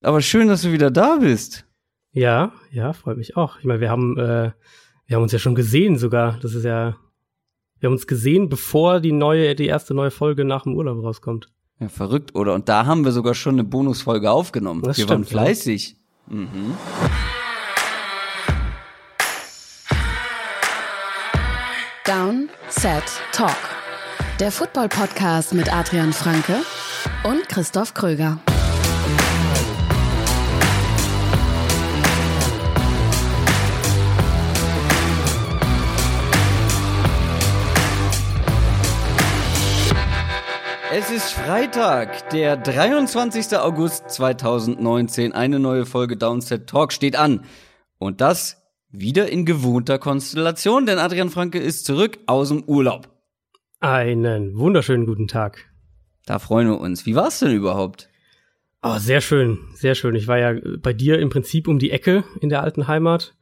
Aber schön, dass du wieder da bist. Ja, ja, freut mich auch. Ich meine, wir haben, äh, wir haben uns ja schon gesehen sogar. Das ist ja, wir haben uns gesehen, bevor die neue, die erste neue Folge nach dem Urlaub rauskommt. Ja, verrückt, oder? Und da haben wir sogar schon eine Bonusfolge aufgenommen. Das wir stimmt, waren fleißig. Mhm. Down, Set, Talk. Der Football-Podcast mit Adrian Franke und Christoph Kröger. Es ist Freitag, der 23. August 2019. Eine neue Folge Downset Talk steht an. Und das wieder in gewohnter Konstellation, denn Adrian Franke ist zurück aus dem Urlaub. Einen wunderschönen guten Tag. Da freuen wir uns. Wie war's denn überhaupt? Oh, sehr schön, sehr schön. Ich war ja bei dir im Prinzip um die Ecke in der alten Heimat,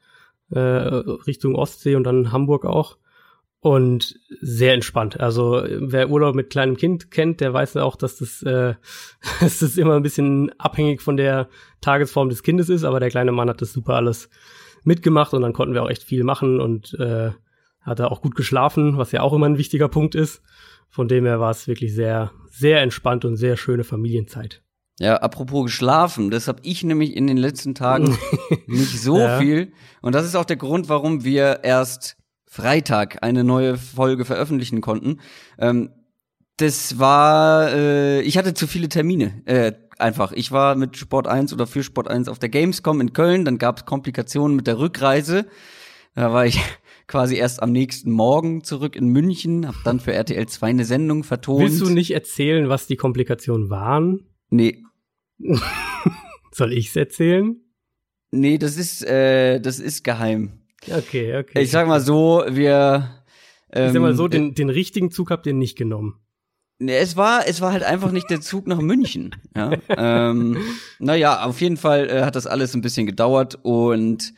äh, Richtung Ostsee und dann Hamburg auch. Und sehr entspannt. Also wer Urlaub mit kleinem Kind kennt, der weiß auch, dass das, äh, dass das immer ein bisschen abhängig von der Tagesform des Kindes ist. Aber der kleine Mann hat das super alles mitgemacht und dann konnten wir auch echt viel machen und äh, hat er auch gut geschlafen, was ja auch immer ein wichtiger Punkt ist. Von dem her war es wirklich sehr, sehr entspannt und sehr schöne Familienzeit. Ja, apropos geschlafen, das habe ich nämlich in den letzten Tagen nicht so Ja. viel. Und das ist auch der Grund, warum wir erst Freitag eine neue Folge veröffentlichen konnten. Ähm, das war, äh, ich hatte zu viele Termine. Äh, einfach. Ich war mit Sport 1 oder für Sport 1 auf der Gamescom in Köln, dann gab es Komplikationen mit der Rückreise. Da war ich quasi erst am nächsten Morgen zurück in München, hab dann für RTL 2 eine Sendung vertont. Willst du nicht erzählen, was die Komplikationen waren? Nee, Soll ich's erzählen? nee, das ist, äh, das ist geheim. Okay, okay. Ich sag mal so, wir. Ähm, Ich sag mal so, den, den richtigen Zug habt ihr nicht genommen. äh, es war, es war halt einfach nicht der Zug nach München. Ja. ähm, naja, auf jeden Fall äh, hat das alles ein bisschen gedauert und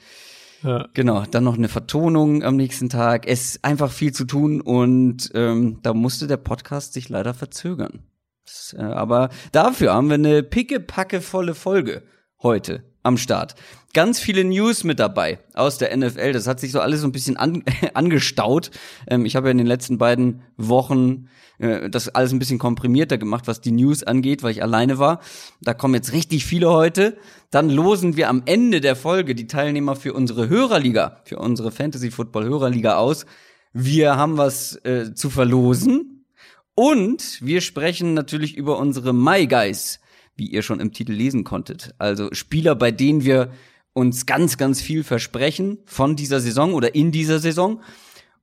Ja. genau, dann noch eine Vertonung am nächsten Tag. Es ist einfach viel zu tun und ähm, da musste der Podcast sich leider verzögern. Das, äh, aber dafür haben wir eine pickepackevolle Folge heute am Start. Ganz viele News mit dabei aus der NFL. Das hat sich so alles so ein bisschen an, angestaut. Ähm, ich habe ja in den letzten beiden Wochen äh, das alles ein bisschen komprimierter gemacht, was die News angeht, weil ich alleine war. Da kommen jetzt richtig viele heute. Dann losen wir am Ende der Folge die Teilnehmer für unsere Hörerliga, für unsere Fantasy Football Hörerliga aus. Wir haben was äh, zu verlosen. Und wir sprechen natürlich über unsere My Guys, wie ihr schon im Titel lesen konntet. Also Spieler, bei denen wir uns ganz, ganz viel versprechen von dieser Saison oder in dieser Saison.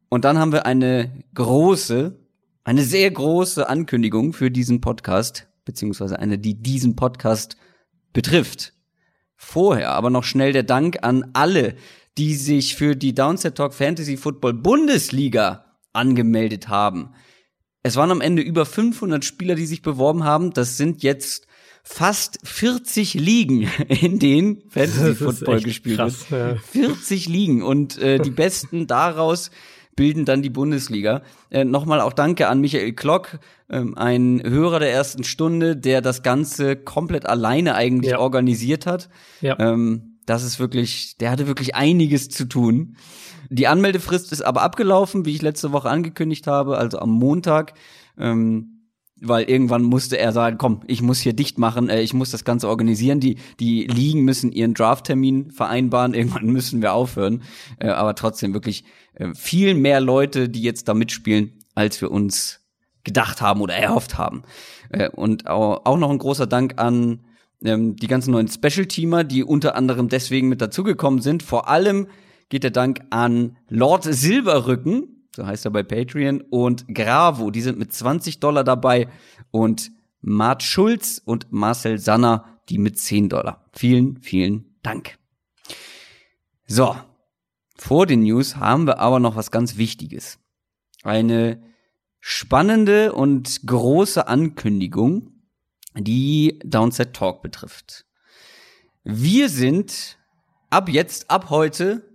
Und dann haben wir eine große, eine sehr große Ankündigung für diesen Podcast, beziehungsweise eine, die diesen Podcast betrifft. Vorher aber noch schnell der Dank an alle, die sich für die Downset Talk Fantasy Football Bundesliga angemeldet haben. Es waren am Ende über 500 Spieler, die sich beworben haben. Das sind jetzt fast 40 Ligen, in denen Fantasy Football gespielt krass, wird. ja. 40 Ligen und äh, die Besten daraus bilden dann die Bundesliga. Äh, Nochmal auch Danke an Michael Klock, ähm, ein Hörer der ersten Stunde, der das Ganze komplett alleine eigentlich Ja. organisiert hat. Ja. Ähm, das ist wirklich, der hatte wirklich einiges zu tun. Die Anmeldefrist ist aber abgelaufen, wie ich letzte Woche angekündigt habe, also am Montag. Ähm, weil irgendwann musste er sagen, komm, ich muss hier dicht machen, äh, ich muss das Ganze organisieren. Die, die Ligen müssen ihren Drafttermin vereinbaren, irgendwann müssen wir aufhören. Äh, aber trotzdem wirklich äh, viel mehr Leute, die jetzt da mitspielen, als wir uns gedacht haben oder erhofft haben. Äh, und auch, noch ein großer Dank an ähm, die ganzen neuen Special-Teamer, die unter anderem deswegen mit dazugekommen sind. Vor allem geht der Dank an Lord Silberrücken, so heißt er bei Patreon, und Gravo, die sind mit 20 Dollar dabei und Mart Schulz und Marcel Sanner, die mit 10 Dollar. Vielen, vielen Dank. So, vor den News haben wir aber noch was ganz Wichtiges. Eine spannende und große Ankündigung, die Downset Talk betrifft. Wir sind ab jetzt, ab heute,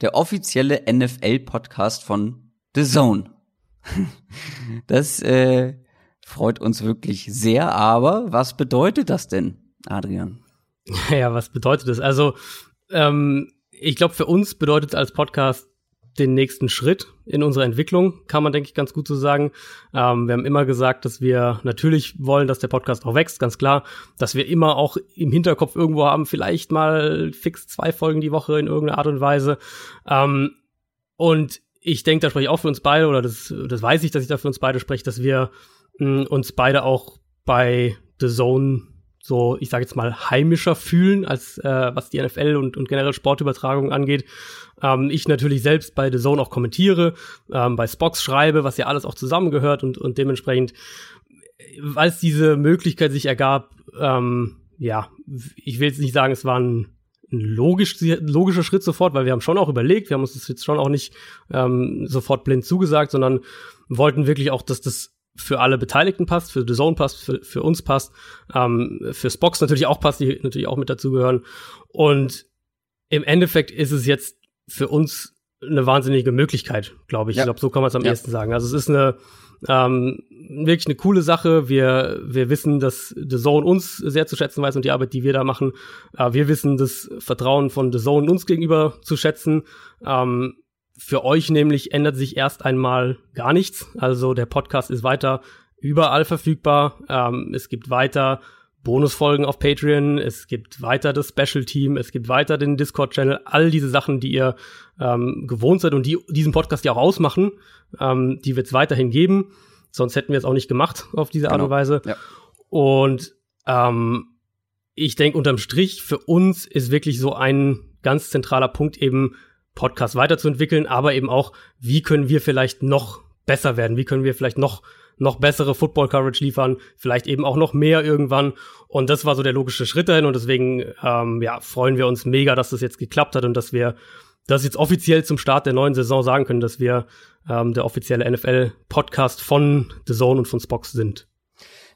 der offizielle NFL-Podcast von The Zone. Das äh, freut uns wirklich sehr, aber was bedeutet das denn, Adrian? Ja, was bedeutet das? Also, ähm, ich glaube, für uns bedeutet es als Podcast den nächsten Schritt in unserer Entwicklung, kann man, denke ich, ganz gut so sagen. Ähm, wir haben immer gesagt, dass wir natürlich wollen, dass der Podcast auch wächst, ganz klar, dass wir immer auch im Hinterkopf irgendwo haben, vielleicht mal fix zwei Folgen die Woche in irgendeiner Art und Weise. Ähm, und ich denke, da spreche ich auch für uns beide, oder das, das weiß ich, dass ich da für uns beide spreche, dass wir mh, mm, uns beide auch bei The Zone so, ich sage jetzt mal, heimischer fühlen, als äh, was die NFL und, und generell Sportübertragung angeht. Ähm, ich natürlich selbst bei The Zone auch kommentiere, ähm, bei Spox schreibe, was ja alles auch zusammengehört und, und dementsprechend, als diese Möglichkeit sich ergab, ähm, ja, ich will jetzt nicht sagen, es war ein, ein logisch, logischer Schritt sofort, weil wir haben schon auch überlegt, wir haben uns das jetzt schon auch nicht ähm, sofort blind zugesagt, sondern wollten wirklich auch, dass das für alle Beteiligten passt, für The Zone passt, für, für uns passt, ähm, für Spox natürlich auch passt, die natürlich auch mit dazugehören. Und im Endeffekt ist es jetzt für uns eine wahnsinnige Möglichkeit, glaube ich. Ja. Ich glaube, so kann man es am ja. ehesten sagen. Also es ist eine ähm, wirklich eine coole Sache. Wir, wir wissen, dass The Zone uns sehr zu schätzen weiß und die Arbeit, die wir da machen. Äh, wir wissen das Vertrauen von The Zone uns gegenüber zu schätzen. Ähm, für euch nämlich ändert sich erst einmal gar nichts. Also der Podcast ist weiter überall verfügbar. Ähm, es gibt weiter Bonusfolgen auf Patreon, es gibt weiter das Special Team, es gibt weiter den Discord-Channel, all diese Sachen, die ihr ähm, gewohnt seid und die diesen Podcast ja auch ausmachen, ähm, die wird es weiterhin geben. Sonst hätten wir es auch nicht gemacht auf diese Art genau. und Weise. Ja. Und ähm, ich denke, unterm Strich, für uns ist wirklich so ein ganz zentraler Punkt eben, Podcast weiterzuentwickeln, aber eben auch, wie können wir vielleicht noch besser werden? Wie können wir vielleicht noch noch bessere Football Coverage liefern, vielleicht eben auch noch mehr irgendwann. Und das war so der logische Schritt dahin. Und deswegen ähm, ja, freuen wir uns mega, dass das jetzt geklappt hat und dass wir das jetzt offiziell zum Start der neuen Saison sagen können, dass wir ähm, der offizielle NFL-Podcast von The Zone und von Spox sind.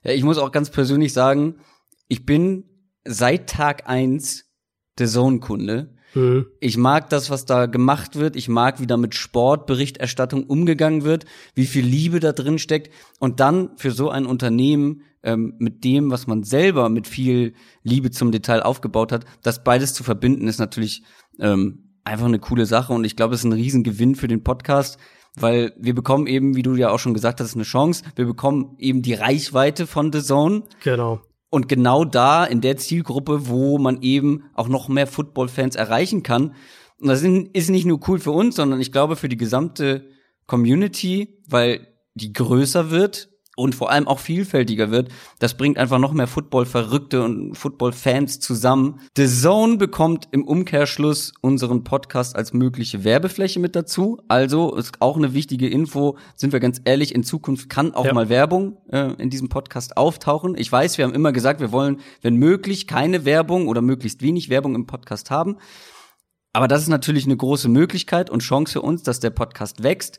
Ja, ich muss auch ganz persönlich sagen, ich bin seit Tag eins The Zone-Kunde. Mhm. Ich mag das, was da gemacht wird. Ich mag, wie da mit Sportberichterstattung umgegangen wird, wie viel Liebe da drin steckt. Und dann für so ein Unternehmen ähm, mit dem, was man selber mit viel Liebe zum Detail aufgebaut hat, das beides zu verbinden, ist natürlich ähm, einfach eine coole Sache. Und ich glaube, es ist ein Riesengewinn für den Podcast weil wir bekommen eben, wie du ja auch schon gesagt hast, eine Chance. Wir bekommen eben die Reichweite von The Zone. Genau. Und genau da, in der Zielgruppe, wo man eben auch noch mehr Football-Fans erreichen kann. Und das ist nicht nur cool für uns, sondern ich glaube für die gesamte Community, weil die größer wird und vor allem auch vielfältiger wird. Das bringt einfach noch mehr Football-Verrückte und Football-Fans zusammen. The Zone bekommt im Umkehrschluss unseren Podcast als mögliche Werbefläche mit dazu. Also ist auch eine wichtige Info. Sind wir ganz ehrlich, in Zukunft kann auch ja. mal Werbung äh, in diesem Podcast auftauchen. Ich weiß, wir haben immer gesagt, wir wollen, wenn möglich, keine Werbung oder möglichst wenig Werbung im Podcast haben. Aber das ist natürlich eine große Möglichkeit und Chance für uns, dass der Podcast wächst.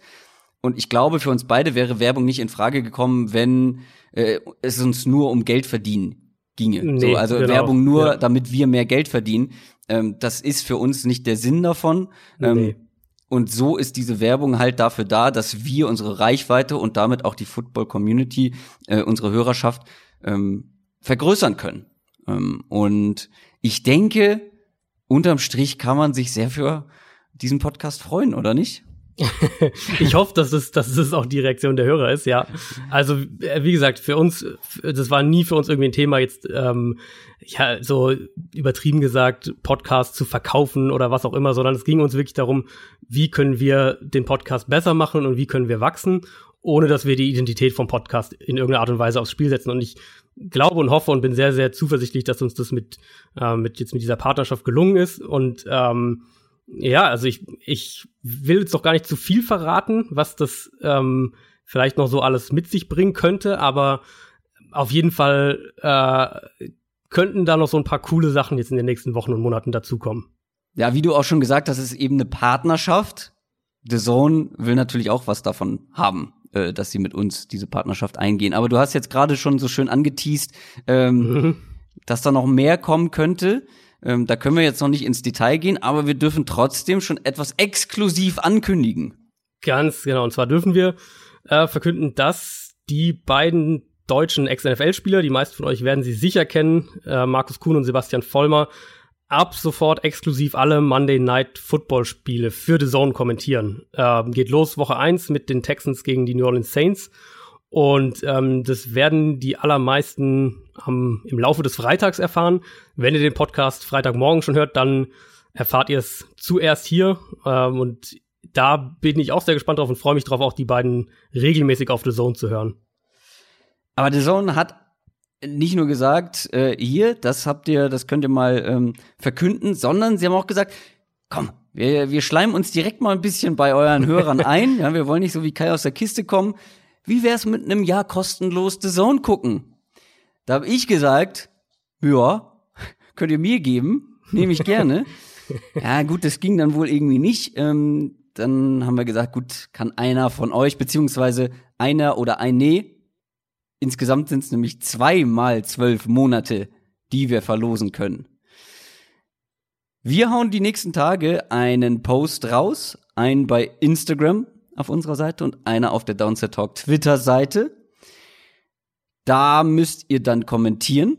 Und ich glaube, für uns beide wäre Werbung nicht in Frage gekommen, wenn äh, es uns nur um Geld verdienen ginge. Nee, so, also genau. Werbung nur, ja. damit wir mehr Geld verdienen. Ähm, das ist für uns nicht der Sinn davon. Ähm, nee. Und so ist diese Werbung halt dafür da, dass wir unsere Reichweite und damit auch die Football Community, äh, unsere Hörerschaft ähm, vergrößern können. Ähm, und ich denke, unterm Strich kann man sich sehr für diesen Podcast freuen, oder nicht? Ich hoffe, dass es, dass es auch die Reaktion der Hörer ist, ja. Also, äh, wie gesagt, für uns, das war nie für uns irgendwie ein Thema, jetzt, ähm, ja, so übertrieben gesagt, Podcast zu verkaufen oder was auch immer, sondern es ging uns wirklich darum, wie können wir den Podcast besser machen und wie können wir wachsen, ohne dass wir die Identität vom Podcast in irgendeiner Art und Weise aufs Spiel setzen. Und ich glaube und hoffe und bin sehr, sehr zuversichtlich, dass uns das mit, äh, mit jetzt mit dieser Partnerschaft gelungen ist und ähm, ja, also ich, ich will jetzt doch gar nicht zu viel verraten, was das ähm, vielleicht noch so alles mit sich bringen könnte, aber auf jeden Fall äh, könnten da noch so ein paar coole Sachen jetzt in den nächsten Wochen und Monaten dazukommen. Ja, wie du auch schon gesagt hast, ist eben eine Partnerschaft. The Zone will natürlich auch was davon haben, äh, dass sie mit uns diese Partnerschaft eingehen. Aber du hast jetzt gerade schon so schön angeteased, ähm, mhm. dass da noch mehr kommen könnte. Ähm, da können wir jetzt noch nicht ins Detail gehen, aber wir dürfen trotzdem schon etwas exklusiv ankündigen. Ganz genau. Und zwar dürfen wir äh, verkünden, dass die beiden deutschen Ex-NFL-Spieler. Die meisten von euch werden sie sicher kennen. Äh, Markus Kuhn und Sebastian Vollmer. Ab sofort exklusiv alle Monday Night Football Spiele für The Zone kommentieren. Ähm, geht los Woche 1 mit den Texans gegen die New Orleans Saints. Und ähm, das werden die allermeisten am, im Laufe des Freitags erfahren. Wenn ihr den Podcast Freitagmorgen schon hört, dann erfahrt ihr es zuerst hier. Ähm, und da bin ich auch sehr gespannt drauf und freue mich drauf, auch die beiden regelmäßig auf The Zone zu hören. Aber The Zone hat nicht nur gesagt, äh, hier, das habt ihr, das könnt ihr mal ähm, verkünden, sondern sie haben auch gesagt, komm, wir, wir schleimen uns direkt mal ein bisschen bei euren Hörern ein. Ja, wir wollen nicht so wie Kai aus der Kiste kommen. Wie wär's mit einem Jahr kostenlos The Zone gucken? Da habe ich gesagt, ja, könnt ihr mir geben, nehme ich gerne. ja, gut, das ging dann wohl irgendwie nicht. Ähm, dann haben wir gesagt, gut, kann einer von euch, beziehungsweise einer oder ein Nee, insgesamt sind es nämlich zweimal zwölf Monate, die wir verlosen können. Wir hauen die nächsten Tage einen Post raus, einen bei Instagram auf unserer Seite und einer auf der Downset Talk Twitter-Seite. Da müsst ihr dann kommentieren.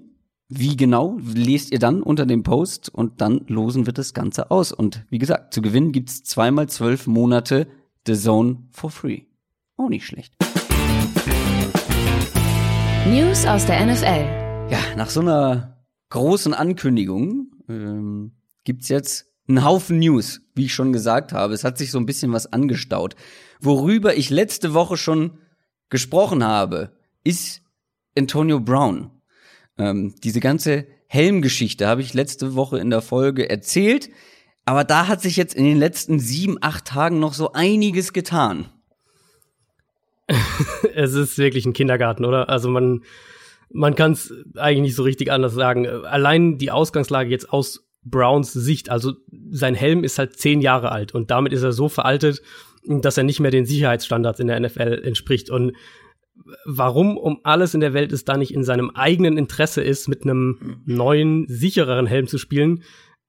Wie genau lest ihr dann unter dem Post und dann losen wir das Ganze aus. Und wie gesagt, zu gewinnen gibt's zweimal zwölf Monate The Zone for free. Auch nicht schlecht. News aus der NFL. Ja, nach so einer großen Ankündigung ähm, gibt's jetzt einen Haufen News, wie ich schon gesagt habe. Es hat sich so ein bisschen was angestaut. Worüber ich letzte Woche schon gesprochen habe, ist Antonio Brown. Ähm, diese ganze Helmgeschichte habe ich letzte Woche in der Folge erzählt. Aber da hat sich jetzt in den letzten sieben, acht Tagen noch so einiges getan. es ist wirklich ein Kindergarten, oder? Also man, man kann es eigentlich nicht so richtig anders sagen. Allein die Ausgangslage jetzt aus Browns Sicht, also sein Helm ist halt zehn Jahre alt und damit ist er so veraltet, dass er nicht mehr den Sicherheitsstandards in der NFL entspricht. Und warum um alles in der Welt es da nicht in seinem eigenen Interesse ist, mit einem neuen, sichereren Helm zu spielen,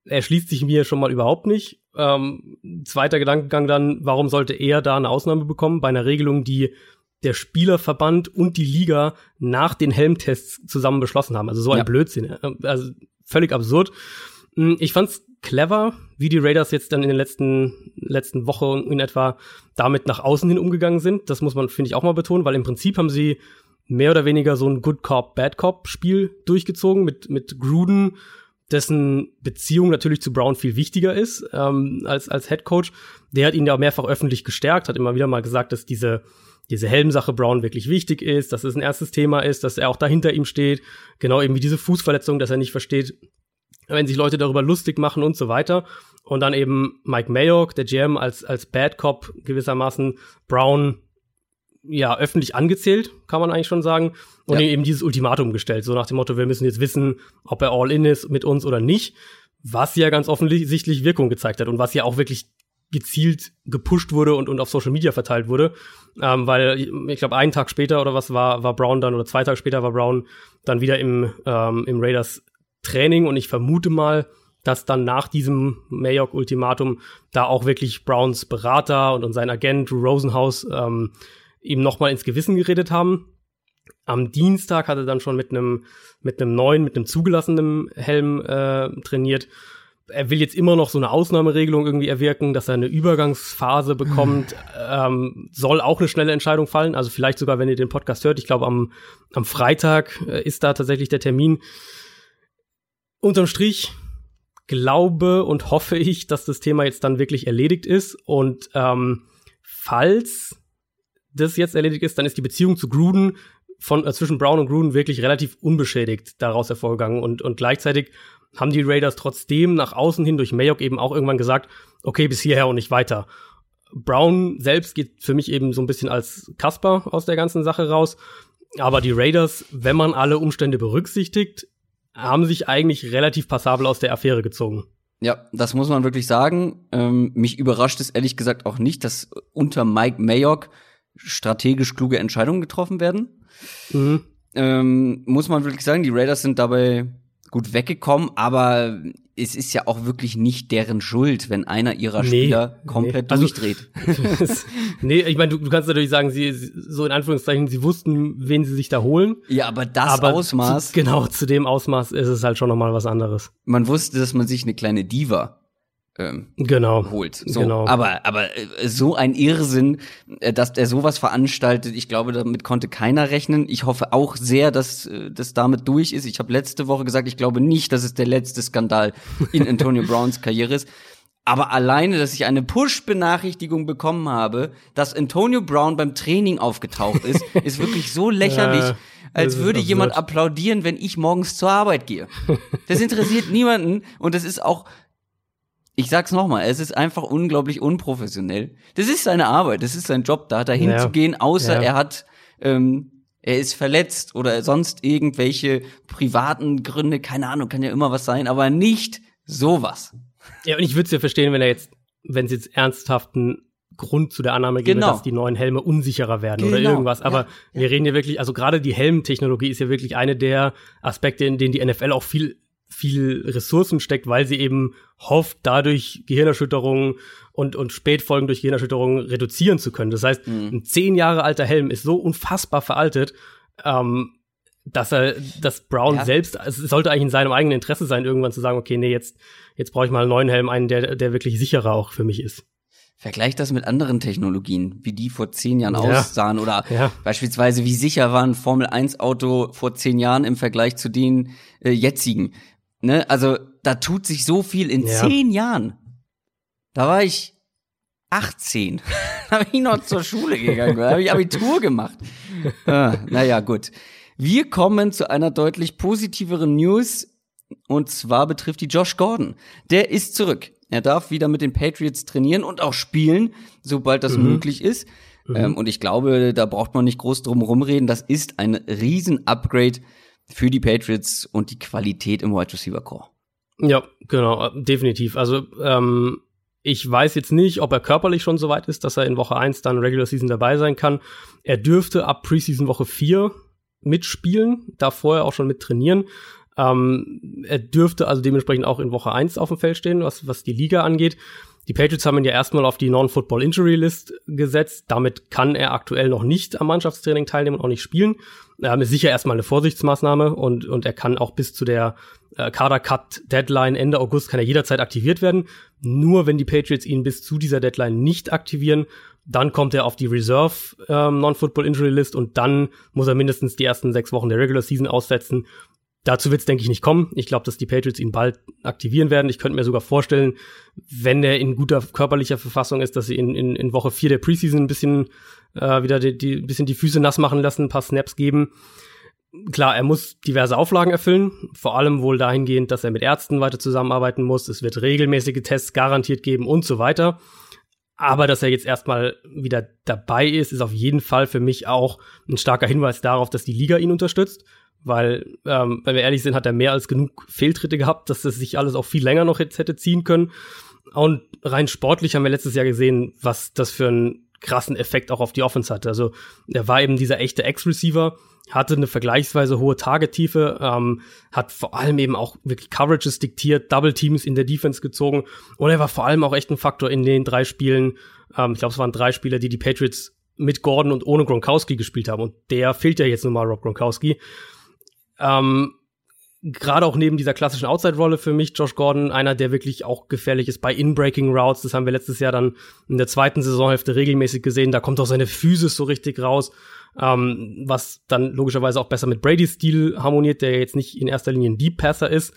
erschließt sich mir schon mal überhaupt nicht. Ähm, zweiter Gedankengang dann, warum sollte er da eine Ausnahme bekommen bei einer Regelung, die der Spielerverband und die Liga nach den Helmtests zusammen beschlossen haben. Also so ein ja. Blödsinn. Also völlig absurd. Hm, ich fand's clever, wie die Raiders jetzt dann in den letzten, letzten Wochen in etwa damit nach außen hin umgegangen sind. Das muss man, finde ich, auch mal betonen, weil im Prinzip haben sie mehr oder weniger so ein Good Cop, Bad Cop Spiel durchgezogen mit, mit Gruden, dessen Beziehung natürlich zu Brown viel wichtiger ist ähm, als, als Head Coach. Der hat ihn ja mehrfach öffentlich gestärkt, hat immer wieder mal gesagt, dass diese, diese Helmsache Brown wirklich wichtig ist, dass es ein erstes Thema ist, dass er auch dahinter ihm steht. Genau eben wie diese Fußverletzung, dass er nicht versteht, wenn sich Leute darüber lustig machen und so weiter. Und dann eben Mike Mayock, der GM, als, als Bad Cop gewissermaßen Brown ja öffentlich angezählt, kann man eigentlich schon sagen. Und ja. eben dieses Ultimatum gestellt, so nach dem Motto, wir müssen jetzt wissen, ob er all in ist mit uns oder nicht. Was ja ganz offensichtlich Wirkung gezeigt hat und was ja auch wirklich gezielt gepusht wurde und, und auf Social Media verteilt wurde. Ähm, weil ich glaube, einen Tag später oder was war, war Brown dann, oder zwei Tage später war Brown dann wieder im, ähm, im Raiders Training und ich vermute mal, dass dann nach diesem Mayock-Ultimatum da auch wirklich Browns Berater und, und sein Agent Drew Rosenhaus ähm, ihm nochmal ins Gewissen geredet haben. Am Dienstag hat er dann schon mit einem mit einem neuen, mit einem zugelassenen Helm äh, trainiert. Er will jetzt immer noch so eine Ausnahmeregelung irgendwie erwirken, dass er eine Übergangsphase bekommt. ähm, soll auch eine schnelle Entscheidung fallen. Also vielleicht sogar, wenn ihr den Podcast hört. Ich glaube, am, am Freitag äh, ist da tatsächlich der Termin unterm Strich glaube und hoffe ich, dass das Thema jetzt dann wirklich erledigt ist. Und ähm, falls das jetzt erledigt ist, dann ist die Beziehung zu Gruden von äh, zwischen Brown und Gruden wirklich relativ unbeschädigt daraus hervorgegangen. Und, und gleichzeitig haben die Raiders trotzdem nach außen hin durch Mayock eben auch irgendwann gesagt, okay, bis hierher und nicht weiter. Brown selbst geht für mich eben so ein bisschen als Kasper aus der ganzen Sache raus. Aber die Raiders, wenn man alle Umstände berücksichtigt, haben sich eigentlich relativ passabel aus der Affäre gezogen. Ja, das muss man wirklich sagen. Ähm, mich überrascht es ehrlich gesagt auch nicht, dass unter Mike Mayock strategisch kluge Entscheidungen getroffen werden. Mhm. Ähm, muss man wirklich sagen, die Raiders sind dabei gut weggekommen, aber es ist ja auch wirklich nicht deren Schuld, wenn einer ihrer Spieler nee, komplett nee. Also, durchdreht. nee, ich meine, du, du, kannst natürlich sagen, sie so in Anführungszeichen, sie wussten, wen sie sich da holen. Ja, aber das aber Ausmaß. Zu, genau, zu dem Ausmaß ist es halt schon nochmal was anderes. Man wusste, dass man sich eine kleine Diva ähm, genau. holt. So, genau. Aber, aber äh, so ein Irrsinn, äh, dass er sowas veranstaltet, ich glaube, damit konnte keiner rechnen. Ich hoffe auch sehr, dass äh, das damit durch ist. Ich habe letzte Woche gesagt, ich glaube nicht, dass es der letzte Skandal in Antonio Browns Karriere ist. Aber alleine, dass ich eine Push-Benachrichtigung bekommen habe, dass Antonio Brown beim Training aufgetaucht ist, ist wirklich so lächerlich, ja, als würde jemand applaudieren, wenn ich morgens zur Arbeit gehe. Das interessiert niemanden und das ist auch ich sag's nochmal, es ist einfach unglaublich unprofessionell. Das ist seine Arbeit, das ist sein Job, da dahin ja. zu gehen, außer ja. er hat, ähm, er ist verletzt oder sonst irgendwelche privaten Gründe, keine Ahnung, kann ja immer was sein, aber nicht sowas. Ja, und ich würde es ja verstehen, wenn er jetzt, wenn es jetzt ernsthaften Grund zu der Annahme gäbe, genau. dass die neuen Helme unsicherer werden genau. oder irgendwas. Aber ja, ja. wir reden ja wirklich, also gerade die Helmtechnologie ist ja wirklich eine der Aspekte, in denen die NFL auch viel viel Ressourcen steckt, weil sie eben hofft, dadurch Gehirnerschütterungen und, und Spätfolgen durch Gehirnerschütterungen reduzieren zu können. Das heißt, mhm. ein zehn Jahre alter Helm ist so unfassbar veraltet, ähm, dass er, dass Brown ja. selbst, es sollte eigentlich in seinem eigenen Interesse sein, irgendwann zu sagen, okay, nee, jetzt, jetzt brauche ich mal einen neuen Helm, einen, der, der wirklich sicherer auch für mich ist. Vergleich das mit anderen Technologien, wie die vor zehn Jahren ja. aussahen oder ja. beispielsweise wie sicher war ein Formel 1 Auto vor zehn Jahren im Vergleich zu den äh, jetzigen. Ne? Also da tut sich so viel in ja. zehn Jahren. Da war ich 18. da bin ich noch zur Schule gegangen, da habe ich Abitur gemacht. ah, naja, gut. Wir kommen zu einer deutlich positiveren News. Und zwar betrifft die Josh Gordon. Der ist zurück. Er darf wieder mit den Patriots trainieren und auch spielen, sobald das mhm. möglich ist. Mhm. Ähm, und ich glaube, da braucht man nicht groß drum rumreden. Das ist ein Riesen-Upgrade für die Patriots und die Qualität im Wide Receiver Core. Ja, genau, definitiv. Also ähm, ich weiß jetzt nicht, ob er körperlich schon so weit ist, dass er in Woche 1 dann Regular Season dabei sein kann. Er dürfte ab Preseason Woche 4 mitspielen, da vorher auch schon mit trainieren. Ähm, er dürfte also dementsprechend auch in Woche 1 auf dem Feld stehen, was, was die Liga angeht. Die Patriots haben ihn ja erstmal auf die Non-Football Injury List gesetzt. Damit kann er aktuell noch nicht am Mannschaftstraining teilnehmen und auch nicht spielen. Ähm, ist sicher erstmal eine Vorsichtsmaßnahme und, und er kann auch bis zu der äh, Kader-Cut-Deadline Ende August kann er jederzeit aktiviert werden. Nur wenn die Patriots ihn bis zu dieser Deadline nicht aktivieren, dann kommt er auf die Reserve ähm, Non-Football Injury List und dann muss er mindestens die ersten sechs Wochen der Regular Season aussetzen. Dazu wird es, denke ich, nicht kommen. Ich glaube, dass die Patriots ihn bald aktivieren werden. Ich könnte mir sogar vorstellen, wenn er in guter körperlicher Verfassung ist, dass sie in, in, in Woche vier der Preseason ein bisschen äh, wieder die, die, bisschen die Füße nass machen lassen, ein paar Snaps geben. Klar, er muss diverse Auflagen erfüllen, vor allem wohl dahingehend, dass er mit Ärzten weiter zusammenarbeiten muss. Es wird regelmäßige Tests garantiert geben und so weiter. Aber dass er jetzt erstmal wieder dabei ist, ist auf jeden Fall für mich auch ein starker Hinweis darauf, dass die Liga ihn unterstützt weil, ähm, wenn wir ehrlich sind, hat er mehr als genug Fehltritte gehabt, dass das sich alles auch viel länger noch jetzt hätte ziehen können. Und rein sportlich haben wir letztes Jahr gesehen, was das für einen krassen Effekt auch auf die Offense hatte. Also er war eben dieser echte Ex-Receiver, hatte eine vergleichsweise hohe Targettiefe, ähm, hat vor allem eben auch wirklich Coverages diktiert, Double Teams in der Defense gezogen und er war vor allem auch echt ein Faktor in den drei Spielen. Ähm, ich glaube, es waren drei Spieler, die die Patriots mit Gordon und ohne Gronkowski gespielt haben und der fehlt ja jetzt nun mal Rob Gronkowski. Ähm, Gerade auch neben dieser klassischen Outside-Rolle für mich, Josh Gordon, einer, der wirklich auch gefährlich ist bei In-Breaking Routes. Das haben wir letztes Jahr dann in der zweiten Saisonhälfte regelmäßig gesehen. Da kommt auch seine Physis so richtig raus, ähm, was dann logischerweise auch besser mit Brady's Stil harmoniert, der jetzt nicht in erster Linie ein Deep Passer ist.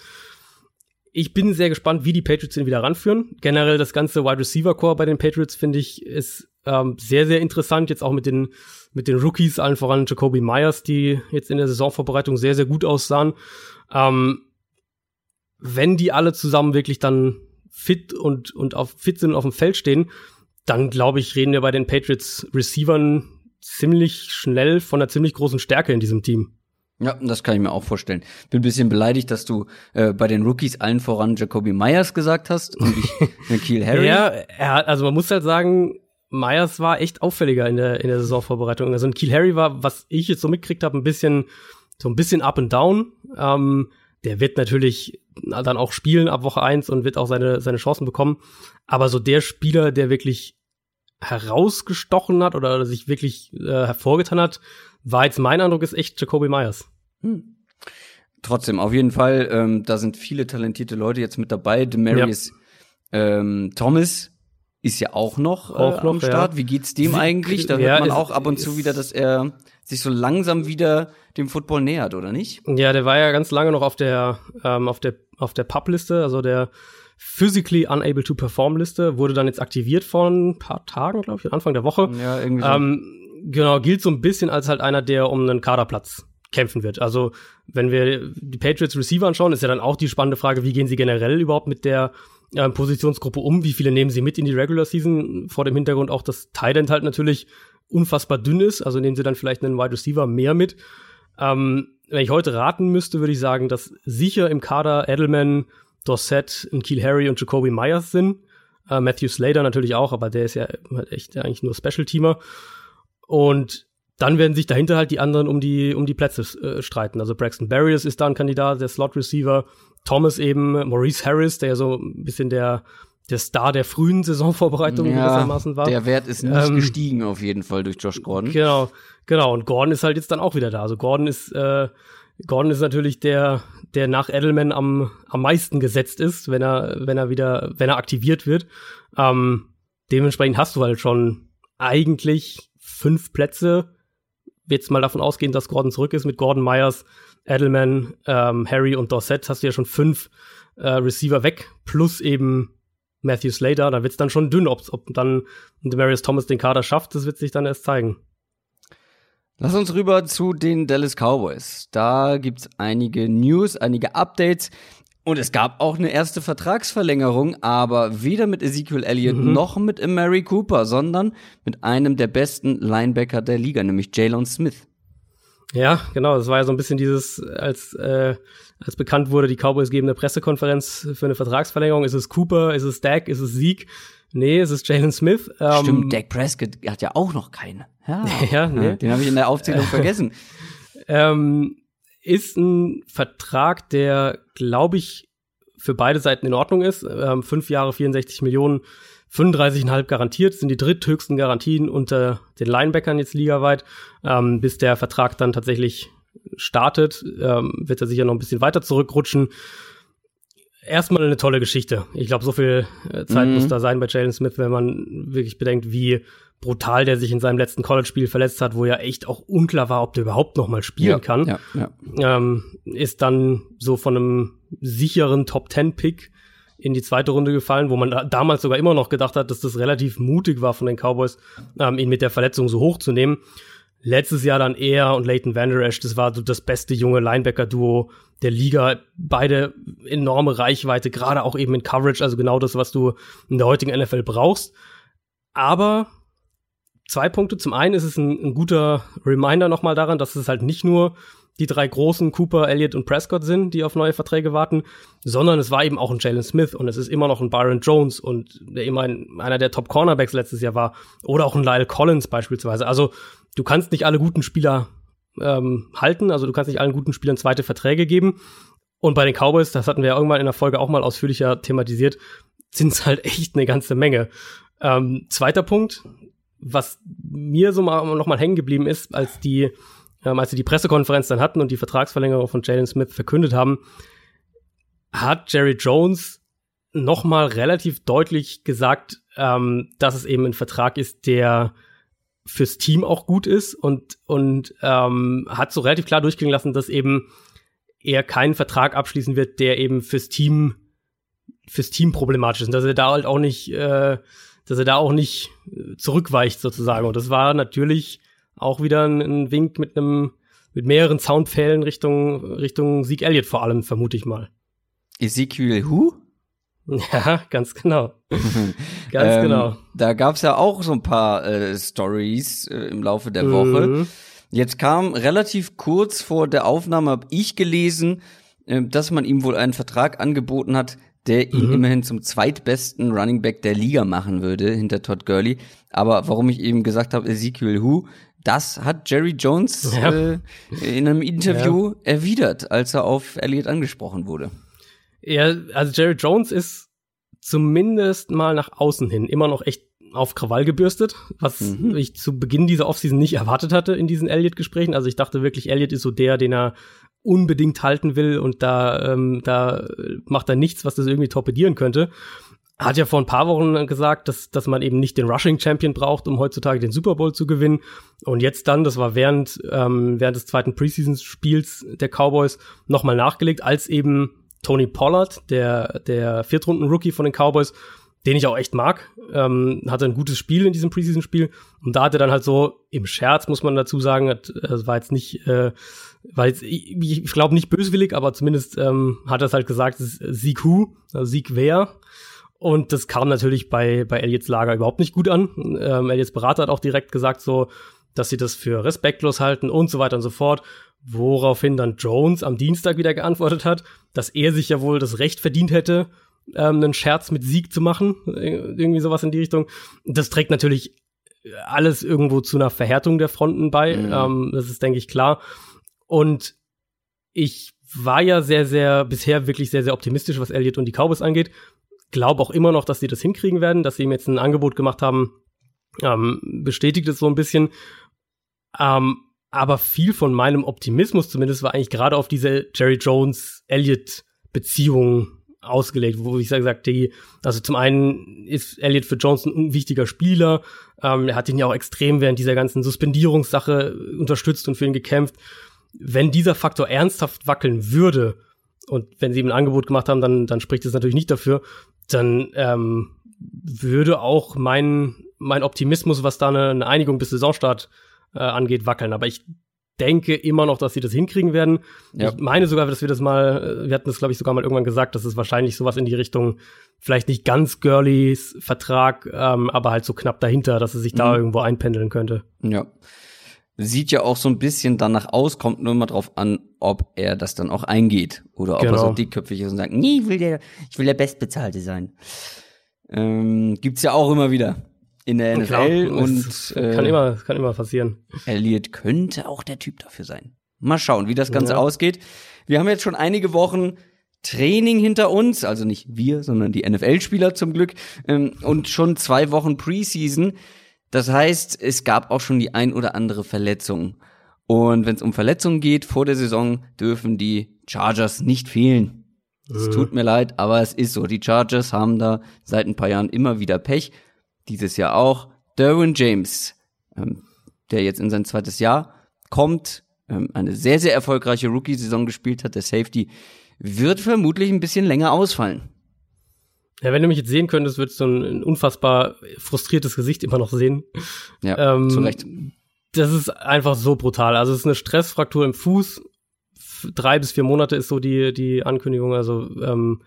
Ich bin sehr gespannt, wie die Patriots ihn wieder ranführen. Generell das ganze Wide Receiver Core bei den Patriots finde ich ist ähm, sehr, sehr interessant. Jetzt auch mit den mit den Rookies, allen voran Jacoby Myers, die jetzt in der Saisonvorbereitung sehr, sehr gut aussahen. Ähm, wenn die alle zusammen wirklich dann fit und, und auf, fit sind und auf dem Feld stehen, dann glaube ich, reden wir bei den Patriots Receivern ziemlich schnell von einer ziemlich großen Stärke in diesem Team. Ja, das kann ich mir auch vorstellen. Bin ein bisschen beleidigt, dass du äh, bei den Rookies allen voran Jacoby Myers gesagt hast und ich Nikhil Harry. Ja, er hat, also man muss halt sagen, Myers war echt auffälliger in der, in der Saisonvorbereitung. Also ein Kiel Harry war, was ich jetzt so mitkriegt habe, ein bisschen, so ein bisschen up and down. Ähm, der wird natürlich dann auch spielen ab Woche eins und wird auch seine, seine Chancen bekommen. Aber so der Spieler, der wirklich herausgestochen hat oder sich wirklich äh, hervorgetan hat, war jetzt mein Eindruck, ist echt Jacoby Myers. Hm. Trotzdem, auf jeden Fall, ähm, da sind viele talentierte Leute jetzt mit dabei. Demarius ja. ähm, Thomas ist ja auch noch, äh, auch noch am Start. Ja. Wie geht's dem eigentlich? Da hört man auch ab und zu wieder, dass er sich so langsam wieder dem Football nähert, oder nicht? Ja, der war ja ganz lange noch auf der ähm, auf der auf der Pub-Liste, also der physically unable to perform Liste, wurde dann jetzt aktiviert vor ein paar Tagen, glaube ich, Anfang der Woche. Ja, irgendwie so. Ähm, genau, gilt so ein bisschen als halt einer, der um einen Kaderplatz kämpfen wird. Also, wenn wir die Patriots Receiver anschauen, ist ja dann auch die spannende Frage, wie gehen sie generell überhaupt mit der äh, Positionsgruppe um? Wie viele nehmen sie mit in die Regular Season? Vor dem Hintergrund auch, dass Tight halt natürlich unfassbar dünn ist. Also nehmen sie dann vielleicht einen Wide Receiver mehr mit. Ähm, wenn ich heute raten müsste, würde ich sagen, dass sicher im Kader Edelman, Dorset, Kiel Harry und Jacoby Myers sind. Äh, Matthew Slater natürlich auch, aber der ist ja halt echt eigentlich nur Special-Teamer. Und dann werden sich dahinter halt die anderen um die, um die Plätze äh, streiten. Also Braxton Barriers ist da ein Kandidat, der Slot-Receiver. Thomas eben, Maurice Harris, der ja so ein bisschen der, der Star der frühen Saisonvorbereitung ja, gewissermaßen war. Der Wert ist nicht ähm, gestiegen auf jeden Fall durch Josh Gordon. Genau, genau. Und Gordon ist halt jetzt dann auch wieder da. Also Gordon ist, äh, Gordon ist natürlich der, der nach Edelman am, am meisten gesetzt ist, wenn er, wenn er wieder, wenn er aktiviert wird. Ähm, dementsprechend hast du halt schon eigentlich fünf Plätze. Jetzt mal davon ausgehen, dass Gordon zurück ist mit Gordon Myers, Edelman, ähm, Harry und Dorset hast du ja schon fünf äh, Receiver weg, plus eben Matthew Slater. Da wird es dann schon dünn, ob, ob dann Demarius Thomas den Kader schafft, das wird sich dann erst zeigen. Lass uns rüber zu den Dallas Cowboys. Da gibt's einige News, einige Updates. Und es gab auch eine erste Vertragsverlängerung, aber weder mit Ezekiel Elliott mhm. noch mit Mary Cooper, sondern mit einem der besten Linebacker der Liga, nämlich Jalen Smith. Ja, genau. Das war ja so ein bisschen dieses, als, äh, als bekannt wurde, die Cowboys geben eine Pressekonferenz für eine Vertragsverlängerung. Ist es Cooper? Ist es Dak? Ist es Sieg? Nee, es ist Jalen Smith. Ähm, Stimmt, Dak Prescott hat ja auch noch keine. Ja, ja nee. den habe ich in der Aufzählung vergessen. Ähm, ist ein Vertrag, der, glaube ich, für beide Seiten in Ordnung ist. Ähm, fünf Jahre, 64 Millionen, 35,5 garantiert, sind die dritthöchsten Garantien unter den Linebackern jetzt ligaweit. Ähm, bis der Vertrag dann tatsächlich startet, ähm, wird er sicher noch ein bisschen weiter zurückrutschen erstmal eine tolle Geschichte. Ich glaube, so viel äh, Zeit mhm. muss da sein bei Jalen Smith, wenn man wirklich bedenkt, wie brutal der sich in seinem letzten College-Spiel verletzt hat, wo ja echt auch unklar war, ob der überhaupt noch mal spielen ja, kann. Ja, ja. Ähm, ist dann so von einem sicheren Top-10-Pick in die zweite Runde gefallen, wo man da damals sogar immer noch gedacht hat, dass das relativ mutig war von den Cowboys, ähm, ihn mit der Verletzung so hoch zu nehmen. Letztes Jahr dann er und Leighton Vander Esch, das war so das beste junge Linebacker-Duo der Liga. Beide enorme Reichweite, gerade auch eben in Coverage, also genau das, was du in der heutigen NFL brauchst. Aber zwei Punkte. Zum einen ist es ein, ein guter Reminder nochmal daran, dass es halt nicht nur die drei großen Cooper, Elliott und Prescott sind, die auf neue Verträge warten, sondern es war eben auch ein Jalen Smith und es ist immer noch ein Byron Jones und der immer ein, einer der Top Cornerbacks letztes Jahr war oder auch ein Lyle Collins beispielsweise. Also du kannst nicht alle guten Spieler ähm, halten, also du kannst nicht allen guten Spielern zweite Verträge geben. Und bei den Cowboys, das hatten wir ja irgendwann in der Folge auch mal ausführlicher thematisiert, sind es halt echt eine ganze Menge. Ähm, zweiter Punkt, was mir so mal, noch mal hängen geblieben ist, als die, ähm, als sie die Pressekonferenz dann hatten und die Vertragsverlängerung von Jalen Smith verkündet haben, hat Jerry Jones noch mal relativ deutlich gesagt, ähm, dass es eben ein Vertrag ist, der fürs Team auch gut ist und, und ähm, hat so relativ klar durchgehen lassen, dass eben er keinen Vertrag abschließen wird, der eben fürs Team fürs Team problematisch ist und dass er da halt auch nicht, äh, dass er da auch nicht äh, zurückweicht sozusagen. Und das war natürlich auch wieder ein, ein Wink mit einem mit mehreren Soundpfählen Richtung Richtung Sieg Elliott vor allem vermute ich mal. Ezekiel Who? Ja, ganz genau. ganz ähm, genau. Da gab's ja auch so ein paar äh, Stories äh, im Laufe der Woche. Mhm. Jetzt kam relativ kurz vor der Aufnahme, habe ich gelesen, äh, dass man ihm wohl einen Vertrag angeboten hat, der ihn mhm. immerhin zum zweitbesten Running Back der Liga machen würde, hinter Todd Gurley. Aber warum ich eben gesagt habe, Ezekiel Hu, das hat Jerry Jones ja. äh, in einem Interview ja. erwidert, als er auf Elliott angesprochen wurde. Ja, also Jerry Jones ist zumindest mal nach außen hin immer noch echt auf Krawall gebürstet, was mhm. ich zu Beginn dieser Offseason nicht erwartet hatte in diesen Elliott-Gesprächen. Also ich dachte wirklich, Elliott ist so der, den er unbedingt halten will und da, ähm, da macht er nichts, was das irgendwie torpedieren könnte. Hat ja vor ein paar Wochen gesagt, dass, dass man eben nicht den Rushing Champion braucht, um heutzutage den Super Bowl zu gewinnen. Und jetzt dann, das war während, ähm, während des zweiten Preseason-Spiels der Cowboys, nochmal nachgelegt, als eben Tony Pollard, der, der Viertrunden-Rookie von den Cowboys, den ich auch echt mag. Ähm, hatte ein gutes Spiel in diesem Preseason-Spiel. Und da hat er dann halt so im Scherz, muss man dazu sagen, hat, das war jetzt nicht, äh, jetzt, ich, ich glaube nicht böswillig, aber zumindest ähm, hat er es halt gesagt, es ist Sieg who, also Sieg wer. Und das kam natürlich bei, bei Elliots Lager überhaupt nicht gut an. Ähm, Elliots Berater hat auch direkt gesagt, so, dass sie das für respektlos halten und so weiter und so fort. Woraufhin dann Jones am Dienstag wieder geantwortet hat, dass er sich ja wohl das Recht verdient hätte, ähm, einen Scherz mit Sieg zu machen, irgendwie sowas in die Richtung. Das trägt natürlich alles irgendwo zu einer Verhärtung der Fronten bei. Mhm. Ähm, das ist, denke ich, klar. Und ich war ja sehr, sehr, bisher wirklich sehr, sehr optimistisch, was Elliott und die Cowboys angeht. Glaube auch immer noch, dass sie das hinkriegen werden, dass sie ihm jetzt ein Angebot gemacht haben, ähm, bestätigt es so ein bisschen. Ähm, aber viel von meinem Optimismus zumindest war eigentlich gerade auf diese Jerry Jones-Elliott-Beziehung ausgelegt, wo ich sage, die, also zum einen ist Elliott für Johnson ein wichtiger Spieler. Ähm, er hat ihn ja auch extrem während dieser ganzen Suspendierungssache unterstützt und für ihn gekämpft. Wenn dieser Faktor ernsthaft wackeln würde, und wenn sie ihm ein Angebot gemacht haben, dann, dann spricht es natürlich nicht dafür, dann ähm, würde auch mein, mein Optimismus, was da eine, eine Einigung bis Saisonstart äh, angeht, wackeln. Aber ich denke immer noch, dass sie das hinkriegen werden. Ja. Ich meine sogar, dass wir das mal, wir hatten das, glaube ich, sogar mal irgendwann gesagt, dass es wahrscheinlich sowas in die Richtung, vielleicht nicht ganz Girlys Vertrag, ähm, aber halt so knapp dahinter, dass es sich da mhm. irgendwo einpendeln könnte. Ja. Sieht ja auch so ein bisschen danach aus, kommt nur mal drauf an, ob er das dann auch eingeht. Oder ob genau. er so dickköpfig ist und sagt, nee, ich will der, ich will der Bestbezahlte sein. Ähm, gibt's ja auch immer wieder in der NFL Klar, und äh, kann immer kann immer passieren. Elliot könnte auch der Typ dafür sein. Mal schauen, wie das Ganze ja. ausgeht. Wir haben jetzt schon einige Wochen Training hinter uns, also nicht wir, sondern die NFL-Spieler zum Glück, ähm, und schon zwei Wochen Preseason. Das heißt, es gab auch schon die ein oder andere Verletzung. Und wenn es um Verletzungen geht vor der Saison, dürfen die Chargers nicht fehlen. Es mhm. tut mir leid, aber es ist so. Die Chargers haben da seit ein paar Jahren immer wieder Pech dieses Jahr auch. Derwin James, ähm, der jetzt in sein zweites Jahr kommt, ähm, eine sehr, sehr erfolgreiche Rookie-Saison gespielt hat, der Safety, wird vermutlich ein bisschen länger ausfallen. Ja, wenn du mich jetzt sehen könntest, würdest du ein, ein unfassbar frustriertes Gesicht immer noch sehen. Ja, ähm, zu Recht. Das ist einfach so brutal. Also es ist eine Stressfraktur im Fuß. Drei bis vier Monate ist so die, die Ankündigung. Also ähm,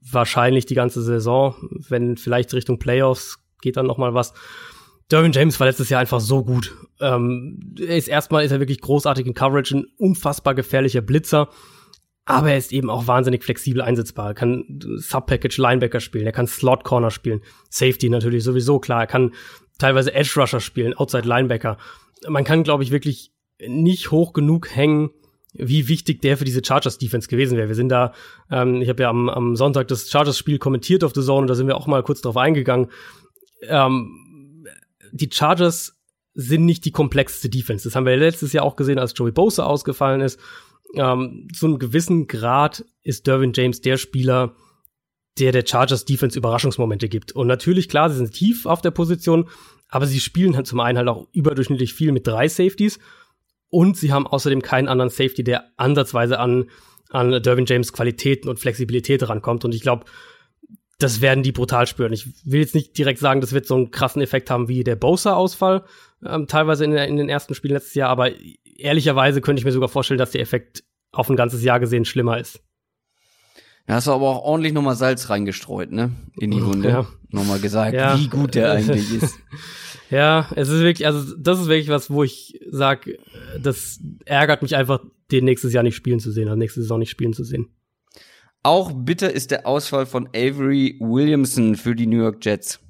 wahrscheinlich die ganze Saison. Wenn vielleicht Richtung Playoffs geht dann noch mal was. Derwin James war letztes Jahr einfach so gut. Ähm, er ist erstmal ist er wirklich großartig in Coverage, ein unfassbar gefährlicher Blitzer, aber er ist eben auch wahnsinnig flexibel einsetzbar. Er kann Sub-Package Linebacker spielen, er kann Slot Corner spielen, Safety natürlich sowieso klar, er kann teilweise Edge Rusher spielen, Outside Linebacker. Man kann, glaube ich, wirklich nicht hoch genug hängen, wie wichtig der für diese Chargers Defense gewesen wäre. Wir sind da, ähm, ich habe ja am, am Sonntag das Chargers Spiel kommentiert auf The Zone und da sind wir auch mal kurz drauf eingegangen ähm, die Chargers sind nicht die komplexeste Defense. Das haben wir letztes Jahr auch gesehen, als Joey Bosa ausgefallen ist. Ähm, zu einem gewissen Grad ist Derwin James der Spieler, der der Chargers Defense Überraschungsmomente gibt. Und natürlich, klar, sie sind tief auf der Position, aber sie spielen halt zum einen halt auch überdurchschnittlich viel mit drei Safeties und sie haben außerdem keinen anderen Safety, der ansatzweise an, an Derwin James Qualitäten und Flexibilität rankommt. Und ich glaube, das werden die brutal spüren. Ich will jetzt nicht direkt sagen, das wird so einen krassen Effekt haben wie der Bosa-Ausfall, ähm, teilweise in, in, den ersten Spielen letztes Jahr, aber ehrlicherweise könnte ich mir sogar vorstellen, dass der Effekt auf ein ganzes Jahr gesehen schlimmer ist. Da hast du aber auch ordentlich nochmal Salz reingestreut, ne? In die Wunde. Ja. Nochmal gesagt, ja. wie gut der eigentlich ist. Ja, es ist wirklich, also das ist wirklich was, wo ich sag, das ärgert mich einfach, den nächstes Jahr nicht spielen zu sehen, also nächste Saison nicht spielen zu sehen. Auch bitter ist der Ausfall von Avery Williamson für die New York Jets.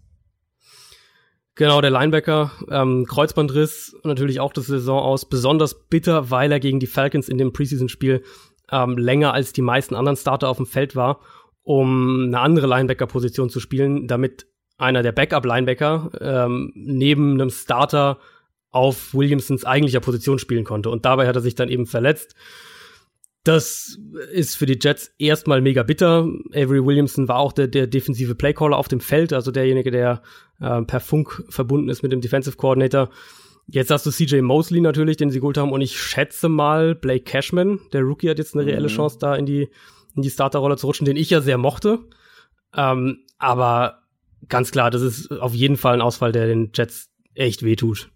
Genau, der Linebacker, ähm, Kreuzbandriss, natürlich auch das Saison aus, besonders bitter, weil er gegen die Falcons in dem Preseason-Spiel ähm, länger als die meisten anderen Starter auf dem Feld war, um eine andere Linebacker-Position zu spielen, damit einer der Backup-Linebacker ähm, neben einem Starter auf Williamsons eigentlicher Position spielen konnte. Und dabei hat er sich dann eben verletzt. Das ist für die Jets erstmal mega bitter. Avery Williamson war auch der, der defensive Playcaller auf dem Feld, also derjenige, der äh, per Funk verbunden ist mit dem Defensive Coordinator. Jetzt hast du CJ Mosley natürlich, den sie geholt haben, und ich schätze mal, Blake Cashman, der Rookie, hat jetzt eine reelle mhm. Chance, da in die, in die Starterrolle zu rutschen, den ich ja sehr mochte. Ähm, aber ganz klar, das ist auf jeden Fall ein Ausfall, der den Jets echt wehtut.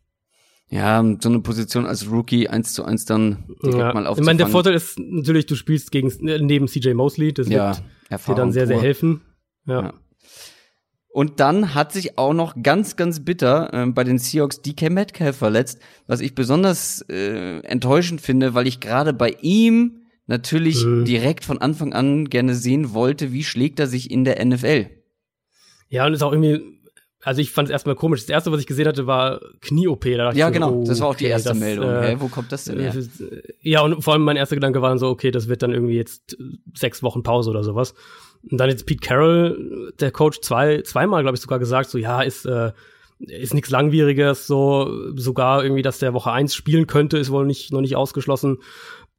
Ja, so eine Position als Rookie eins zu eins dann direkt ja. mal aufzufangen. Ich meine, der Vorteil ist natürlich, du spielst gegen neben CJ Mosley, das ja, wird dir dann sehr, sehr helfen. Ja. ja. Und dann hat sich auch noch ganz, ganz bitter äh, bei den Seahawks DK Metcalf verletzt, was ich besonders äh, enttäuschend finde, weil ich gerade bei ihm natürlich mhm. direkt von Anfang an gerne sehen wollte, wie schlägt er sich in der NFL. Ja, und ist auch irgendwie also ich fand es erstmal komisch. Das erste, was ich gesehen hatte, war Knie-OP. Ja, genau. Oh, das war auch die erste das, Meldung. Äh, hey, wo kommt das denn her? Ja, und vor allem mein erster Gedanke war dann so, okay, das wird dann irgendwie jetzt sechs Wochen Pause oder sowas. Und dann jetzt Pete Carroll, der Coach, zwei, zweimal, glaube ich, sogar gesagt, so, ja, ist, äh, ist nichts Langwieriges, so, sogar irgendwie, dass der Woche eins spielen könnte, ist wohl nicht, noch nicht ausgeschlossen.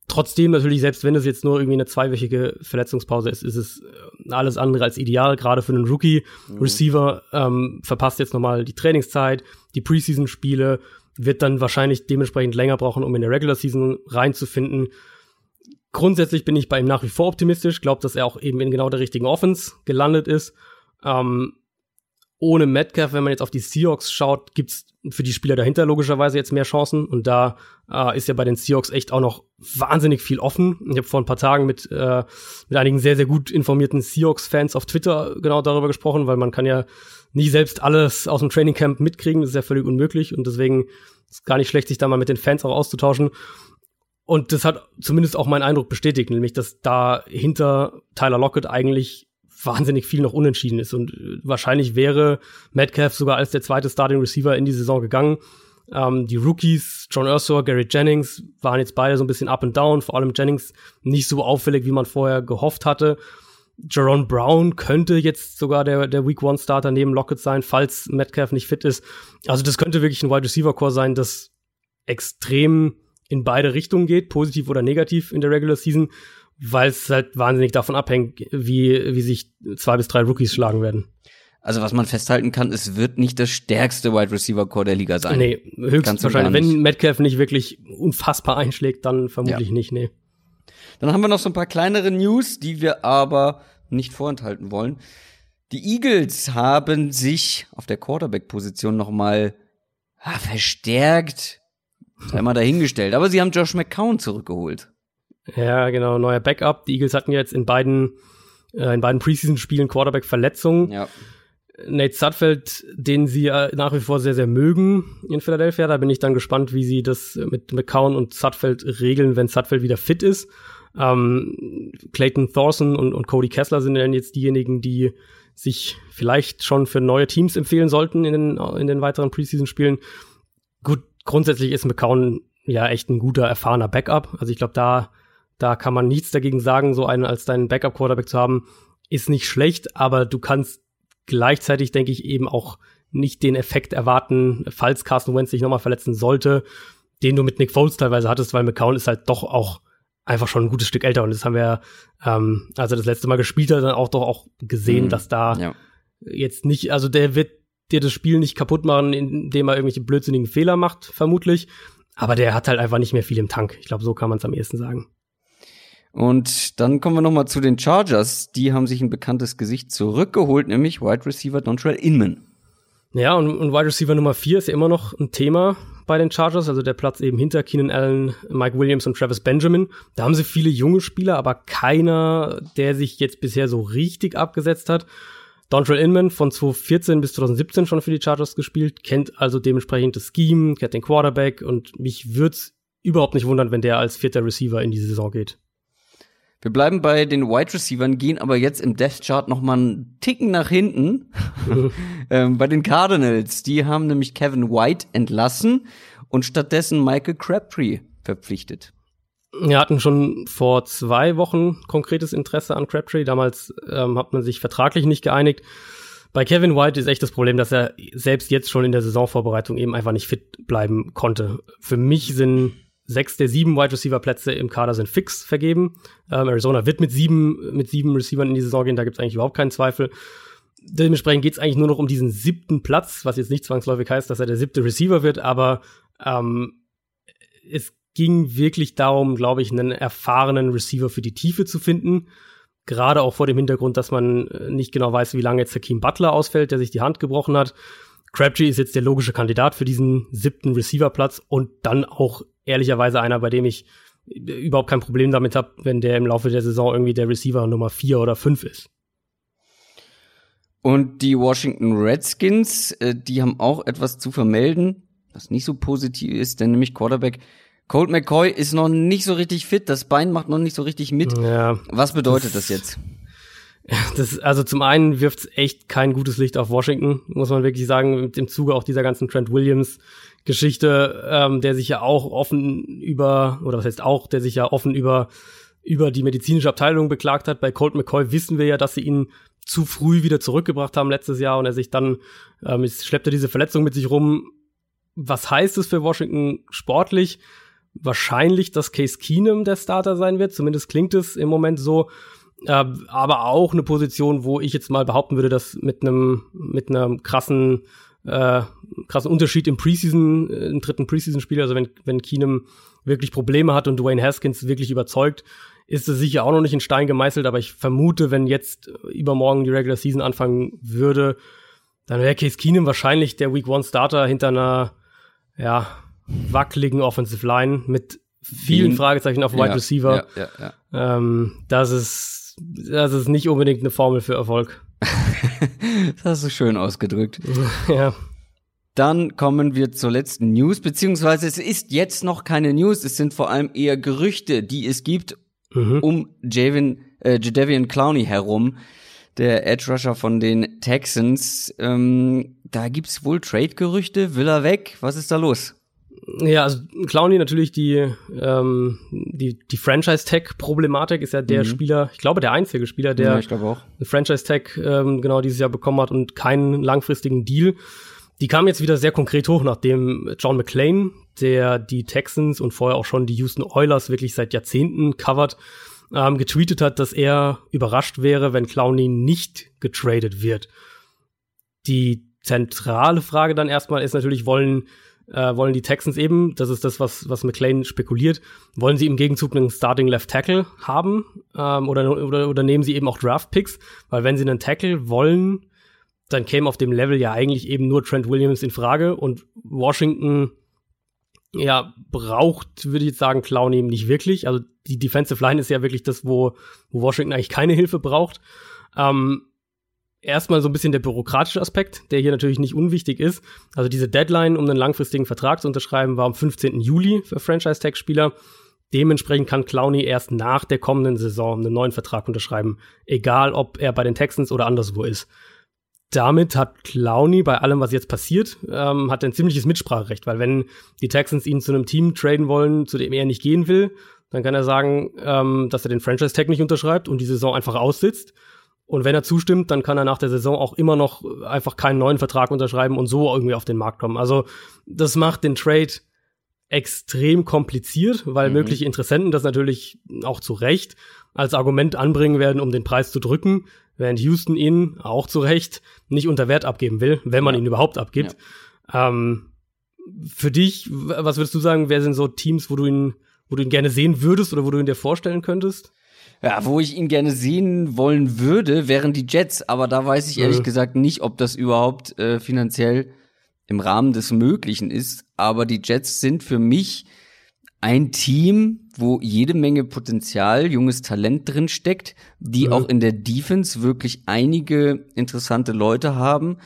Trotzdem natürlich, selbst wenn es jetzt nur irgendwie eine zweiwöchige Verletzungspause ist, ist es äh, alles andere als ideal, gerade für einen Rookie-Receiver. Mhm. Ähm, verpasst jetzt nochmal die Trainingszeit, die Preseason-Spiele, wird dann wahrscheinlich dementsprechend länger brauchen, um in der Regular Season reinzufinden. Grundsätzlich bin ich bei ihm nach wie vor optimistisch, glaube, dass er auch eben in genau der richtigen Offense gelandet ist. Ähm, ohne Metcalf, wenn man jetzt auf die Seahawks schaut, gibt's für die Spieler dahinter logischerweise jetzt mehr Chancen. Und da äh, ist ja bei den Seahawks echt auch noch wahnsinnig viel offen. Ich habe vor ein paar Tagen mit, äh, mit einigen sehr, sehr gut informierten Seahawks-Fans auf Twitter genau darüber gesprochen, weil man kann ja nie selbst alles aus dem Trainingcamp mitkriegen. Das ist ja völlig unmöglich. Und deswegen ist es gar nicht schlecht, sich da mal mit den Fans auch auszutauschen. Und das hat zumindest auch meinen Eindruck bestätigt, nämlich dass da hinter Tyler Lockett eigentlich wahnsinnig viel noch unentschieden ist. Und äh, wahrscheinlich wäre Metcalf sogar als der zweite Starting Receiver in die Saison gegangen. Ähm, die Rookies, John Ursor, Gary Jennings, waren jetzt beide so ein bisschen up and down, vor allem Jennings nicht so auffällig, wie man vorher gehofft hatte. Jerron Brown könnte jetzt sogar der, der Week One Starter neben Lockett sein, falls Metcalf nicht fit ist. Also das könnte wirklich ein Wide Receiver Core sein, das extrem in beide Richtungen geht, positiv oder negativ in der Regular Season weil es halt wahnsinnig davon abhängt, wie, wie sich zwei bis drei Rookies schlagen werden. Also was man festhalten kann, es wird nicht das stärkste Wide Receiver Core der Liga sein. Nee, höchstwahrscheinlich. Wenn Metcalf nicht wirklich unfassbar einschlägt, dann vermutlich ja. nicht, nee. Dann haben wir noch so ein paar kleinere News, die wir aber nicht vorenthalten wollen. Die Eagles haben sich auf der Quarterback-Position noch mal ah, verstärkt, sei mal dahingestellt. Aber sie haben Josh McCown zurückgeholt. Ja, genau, neuer Backup. Die Eagles hatten jetzt in beiden, äh, in beiden Preseason-Spielen Quarterback-Verletzungen. Ja. Nate Sudfeld, den sie nach wie vor sehr, sehr mögen in Philadelphia. Da bin ich dann gespannt, wie sie das mit McCown und Sudfeld regeln, wenn Sudfeld wieder fit ist. Ähm, Clayton Thorson und, und Cody Kessler sind dann jetzt diejenigen, die sich vielleicht schon für neue Teams empfehlen sollten in den, in den weiteren Preseason-Spielen. Gut, grundsätzlich ist McCown ja echt ein guter, erfahrener Backup. Also ich glaube, da da kann man nichts dagegen sagen, so einen als deinen Backup-Quarterback zu haben, ist nicht schlecht, aber du kannst gleichzeitig, denke ich, eben auch nicht den Effekt erwarten, falls Carson Wentz sich nochmal verletzen sollte, den du mit Nick Foles teilweise hattest, weil McCown ist halt doch auch einfach schon ein gutes Stück älter und das haben wir, ähm, als er das letzte Mal gespielt hat, dann auch doch auch gesehen, mhm. dass da ja. jetzt nicht, also der wird dir das Spiel nicht kaputt machen, indem er irgendwelche blödsinnigen Fehler macht, vermutlich. Aber der hat halt einfach nicht mehr viel im Tank. Ich glaube, so kann man es am ehesten sagen. Und dann kommen wir noch mal zu den Chargers. Die haben sich ein bekanntes Gesicht zurückgeholt, nämlich Wide Receiver Dontrell Inman. Ja, und, und Wide Receiver Nummer 4 ist ja immer noch ein Thema bei den Chargers, also der Platz eben hinter Keenan Allen, Mike Williams und Travis Benjamin. Da haben sie viele junge Spieler, aber keiner, der sich jetzt bisher so richtig abgesetzt hat. Dontrell Inman von 2014 bis 2017 schon für die Chargers gespielt, kennt also dementsprechend das Scheme, kennt den Quarterback und mich würde überhaupt nicht wundern, wenn der als vierter Receiver in die Saison geht. Wir bleiben bei den Wide Receivers, gehen aber jetzt im Death Chart noch mal einen Ticken nach hinten. ähm, bei den Cardinals, die haben nämlich Kevin White entlassen und stattdessen Michael Crabtree verpflichtet. Wir hatten schon vor zwei Wochen konkretes Interesse an Crabtree. Damals ähm, hat man sich vertraglich nicht geeinigt. Bei Kevin White ist echt das Problem, dass er selbst jetzt schon in der Saisonvorbereitung eben einfach nicht fit bleiben konnte. Für mich sind sechs der sieben Wide Receiver Plätze im Kader sind fix vergeben. Ähm, Arizona wird mit sieben, mit sieben Receivern in die Saison gehen, da gibt es eigentlich überhaupt keinen Zweifel. Dementsprechend geht es eigentlich nur noch um diesen siebten Platz, was jetzt nicht zwangsläufig heißt, dass er der siebte Receiver wird, aber ähm, es ging wirklich darum, glaube ich, einen erfahrenen Receiver für die Tiefe zu finden. Gerade auch vor dem Hintergrund, dass man äh, nicht genau weiß, wie lange jetzt Hakeem Butler ausfällt, der sich die Hand gebrochen hat. Crabtree ist jetzt der logische Kandidat für diesen siebten Receiver-Platz und dann auch ehrlicherweise einer, bei dem ich überhaupt kein Problem damit habe, wenn der im Laufe der Saison irgendwie der Receiver Nummer vier oder fünf ist. Und die Washington Redskins, äh, die haben auch etwas zu vermelden, was nicht so positiv ist, denn nämlich Quarterback Colt McCoy ist noch nicht so richtig fit, das Bein macht noch nicht so richtig mit. Ja, was bedeutet das, das jetzt? Das, also zum einen wirft es echt kein gutes Licht auf Washington, muss man wirklich sagen, im Zuge auch dieser ganzen Trent Williams Geschichte, ähm, der sich ja auch offen über, oder was heißt auch, der sich ja offen über, über die medizinische Abteilung beklagt hat. Bei Colt McCoy wissen wir ja, dass sie ihn zu früh wieder zurückgebracht haben letztes Jahr und er sich dann, ähm, schleppte diese Verletzung mit sich rum. Was heißt es für Washington sportlich? Wahrscheinlich, dass Case Keenum der Starter sein wird. Zumindest klingt es im Moment so. Äh, aber auch eine Position, wo ich jetzt mal behaupten würde, dass mit einem mit einem krassen äh, krassen Unterschied im Preseason, äh, im dritten Preseason-Spiel, also wenn, wenn Keenum wirklich Probleme hat und Dwayne Haskins wirklich überzeugt, ist es sicher auch noch nicht in Stein gemeißelt, aber ich vermute, wenn jetzt übermorgen die Regular Season anfangen würde, dann wäre Case Keenum wahrscheinlich der Week One Starter hinter einer, ja, wackeligen Offensive Line mit vielen. Fragezeichen auf Wide ja, Receiver. Ja, ja, ähm, das ist, das ist nicht unbedingt eine Formel für Erfolg. das hast du schön ausgedrückt. ja. Dann kommen wir zur letzten News, beziehungsweise es ist jetzt noch keine News, es sind vor allem eher Gerüchte, die es gibt mhm. um Javin, äh, Jadavian Clowney herum, der Edge Rusher von den Texans. Ähm, da gibt's wohl Trade-Gerüchte, will er weg? Was ist da los? Ja, also Clowny natürlich die, ähm, die, die Franchise-Tag-Problematik ist ja der mhm. Spieler, ich glaube der einzige Spieler, der ja, Franchise-Tag ähm, genau dieses Jahr bekommen hat und keinen langfristigen Deal. Die kam jetzt wieder sehr konkret hoch, nachdem John McClane, der die Texans und vorher auch schon die Houston Oilers wirklich seit Jahrzehnten covert, ähm, getweetet hat, dass er überrascht wäre, wenn Clowney nicht getradet wird. Die zentrale Frage dann erstmal ist natürlich, wollen äh, wollen die Texans eben, das ist das, was, was McLean spekuliert, wollen sie im Gegenzug einen Starting Left Tackle haben ähm, oder, oder, oder nehmen sie eben auch Draft Picks, weil wenn sie einen Tackle wollen, dann käme auf dem Level ja eigentlich eben nur Trent Williams in Frage und Washington ja, braucht, würde ich jetzt sagen, Clown eben nicht wirklich. Also die Defensive Line ist ja wirklich das, wo, wo Washington eigentlich keine Hilfe braucht. Ähm, erstmal so ein bisschen der bürokratische Aspekt, der hier natürlich nicht unwichtig ist. Also diese Deadline, um einen langfristigen Vertrag zu unterschreiben, war am 15. Juli für Franchise-Tag-Spieler. Dementsprechend kann Clowney erst nach der kommenden Saison einen neuen Vertrag unterschreiben, egal ob er bei den Texans oder anderswo ist. Damit hat Clowney bei allem, was jetzt passiert, ähm, hat ein ziemliches Mitspracherecht, weil wenn die Texans ihn zu einem Team traden wollen, zu dem er nicht gehen will, dann kann er sagen, ähm, dass er den Franchise-Tag nicht unterschreibt und die Saison einfach aussitzt. Und wenn er zustimmt, dann kann er nach der Saison auch immer noch einfach keinen neuen Vertrag unterschreiben und so irgendwie auf den Markt kommen. Also das macht den Trade extrem kompliziert, weil mhm. mögliche Interessenten das natürlich auch zu Recht als Argument anbringen werden, um den Preis zu drücken, während Houston ihn auch zu Recht nicht unter Wert abgeben will, wenn man ja. ihn überhaupt abgibt. Ja. Ähm, für dich, was würdest du sagen, wer sind so Teams, wo du ihn, wo du ihn gerne sehen würdest oder wo du ihn dir vorstellen könntest? Ja, wo ich ihn gerne sehen wollen würde, wären die Jets, aber da weiß ich ehrlich mhm. gesagt nicht, ob das überhaupt äh, finanziell im Rahmen des Möglichen ist. Aber die Jets sind für mich ein Team, wo jede Menge Potenzial, junges Talent drin steckt, die mhm. auch in der Defense wirklich einige interessante Leute haben.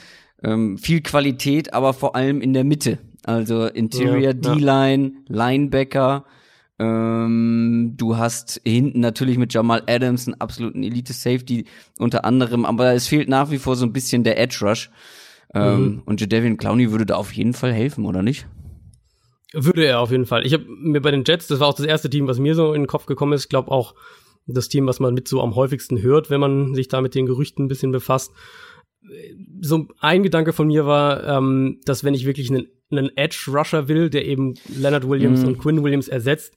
Ähm, viel Qualität, aber vor allem in der Mitte. Also Interior ja, D-Line, ja. Linebacker, Ähm, du hast hinten natürlich mit Jamal Adams einen absoluten Elite-Safety unter anderem, aber es fehlt nach wie vor so ein bisschen der Edge-Rush. Ähm, Mhm. Und Jadavian Clowney würde da auf jeden Fall helfen, oder nicht? Würde er auf jeden Fall. Ich habe mir bei den Jets, das war auch das erste Team, was mir so in den Kopf gekommen ist, ich glaube auch das Team, was man mit so am häufigsten hört, wenn man sich da mit den Gerüchten ein bisschen befasst. So ein Gedanke von mir war, ähm, dass wenn ich wirklich einen, einen Edge-Rusher will, der eben Leonard Williams Mhm. und Quinn Williams ersetzt,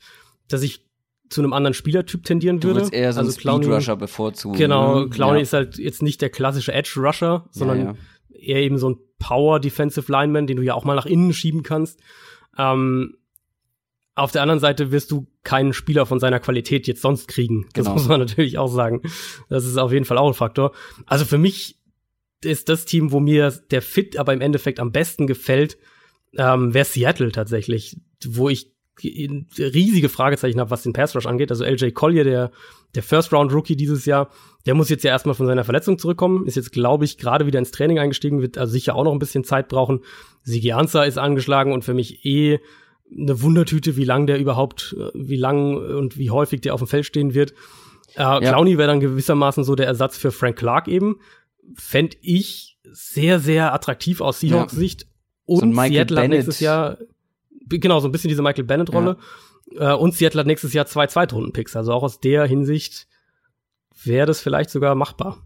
dass ich zu einem anderen Spielertyp tendieren Du würde. würdest eher so einen Also Clowney- Speed-Rusher bevorzugen. Genau, ne? Clowney ja. ist halt jetzt nicht der klassische Edge-Rusher, sondern ja, ja. eher eben so ein Power-Defensive Lineman, den du ja auch mal nach innen schieben kannst. Ähm, auf der anderen Seite wirst du keinen Spieler von seiner Qualität jetzt sonst kriegen. Das Genau. muss man natürlich auch sagen. Das ist auf jeden Fall auch ein Faktor. Also für mich ist das Team, wo mir der Fit aber im Endeffekt am besten gefällt, ähm, wäre Seattle tatsächlich, wo ich riesige Fragezeichen habe, was den Pass Rush angeht. Also LJ Collier, der, der First Round Rookie dieses Jahr, der muss jetzt ja erstmal von seiner Verletzung zurückkommen, ist jetzt, glaube ich, gerade wieder ins Training eingestiegen, wird also sicher auch noch ein bisschen Zeit brauchen. Sigi Ansah ist angeschlagen und für mich eh eine Wundertüte, wie lang der überhaupt, äh, wie lang und wie häufig der auf dem Feld stehen wird. Äh, Clowney wäre dann gewissermaßen so der Ersatz für Frank Clark eben. Fänd ich sehr, sehr attraktiv aus Seahawks Ja. Sicht. So Und ein Michael Seattle hat Bennett. nächstes Jahr, genau, so ein bisschen diese Michael Bennett-Rolle. Äh, und Seattle hat nächstes Jahr zwei Zweitrunden-Picks. Also auch aus der Hinsicht wäre das vielleicht sogar machbar.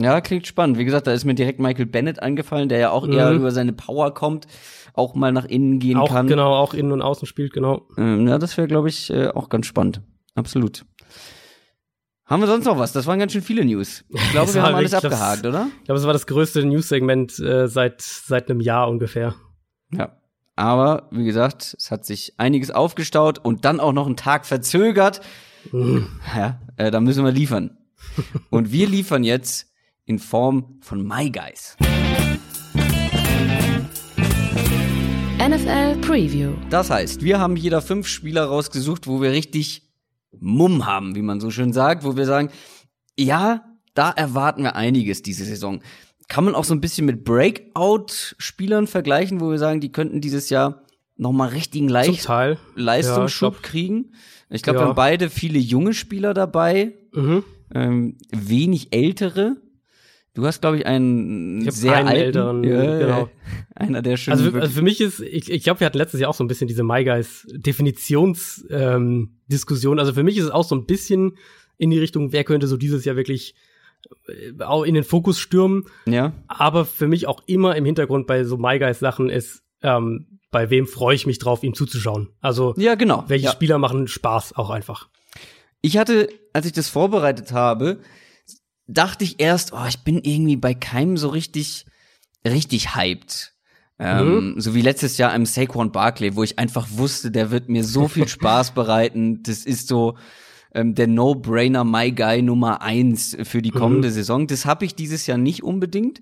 Ja, klingt spannend. Wie gesagt, da ist mir direkt Michael Bennett eingefallen, der ja auch eher Mhm. über seine Power kommt, auch mal nach innen gehen Auch, kann. genau, auch innen und außen spielt, genau. Ähm, ja, das wäre, glaube ich, äh, auch ganz spannend. Absolut. Haben wir sonst noch was? Das waren ganz schön viele News. Ich glaube, wir haben alles das- abgehakt, oder? Ich glaube, es war das größte News-Segment äh, seit, seit einem Jahr ungefähr. Ja. Aber, wie gesagt, es hat sich einiges aufgestaut und dann auch noch einen Tag verzögert. Ja, äh, da müssen wir liefern. und wir liefern jetzt in Form von My Guys. NFL Preview. Das heißt, wir haben jeder fünf Spieler rausgesucht, wo wir richtig Mumm haben, wie man so schön sagt, wo wir sagen, ja, da erwarten wir einiges diese Saison. Kann man auch so ein bisschen mit Breakout-Spielern vergleichen, wo wir sagen, die könnten dieses Jahr noch mal richtigen Leicht. Leistungsschub Ja, ich kriegen. Ich glaube, Ja. wir haben beide viele junge Spieler dabei, Mhm. ähm, wenig ältere. Du hast, glaube ich, einen Ich sehr einen alten, älteren, ja, genau. einer der schön Also, für- also für mich ist, ich, ich glaube, wir hatten letztes Jahr auch so ein bisschen diese My Guys Definitionsdiskussion. Ähm, also für mich ist es auch so ein bisschen in die Richtung, wer könnte so dieses Jahr wirklich äh, auch in den Fokus stürmen. ja, Aber für mich auch immer im Hintergrund bei so My Guys Sachen ist, ähm, bei wem freue ich mich drauf, ihm zuzuschauen. Also ja, genau. welche ja. Spieler machen Spaß auch einfach. Ich hatte, als ich das vorbereitet habe, dachte ich erst, oh, ich bin irgendwie bei keinem so richtig, richtig hyped. Ähm, So wie letztes Jahr im Saquon Barkley, wo ich einfach wusste, der wird mir so viel Spaß bereiten. Das ist so ähm, der No-Brainer My Guy Nummer eins für die kommende Saison. Das habe ich dieses Jahr nicht unbedingt.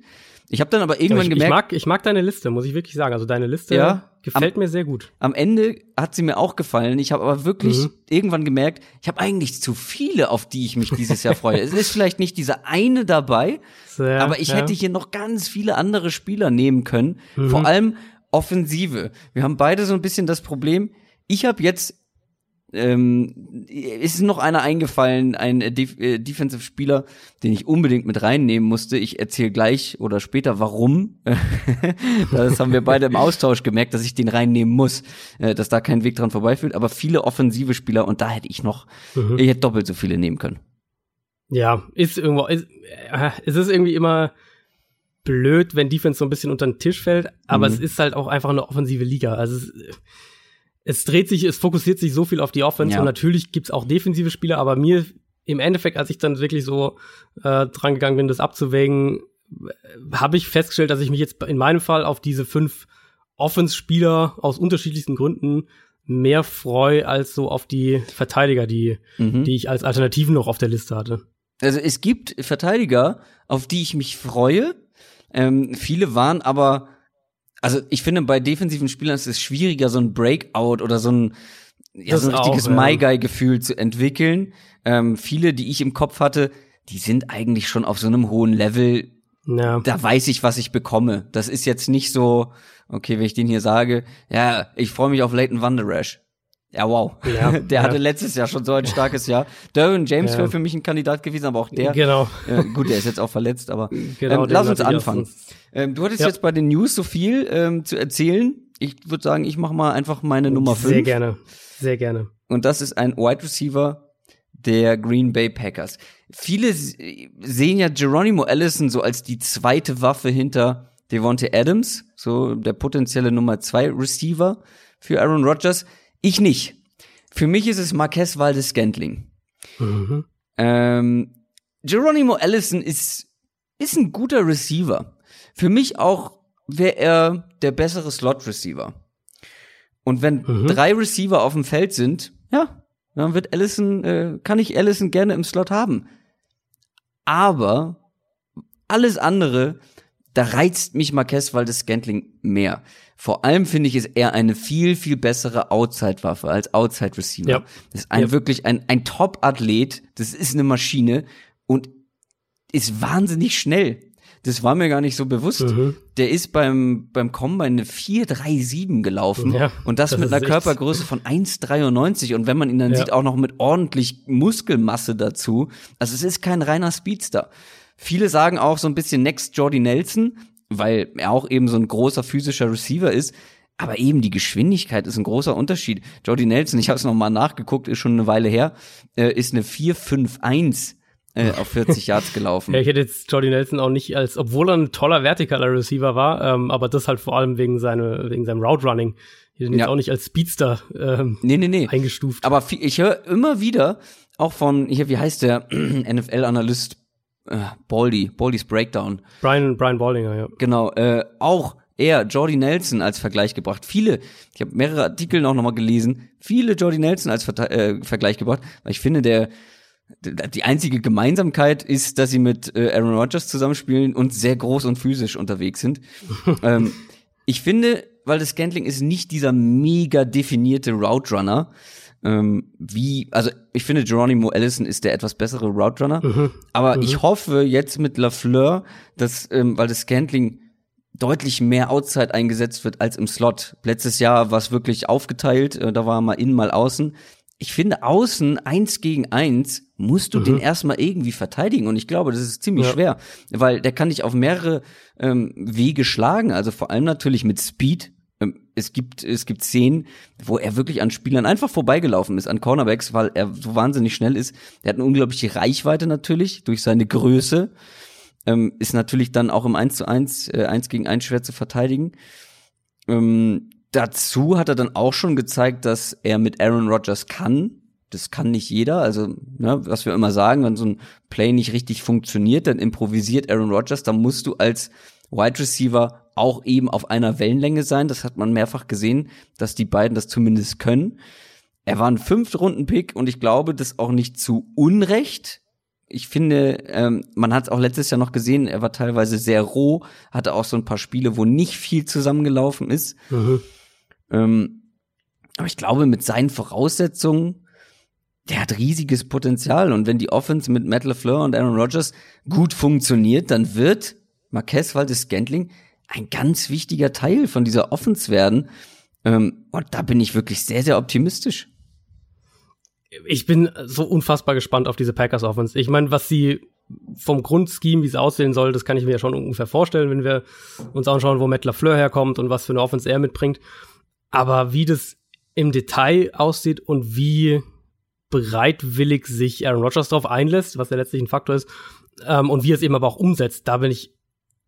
Ich habe dann aber irgendwann ich, ich, gemerkt, mag, ich mag deine Liste, muss ich wirklich sagen. Also deine Liste Ja, gefällt mir sehr gut. am Ende hat sie mir auch gefallen. Ich habe aber wirklich Mhm. irgendwann gemerkt, ich habe eigentlich zu viele, auf die ich mich dieses Jahr freue. es ist vielleicht nicht dieser eine dabei, Sehr, aber ich ja. hätte hier noch ganz viele andere Spieler nehmen können. Mhm. Vor allem Offensive. Wir haben beide so ein bisschen das Problem. Ich habe jetzt ähm, ist noch einer eingefallen, ein äh, Def äh, Defensive-Spieler, den ich unbedingt mit reinnehmen musste. Ich erzähle gleich oder später, warum. das haben wir beide im Austausch gemerkt, dass ich den reinnehmen muss, äh, dass da kein Weg dran vorbeiführt. Aber viele offensive Spieler und da hätte ich noch, Mhm. ich hätte doppelt so viele nehmen können. Ja, ist irgendwo, ist, äh, es ist irgendwie immer blöd, wenn Defense so ein bisschen unter den Tisch fällt, aber Mhm. es ist halt auch einfach eine offensive Liga. Also es, es dreht sich, es fokussiert sich so viel auf die Offense Ja. und natürlich gibt's auch defensive Spieler, aber mir im Endeffekt, als ich dann wirklich so äh, dran gegangen bin, das abzuwägen, äh, habe ich festgestellt, dass ich mich jetzt in meinem Fall auf diese fünf Offense-Spieler aus unterschiedlichsten Gründen mehr freue als so auf die Verteidiger, die, Mhm. die ich als Alternativen noch auf der Liste hatte. Also es gibt Verteidiger, auf die ich mich freue. Ähm, viele waren aber, also ich finde bei defensiven Spielern ist es schwieriger, so ein Breakout oder so ein, ja, so ein richtiges ja. My Guy-Gefühl zu entwickeln. Ähm, viele, die ich im Kopf hatte, die sind eigentlich schon auf so einem hohen Level. Ja. Da weiß ich, was ich bekomme. Das ist jetzt nicht so, okay, wenn ich den hier sage, ja, ich freue mich auf Leighton Vanderash. Ja, wow. Ja, der ja. hatte letztes Jahr schon so ein starkes Jahr. Derwin James Ja. wäre für mich ein Kandidat gewesen, aber auch der. Genau. Äh, gut, der ist jetzt auch verletzt, aber Genau, ähm, lass uns anfangen. Ähm, du hattest jetzt bei den News so viel ähm, zu erzählen. Ich würde sagen, ich mache mal einfach meine Nummer 5. Sehr gerne. Sehr gerne. Und das ist ein Wide Receiver der Green Bay Packers. Viele sehen ja Geronimo Allison so als die zweite Waffe hinter Devontae Adams, so der potenzielle Nummer zwei Receiver für Aaron Rodgers. Ich nicht. Für mich ist es Marquez Valdes Scantling. Mhm. Ähm, Geronimo Allison ist, ist ein guter Receiver. Für mich auch wäre er der bessere Slot-Receiver. Und wenn Mhm. drei Receiver auf dem Feld sind, ja, dann wird Allison, äh, kann ich Allison gerne im Slot haben. Aber alles andere, da reizt mich Marquez Valdes Scantling mehr. Vor allem finde ich es eher eine viel, viel bessere Outside-Waffe als Outside-Receiver. Ja. Das ist ein Ja. wirklich ein, ein Top-Athlet, das ist eine Maschine und ist wahnsinnig schnell. Das war mir gar nicht so bewusst. Mhm. Der ist beim, beim Combine eine 4,37 gelaufen Ja, und das, das mit einer echt- Körpergröße von 1,93 und wenn man ihn dann Ja. sieht, auch noch mit ordentlich Muskelmasse dazu. Also es ist kein reiner Speedster. Viele sagen auch so ein bisschen Next Jordy Nelson, weil er auch eben so ein großer physischer Receiver ist. Aber eben die Geschwindigkeit ist ein großer Unterschied. Jordy Nelson, ich habe es noch mal nachgeguckt, ist schon eine Weile her, äh, ist eine 4,51 äh, auf 40 Yards gelaufen. Ja, ich hätte jetzt Jordy Nelson auch nicht als, obwohl er ein toller vertikaler Receiver war, ähm, aber das halt vor allem wegen, seine, wegen seinem Route Running. Ich hätte ihn Ja. jetzt auch nicht als Speedster ähm, Nee, nee, nee. eingestuft. Aber ich höre immer wieder, auch von, hier, wie heißt der NFL-Analyst, äh, Baldy, Baldys Breakdown, Brian, Brian Baldinger, ja. genau, äh, auch er, Jordy Nelson als Vergleich gebracht. Viele, ich habe mehrere Artikel auch nochmal gelesen, viele Jordy Nelson als Verte äh, Vergleich gebracht, weil ich finde, der die einzige Gemeinsamkeit ist, dass sie mit äh, Aaron Rodgers zusammenspielen und sehr groß und physisch unterwegs sind. ähm, ich finde, weil das Scantling ist nicht dieser mega definierte Route Runner, ähm, wie, also ich finde, Geronimo Allison ist der etwas bessere Route Runner. Aber ich hoffe jetzt mit Lafleur, dass, ähm, weil das Scantling deutlich mehr Outside eingesetzt wird als im Slot. Letztes Jahr war es wirklich aufgeteilt, äh, da war mal innen, mal außen. Ich finde, außen eins gegen eins musst du den erstmal irgendwie verteidigen. Und ich glaube, das ist ziemlich Ja. schwer, weil der kann dich auf mehrere ähm, Wege schlagen. Also vor allem natürlich mit Speed. Es gibt, es gibt Szenen, wo er wirklich an Spielern einfach vorbeigelaufen ist, an Cornerbacks, weil er so wahnsinnig schnell ist. Der hat eine unglaubliche Reichweite natürlich durch seine Größe. Ähm, ist natürlich dann auch im 1 zu 1, äh, 1 gegen 1 schwer zu verteidigen. Ähm, dazu hat er dann auch schon gezeigt, dass er mit Aaron Rodgers kann. Das kann nicht jeder. Also, ne, was wir immer sagen, wenn so ein Play nicht richtig funktioniert, dann improvisiert Aaron Rodgers. Dann musst du als Wide Receiver auch eben auf einer Wellenlänge sein. Das hat man mehrfach gesehen, dass die beiden das zumindest können. Er war ein Fünft-Runden-Pick und ich glaube, das auch nicht zu Unrecht. Ich finde, ähm, man hat es auch letztes Jahr noch gesehen, er war teilweise sehr roh, hatte auch so ein paar Spiele, wo nicht viel zusammengelaufen ist. Mhm. Ähm, aber ich glaube, mit seinen Voraussetzungen, der hat riesiges Potenzial. Und wenn die Offense mit Matt LaFleur und Aaron Rodgers gut funktioniert, dann wird Marquez Valdes Scantling ein ganz wichtiger Teil von dieser Offense werden. Ähm, und da bin ich wirklich sehr, sehr optimistisch. Ich bin so unfassbar gespannt auf diese Packers Offense. Ich meine, was sie vom Grundscheme, wie es aussehen soll, das kann ich mir ja schon ungefähr vorstellen, wenn wir uns anschauen, wo Matt LaFleur herkommt und was für eine Offense er mitbringt. Aber wie das im Detail aussieht und wie bereitwillig sich Aaron Rodgers darauf einlässt, was ja letztlich ein Faktor ist, ähm, und wie er es eben aber auch umsetzt, da bin ich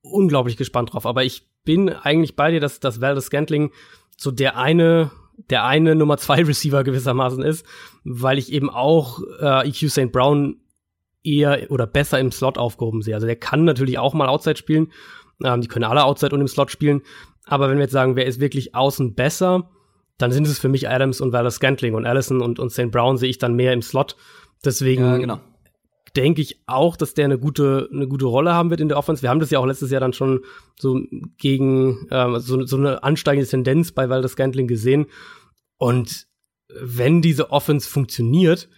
unglaublich gespannt drauf. Aber ich bin eigentlich bei dir, dass, dass Valdez Scantling so der eine, der eine Nummer zwei Receiver gewissermaßen ist, weil ich eben auch äh, EQ St. Brown eher oder besser im Slot aufgehoben sehe. Also der kann natürlich auch mal Outside spielen. Ähm, die können alle Outside und im Slot spielen. Aber wenn wir jetzt sagen, wer ist wirklich außen besser, dann sind es für mich Adams und Valdez Scantling und Allison und, und St. Brown sehe ich dann mehr im Slot. Deswegen genau. Denke ich auch, dass der eine gute, eine gute Rolle haben wird in der Offense. Wir haben das ja auch letztes Jahr dann schon so gegen ähm, so, so eine ansteigende Tendenz bei Valdez Scantling gesehen. Und wenn diese Offense funktioniert,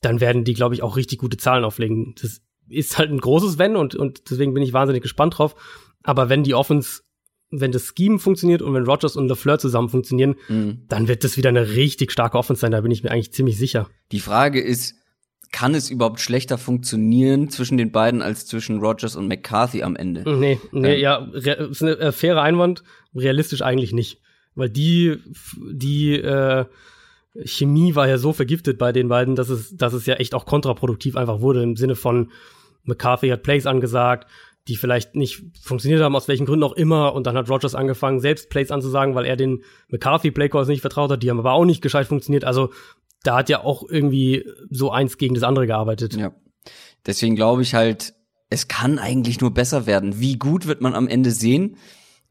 dann werden die, glaube ich, auch richtig gute Zahlen auflegen. Das ist halt ein großes Wenn und, und deswegen bin ich wahnsinnig gespannt drauf. Aber wenn die Offense wenn das Scheme funktioniert und wenn Rogers und LaFleur zusammen funktionieren, Mhm. dann wird das wieder eine richtig starke Offense sein, da bin ich mir eigentlich ziemlich sicher. Die Frage ist, kann es überhaupt schlechter funktionieren zwischen den beiden als zwischen Rogers und McCarthy am Ende? Nee, nee, Ähm. ja, ist eine äh, faire Einwand, realistisch eigentlich nicht. Weil die, die äh, Chemie war ja so vergiftet bei den beiden, dass es, dass es ja echt auch kontraproduktiv einfach wurde, im Sinne von McCarthy hat Plays angesagt, die vielleicht nicht funktioniert haben, aus welchen Gründen auch immer, und dann hat Rogers angefangen, selbst Plays anzusagen, weil er den McCarthy Playcalls nicht vertraut hat, die haben aber auch nicht gescheit funktioniert. Also da hat ja auch irgendwie so eins gegen das andere gearbeitet. Ja. Deswegen glaube ich halt, es kann eigentlich nur besser werden. Wie gut wird man am Ende sehen?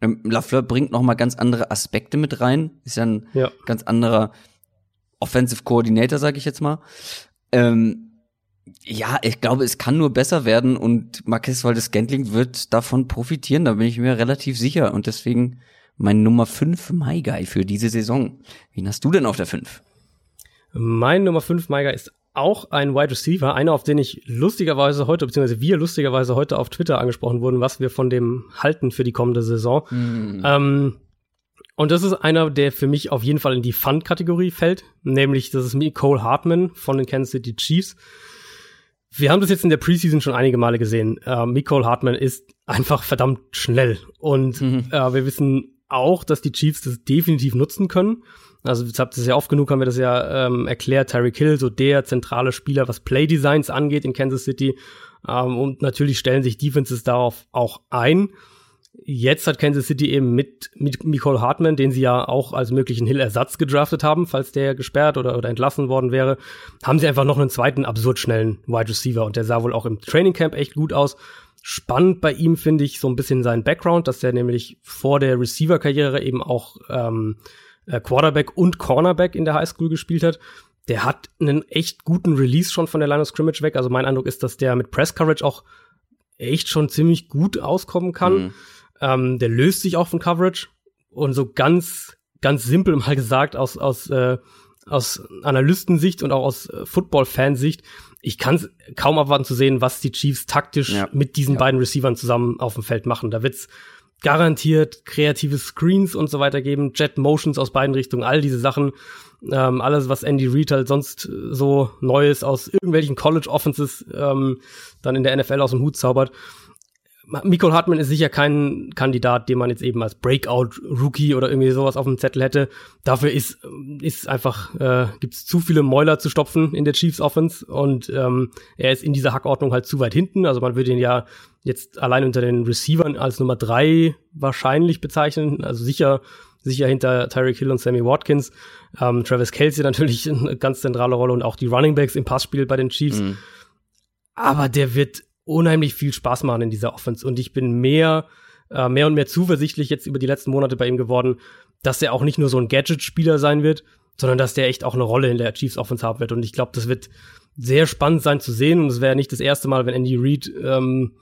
Ähm, Lafleur bringt noch mal ganz andere Aspekte mit rein. Ist ja ein Ja. ganz anderer Offensive Coordinator, sage ich jetzt mal. Ähm, ja, ich glaube, es kann nur besser werden und Marquez Valdes Scantling wird davon profitieren, da bin ich mir relativ sicher. Und deswegen mein Nummer 5 My Guy für diese Saison. Wen hast du denn auf der 5? Mein Nummer 5 Meiger ist auch ein Wide Receiver, einer, auf den ich lustigerweise heute, beziehungsweise wir lustigerweise heute auf Twitter angesprochen wurden, was wir von dem halten für die kommende Saison. Ähm, und das ist einer, der für mich auf jeden Fall in die Fun-Kategorie fällt, nämlich das ist Cole Hartman von den Kansas City Chiefs. Wir haben das jetzt in der Preseason schon einige Male gesehen. Äh, Nicole Hartman ist einfach verdammt schnell. Und Mhm. äh, wir wissen auch, dass die Chiefs das definitiv nutzen können. Also, jetzt habt ihr es ja oft genug, haben wir das ja ähm, erklärt. Tyreek Hill, so der zentrale Spieler, was Playdesigns angeht in Kansas City. Ähm, und natürlich stellen sich Defenses darauf auch ein. Jetzt hat Kansas City eben mit, mit Nicole Hartman, den sie ja auch als möglichen Hill-Ersatz gedraftet haben, falls der gesperrt oder, oder entlassen worden wäre, haben sie einfach noch einen zweiten absurd schnellen Wide Receiver und der sah wohl auch im Training Camp echt gut aus. Spannend bei ihm finde ich so ein bisschen sein Background, dass er nämlich vor der Receiver-Karriere eben auch ähm, äh, Quarterback und Cornerback in der Highschool gespielt hat. Der hat einen echt guten Release schon von der Line of Scrimmage weg. Also mein Eindruck ist, dass der mit Press Coverage auch echt schon ziemlich gut auskommen kann. Mhm. Ähm, der löst sich auch von Coverage und so ganz, ganz simpel mal gesagt aus, aus, äh, aus Analystensicht und auch aus äh, Football-Fansicht, ich kann es kaum abwarten zu sehen, was die Chiefs taktisch Ja. mit diesen Ja. beiden Receivern zusammen auf dem Feld machen. Da wird's garantiert kreative Screens und so weiter geben, Jet Motions aus beiden Richtungen, all diese Sachen, ähm, alles, was Andy Reid halt sonst äh, so Neues aus irgendwelchen College Offenses ähm, dann in der NFL aus dem Hut zaubert. Michael Hartman ist sicher kein Kandidat, den man jetzt eben als Breakout-Rookie oder irgendwie sowas auf dem Zettel hätte. Dafür ist, ist einfach, äh, gibt es zu viele Mäuler zu stopfen in der Chiefs Offense und ähm, er ist in dieser Hackordnung halt zu weit hinten. Also man würde ihn ja jetzt allein unter den Receivern als Nummer drei wahrscheinlich bezeichnen. Also sicher, sicher hinter Tyreek Hill und Sammy Watkins. Ähm, Travis Kelsey natürlich eine ganz zentrale Rolle und auch die Running Backs im Passspiel bei den Chiefs Mhm. aber der wird unheimlich viel Spaß machen in dieser Offense. Und ich bin mehr äh, mehr und mehr zuversichtlich jetzt über die letzten Monate bei ihm geworden, dass er auch nicht nur so ein Gadget-Spieler sein wird, sondern dass der echt auch eine Rolle in der Chiefs Offense haben wird. Und ich glaube, das wird sehr spannend sein zu sehen. Und es wäre nicht das erste Mal, wenn Andy Reid ähm,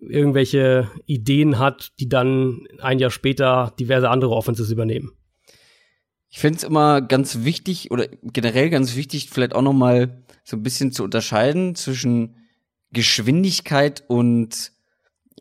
irgendwelche Ideen hat, die dann ein Jahr später diverse andere Offenses übernehmen. Ich finde es immer ganz wichtig oder generell ganz wichtig, vielleicht auch noch mal so ein bisschen zu unterscheiden zwischen Geschwindigkeit und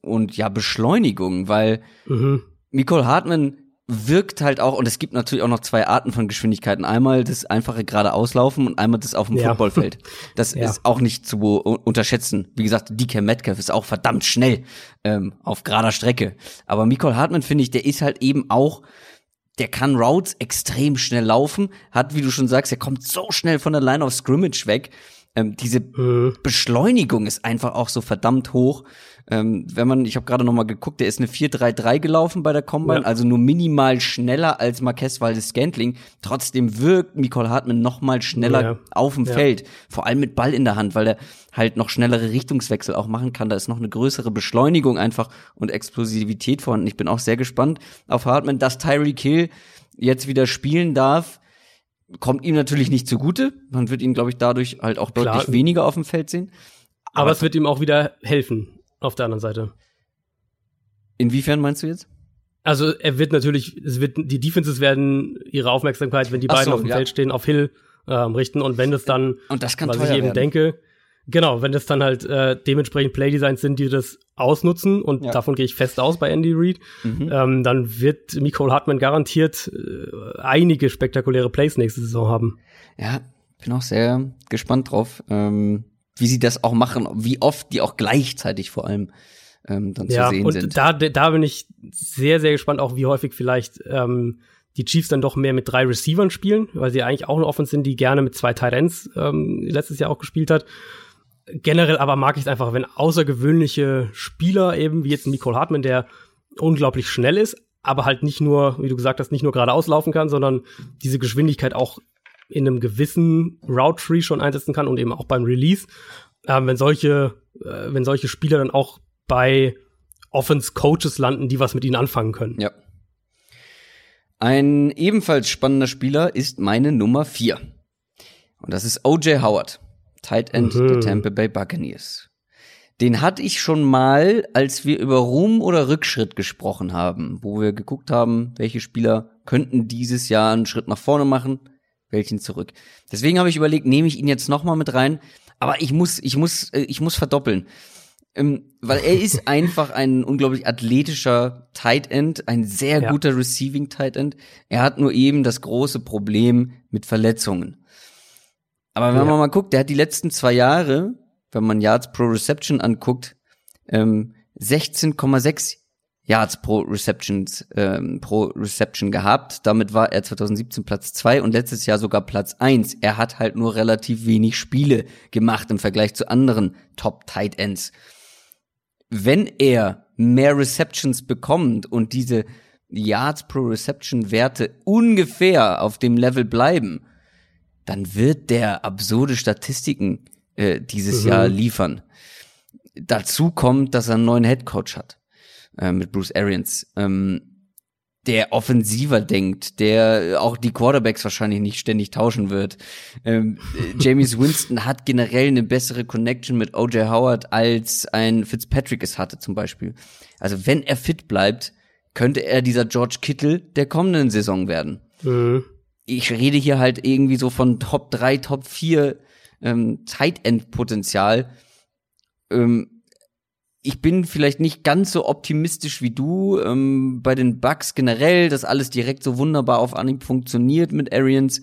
und ja Beschleunigung, weil Mhm. Nicole Hartman wirkt halt auch, und es gibt natürlich auch noch zwei Arten von Geschwindigkeiten. Einmal das einfache geradeauslaufen und einmal das auf dem Ja. Footballfeld. Das Ja. ist auch nicht zu unterschätzen. Wie gesagt, DK Metcalf ist auch verdammt schnell ähm, auf gerader Strecke. Aber Nicole Hartman, finde ich, der ist halt eben auch, der kann Routes extrem schnell laufen, hat, wie du schon sagst, er kommt so schnell von der Line of Scrimmage weg. Ähm, diese Mhm. Beschleunigung ist einfach auch so verdammt hoch. Ähm, wenn man, ich habe gerade noch mal geguckt, der ist eine 4-3-3 gelaufen bei der Combine, Ja. also nur minimal schneller als Marquez Valdes Scantling. Trotzdem wirkt Nicole Hartman noch mal schneller Ja. auf dem Ja. Feld, vor allem mit Ball in der Hand, weil er halt noch schnellere Richtungswechsel auch machen kann. Da ist noch eine größere Beschleunigung einfach und Explosivität vorhanden. Ich bin auch sehr gespannt auf Hartman, dass Tyreek Hill jetzt wieder spielen darf. Kommt ihm natürlich nicht zugute. Man wird ihn, glaube ich, dadurch halt auch Klar. deutlich weniger auf dem Feld sehen. Aber, Aber- es wird ihm auch wieder helfen auf der anderen Seite. Inwiefern meinst du jetzt? Also er wird natürlich, es wird, die Defenses werden ihre Aufmerksamkeit, wenn die Ach beiden so, auf dem ja. Feld stehen, auf Hill ähm, richten. Und wenn es dann, Und das kann was ich eben werden. denke, Genau, wenn das dann halt äh, dementsprechend Playdesigns sind, die das ausnutzen, und ja. davon gehe ich fest aus bei Andy Reid, mhm. ähm, dann wird Nicole Hartmann garantiert äh, einige spektakuläre Plays nächste Saison haben. Ja, bin auch sehr gespannt drauf, ähm, wie sie das auch machen, wie oft die auch gleichzeitig vor allem ähm, dann ja, zu sehen und sind. Da, da bin ich sehr, sehr gespannt, auch wie häufig vielleicht ähm, die Chiefs dann doch mehr mit drei Receivern spielen, weil sie eigentlich auch eine Offense sind, die gerne mit zwei Tight Ends ähm, letztes Jahr auch gespielt hat. Generell aber mag ich es einfach, wenn außergewöhnliche Spieler eben, wie jetzt Nicole Hartman, der unglaublich schnell ist, aber halt nicht nur, wie du gesagt hast, nicht nur geradeaus laufen kann, sondern diese Geschwindigkeit auch in einem gewissen Route Tree schon einsetzen kann und eben auch beim Release. Ähm, wenn solche, äh, wenn solche Spieler dann auch bei Offense Coaches landen, die was mit ihnen anfangen können. Ja. Ein ebenfalls spannender Spieler ist meine Nummer vier. Und das ist OJ Howard, Tight End mhm. der Tampa Bay Buccaneers. Den hatte ich schon mal, als wir über Ruhm oder Rückschritt gesprochen haben, wo wir geguckt haben, welche Spieler könnten dieses Jahr einen Schritt nach vorne machen, welchen zurück. Deswegen habe ich überlegt, nehme ich ihn jetzt noch mal mit rein, aber ich muss, ich muss, äh, ich muss verdoppeln. Ähm, weil er ist einfach ein unglaublich athletischer Tight End, ein sehr ja. guter Receiving Tight End. Er hat nur eben das große Problem mit Verletzungen. Aber wenn ja. man mal guckt, der hat die letzten zwei Jahre, wenn man Yards pro Reception anguckt, ähm, 16,6 Yards pro Receptions ähm, pro Reception gehabt. Damit war er 2017 Platz zwei und letztes Jahr sogar Platz eins. Er hat halt nur relativ wenig Spiele gemacht im Vergleich zu anderen Top Tight Ends wenn er mehr Receptions bekommt und diese Yards pro Reception Werte ungefähr auf dem Level bleiben, dann wird der absurde Statistiken äh, dieses mhm. Jahr liefern. Dazu kommt, dass er einen neuen Head Coach hat äh, mit Bruce Arians. Ähm, der offensiver denkt, der auch die Quarterbacks wahrscheinlich nicht ständig tauschen wird. Ähm, äh, James Winston hat generell eine bessere Connection mit OJ Howard als ein Fitzpatrick es hatte zum Beispiel. Also wenn er fit bleibt, könnte er dieser George Kittle der kommenden Saison werden. Mhm. Ich rede hier halt irgendwie so von Top 3, Top 4 ähm, Tight End Potenzial. Ähm, ich bin vielleicht nicht ganz so optimistisch wie du ähm, bei den Bugs generell, dass alles direkt so wunderbar auf Anhieb funktioniert mit Arians.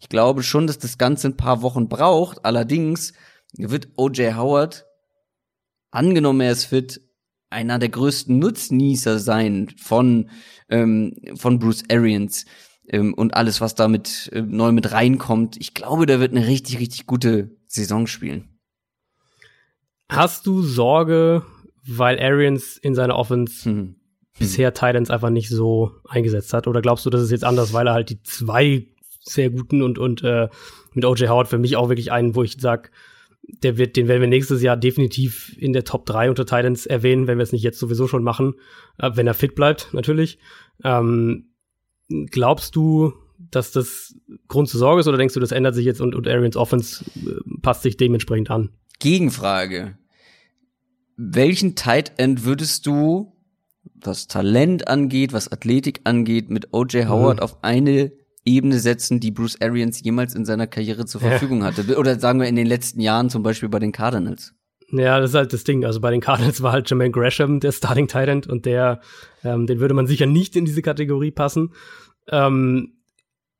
Ich glaube schon, dass das Ganze ein paar Wochen braucht. Allerdings wird OJ Howard, angenommen er ist fit, einer der größten Nutznießer sein von, ähm, von Bruce Arians ähm, und alles, was damit äh, neu mit reinkommt. Ich glaube, der wird eine richtig, richtig gute Saison spielen. Hast du Sorge, weil Arians in seiner Offense mhm. bisher Titans einfach nicht so eingesetzt hat? Oder glaubst du, das ist jetzt anders, weil er halt die zwei sehr guten und, und äh, mit OJ Howard für mich auch wirklich einen, wo ich sag, der wird, den werden wir nächstes Jahr definitiv in der Top 3 unter Titans erwähnen, wenn wir es nicht jetzt sowieso schon machen, äh, wenn er fit bleibt, natürlich. Ähm, glaubst du, dass das Grund zur Sorge ist oder denkst du, das ändert sich jetzt und, und Arians Offense äh, passt sich dementsprechend an? Gegenfrage welchen Tight End würdest du, was Talent angeht, was Athletik angeht, mit OJ Howard mhm. auf eine Ebene setzen, die Bruce Arians jemals in seiner Karriere zur Verfügung ja. hatte? Oder sagen wir in den letzten Jahren zum Beispiel bei den Cardinals? Ja, das ist halt das Ding. Also bei den Cardinals war halt Jermaine Gresham der Starting Tight End und der, ähm, den würde man sicher nicht in diese Kategorie passen. Ähm,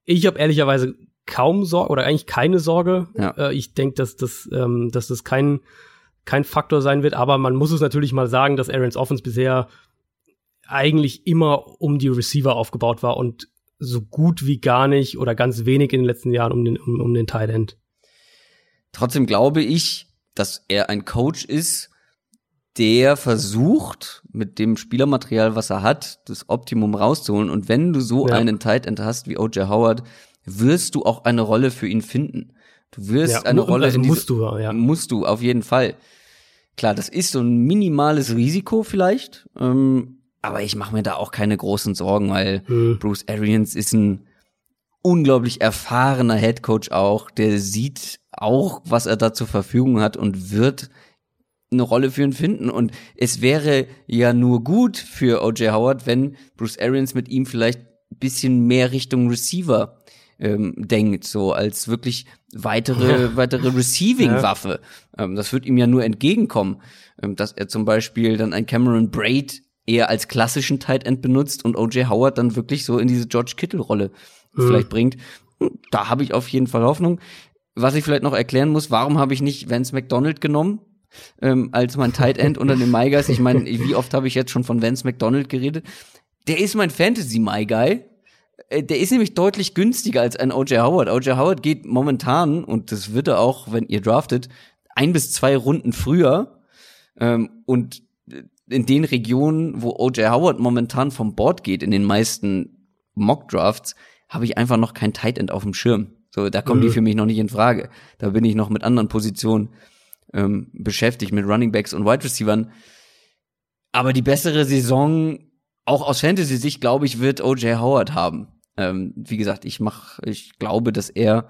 ich habe ehrlicherweise kaum Sorge oder eigentlich keine Sorge. Ja. Äh, ich denke, dass das, ähm, dass das kein kein Faktor sein wird, aber man muss es natürlich mal sagen, dass Aaron's Offense bisher eigentlich immer um die Receiver aufgebaut war und so gut wie gar nicht oder ganz wenig in den letzten Jahren um den, um, um den Tight End. Trotzdem glaube ich, dass er ein Coach ist, der versucht, mit dem Spielermaterial, was er hat, das Optimum rauszuholen. Und wenn du so ja. einen Tight End hast wie O.J. Howard, wirst du auch eine Rolle für ihn finden. Du wirst ja, eine Rolle also in musst du, ja. Musst du, auf jeden Fall. Klar, das ist so ein minimales Risiko vielleicht, ähm, aber ich mache mir da auch keine großen Sorgen, weil hm. Bruce Arians ist ein unglaublich erfahrener Headcoach auch, der sieht auch, was er da zur Verfügung hat und wird eine Rolle für ihn finden. Und es wäre ja nur gut für OJ Howard, wenn Bruce Arians mit ihm vielleicht ein bisschen mehr Richtung Receiver ähm, denkt, so als wirklich weitere, weitere Receiving-Waffe. Ähm, das wird ihm ja nur entgegenkommen, ähm, dass er zum Beispiel dann ein Cameron Braid eher als klassischen Tight End benutzt und OJ Howard dann wirklich so in diese George Kittle-Rolle mhm. vielleicht bringt. Da habe ich auf jeden Fall Hoffnung. Was ich vielleicht noch erklären muss, warum habe ich nicht Vance McDonald genommen? Ähm, als mein Tight End unter den My Guys. Ich meine, wie oft habe ich jetzt schon von Vance McDonald geredet? Der ist mein Fantasy My Guy. Äh, der ist nämlich deutlich günstiger als ein OJ Howard. OJ Howard geht momentan, und das wird er auch, wenn ihr draftet, ein bis zwei Runden früher. Ähm, und in den Regionen, wo OJ Howard momentan vom Board geht, in den meisten Mock Drafts, habe ich einfach noch kein Tight End auf dem Schirm. So, da kommen mhm. die für mich noch nicht in Frage. Da bin ich noch mit anderen Positionen ähm, beschäftigt, mit Running Backs und Wide Receivern. Aber die bessere Saison, auch aus Fantasy-Sicht, glaube ich, wird OJ Howard haben. Ähm, wie gesagt, ich mach, ich glaube, dass er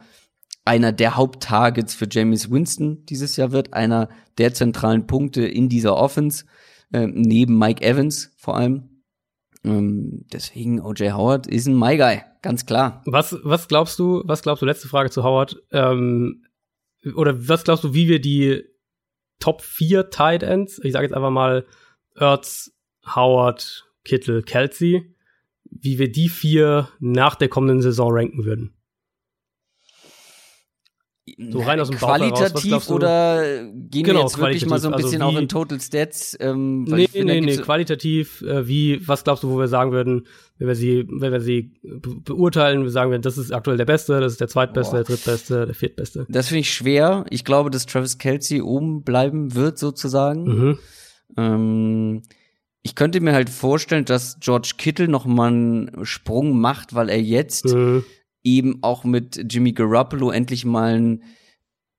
einer der Haupttargets für James Winston dieses Jahr wird, einer der zentralen Punkte in dieser Offense, äh, neben Mike Evans vor allem. Ähm, deswegen OJ Howard ist ein My Guy, ganz klar. Was, was glaubst du, was glaubst du, letzte Frage zu Howard, ähm, oder was glaubst du, wie wir die Top 4 Tight Ends, ich sage jetzt einfach mal Ertz, Howard, Kittel, Kelsey, wie wir die vier nach der kommenden Saison ranken würden? So rein aus dem Qualitativ heraus, oder gehen genau, wir jetzt wirklich mal so ein bisschen also wie, auch in Total Stats? Ähm, nee, nee, nee, qualitativ, äh, wie, was glaubst du, wo wir sagen würden, wenn wir sie, wenn wir sie beurteilen, wir sagen wir, das ist aktuell der Beste, das ist der Zweitbeste, Boah. der Drittbeste, der Viertbeste. Das finde ich schwer. Ich glaube, dass Travis Kelsey oben bleiben wird, sozusagen. Mhm. Ähm, ich könnte mir halt vorstellen, dass George Kittle noch mal einen Sprung macht, weil er jetzt mhm eben auch mit Jimmy Garoppolo endlich mal einen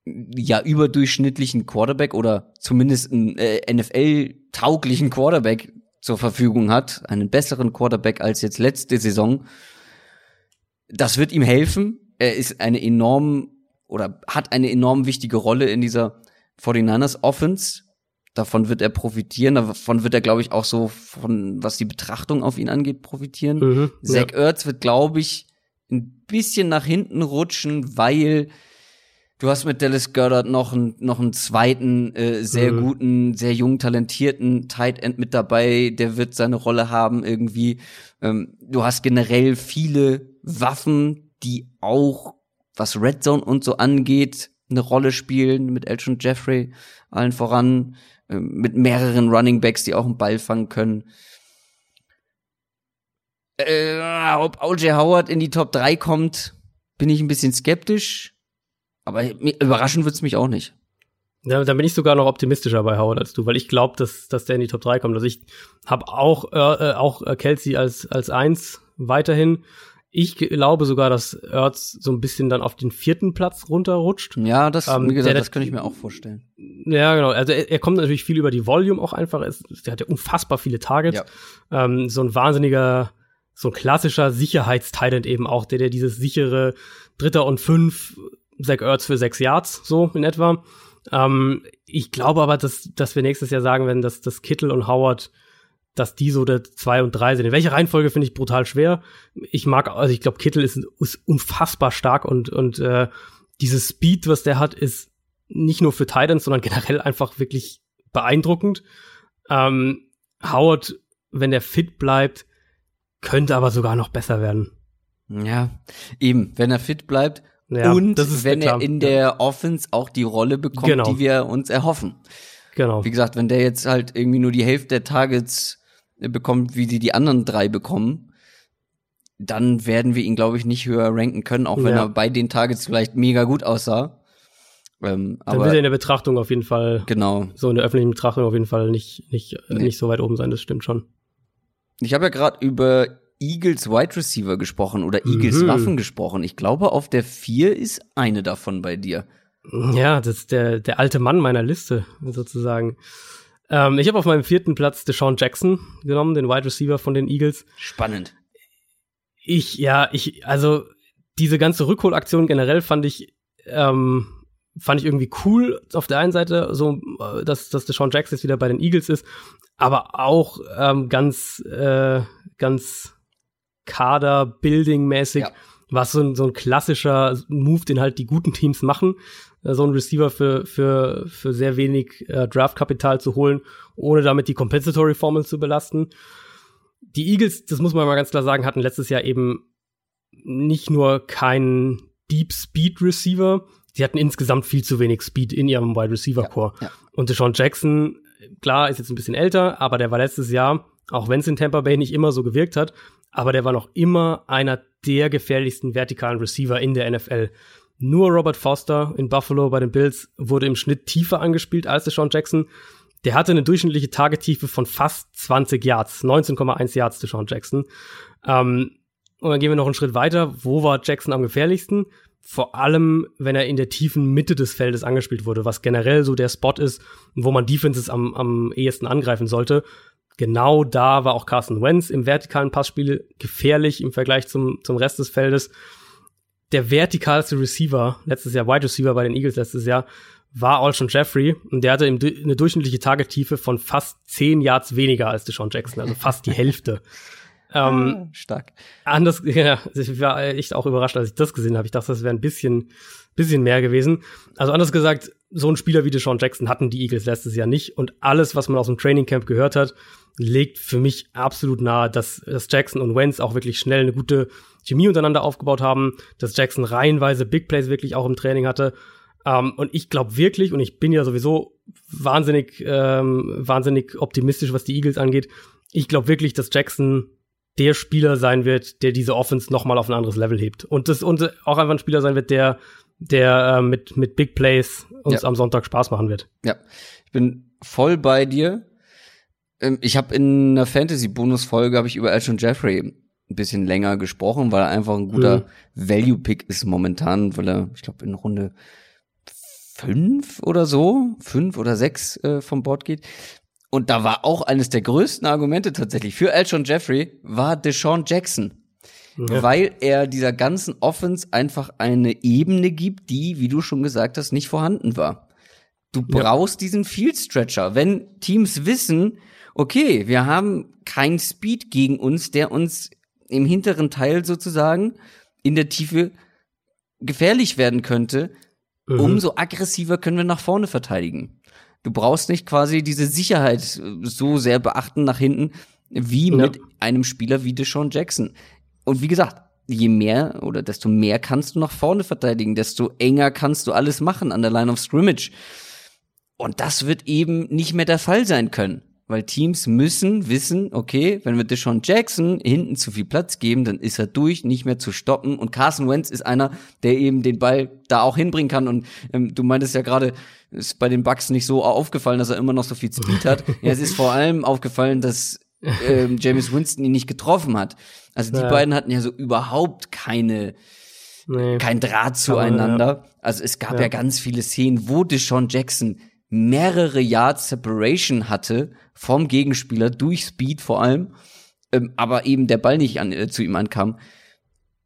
ja überdurchschnittlichen Quarterback oder zumindest einen äh, NFL-tauglichen Quarterback zur Verfügung hat, einen besseren Quarterback als jetzt letzte Saison. Das wird ihm helfen. Er ist eine enorm oder hat eine enorm wichtige Rolle in dieser 49ers Offense. Davon wird er profitieren. Davon wird er, glaube ich, auch so von, was die Betrachtung auf ihn angeht, profitieren. Mhm, Zach ja. Ertz wird, glaube ich, ein bisschen nach hinten rutschen, weil du hast mit Dallas Goddard noch einen, noch einen zweiten äh, sehr mhm. guten, sehr jungen, talentierten Tight End mit dabei, der wird seine Rolle haben irgendwie. Ähm, du hast generell viele Waffen, die auch, was Red Zone und so angeht, eine Rolle spielen, mit Elton Jeffrey allen voran, äh, mit mehreren Running Backs, die auch einen Ball fangen können. Äh, ob O.J. Howard in die Top 3 kommt, bin ich ein bisschen skeptisch. Aber überraschen wird's mich auch nicht. Ja, dann bin ich sogar noch optimistischer bei Howard als du, weil ich glaube, dass, dass der in die Top 3 kommt. Also ich habe auch, äh, äh auch Kelsey als, als eins weiterhin. Ich glaube sogar, dass Ertz so ein bisschen dann auf den vierten Platz runterrutscht. Ja, das, ähm, wie gesagt, der, das könnte ich mir auch vorstellen. Ja, genau. Also er, er kommt natürlich viel über die Volume auch einfach. Er, der hat ja unfassbar viele Targets. Ja. Ähm, so ein wahnsinniger so ein klassischer Sicherheitsteilend eben auch, der, der dieses sichere Dritter und Fünf, Zach Ertz für sechs Yards, so in etwa. Ähm, ich glaube aber, dass, dass wir nächstes Jahr sagen werden, dass, dass Kittel und Howard, dass die so der zwei und drei sind. In welcher Reihenfolge finde ich brutal schwer. Ich mag, also ich glaube, Kittel ist, ist unfassbar stark und, und äh, dieses Speed, was der hat, ist nicht nur für Titans, sondern generell einfach wirklich beeindruckend. Ähm, Howard, wenn er fit bleibt, könnte aber sogar noch besser werden. Ja, eben, wenn er fit bleibt ja, und wenn er in der ja. Offense auch die Rolle bekommt, genau. die wir uns erhoffen. Genau. Wie gesagt, wenn der jetzt halt irgendwie nur die Hälfte der Targets bekommt, wie die die anderen drei bekommen, dann werden wir ihn, glaube ich, nicht höher ranken können, auch wenn ja. er bei den Targets vielleicht mega gut aussah. Ähm, dann aber, wird er in der Betrachtung auf jeden Fall, genau. so in der öffentlichen Betrachtung auf jeden Fall nicht, nicht, nee. nicht so weit oben sein, das stimmt schon. Ich habe ja gerade über Eagles Wide Receiver gesprochen oder Eagles mhm. Waffen gesprochen. Ich glaube, auf der vier ist eine davon bei dir. Ja, das ist der, der alte Mann meiner Liste, sozusagen. Ähm, ich habe auf meinem vierten Platz Deshaun Jackson genommen, den Wide Receiver von den Eagles. Spannend. Ich, ja, ich, also diese ganze Rückholaktion generell fand ich, ähm, fand ich irgendwie cool auf der einen Seite, so, äh, dass, dass Deshaun Jackson jetzt wieder bei den Eagles ist aber auch ähm, ganz, äh, ganz Kader-Building-mäßig. Ja. was so ein, so ein klassischer Move, den halt die guten Teams machen, äh, so einen Receiver für, für, für sehr wenig äh, Draftkapital zu holen, ohne damit die Compensatory Formel zu belasten. Die Eagles, das muss man mal ganz klar sagen, hatten letztes Jahr eben nicht nur keinen Deep Speed Receiver, sie hatten insgesamt viel zu wenig Speed in ihrem Wide Receiver Core. Ja, ja. Und Deshaun Jackson, klar, ist jetzt ein bisschen älter, aber der war letztes Jahr, auch wenn es in Tampa Bay nicht immer so gewirkt hat, aber der war noch immer einer der gefährlichsten vertikalen Receiver in der NFL. Nur Robert Foster in Buffalo bei den Bills wurde im Schnitt tiefer angespielt als Deshaun Jackson. Der hatte eine durchschnittliche Tagetiefe von fast 20 Yards, 19,1 Yards Deshaun Jackson. Ähm, und dann gehen wir noch einen Schritt weiter. Wo war Jackson am gefährlichsten? Vor allem, wenn er in der tiefen Mitte des Feldes angespielt wurde, was generell so der Spot ist, wo man Defenses am, am ehesten angreifen sollte. Genau da war auch Carson Wentz im vertikalen Passspiel gefährlich im Vergleich zum, zum Rest des Feldes. Der vertikalste Receiver, letztes Jahr Wide Receiver bei den Eagles letztes Jahr, war Alshon Jeffrey und der hatte eine durchschnittliche Tagetiefe von fast zehn Yards weniger als Deshaun Jackson, also fast die Hälfte. Ähm, ah, Stark. Anders, ja, ich war echt auch überrascht, als ich das gesehen habe. Ich dachte, das wäre ein bisschen, bisschen mehr gewesen. Also anders gesagt, so ein Spieler wie Deshaun Jackson hatten die Eagles letztes Jahr nicht. Und alles, was man aus dem Training Camp gehört hat, legt für mich absolut nahe, dass, dass Jackson und Wentz auch wirklich schnell eine gute Chemie untereinander aufgebaut haben, dass Jackson reihenweise Big Plays wirklich auch im Training hatte. Um, ähm, und ich glaube wirklich, und ich bin ja sowieso wahnsinnig, ähm, wahnsinnig optimistisch, was die Eagles angeht. Ich glaube wirklich, dass Jackson der Spieler sein wird, der diese Offense noch mal auf ein anderes Level hebt. Und das und auch einfach ein Spieler sein wird, der der äh, mit mit Big Plays uns ja. am Sonntag Spaß machen wird. Ja, ich bin voll bei dir. Ähm, ich habe in einer Fantasy-Bonus-Folge habe ich über Elton Jeffrey ein bisschen länger gesprochen, weil er einfach ein guter mhm. Value-Pick ist momentan, weil er, ich glaube, in Runde fünf oder so, fünf oder sechs äh, vom Board geht. Und da war auch eines der größten Argumente tatsächlich für Elton Jeffrey war Deshaun Jackson. Ja. Weil er dieser ganzen Offense einfach eine Ebene gibt, die, wie du schon gesagt hast, nicht vorhanden war. Du brauchst ja. diesen Field Stretcher. Wenn Teams wissen, okay, wir haben keinen Speed gegen uns, der uns im hinteren Teil sozusagen in der Tiefe gefährlich werden könnte, mhm. umso aggressiver können wir nach vorne verteidigen. Du brauchst nicht quasi diese Sicherheit so sehr beachten nach hinten, wie ja. mit einem Spieler wie Deshaun Jackson. Und wie gesagt, je mehr oder desto mehr kannst du nach vorne verteidigen, desto enger kannst du alles machen an der Line of Scrimmage. Und das wird eben nicht mehr der Fall sein können. Weil Teams müssen wissen, okay, wenn wir Deshaun Jackson hinten zu viel Platz geben, dann ist er durch, nicht mehr zu stoppen. Und Carson Wentz ist einer, der eben den Ball da auch hinbringen kann. Und ähm, du meintest ja gerade, ist bei den Bucks nicht so aufgefallen, dass er immer noch so viel Speed hat. ja, es ist vor allem aufgefallen, dass ähm, James Winston ihn nicht getroffen hat. Also die ja. beiden hatten ja so überhaupt keine, nee. kein Draht zueinander. Ja. Also es gab ja. ja ganz viele Szenen, wo Deshaun Jackson mehrere Yards Separation hatte vom Gegenspieler durch Speed vor allem, ähm, aber eben der Ball nicht an, äh, zu ihm ankam.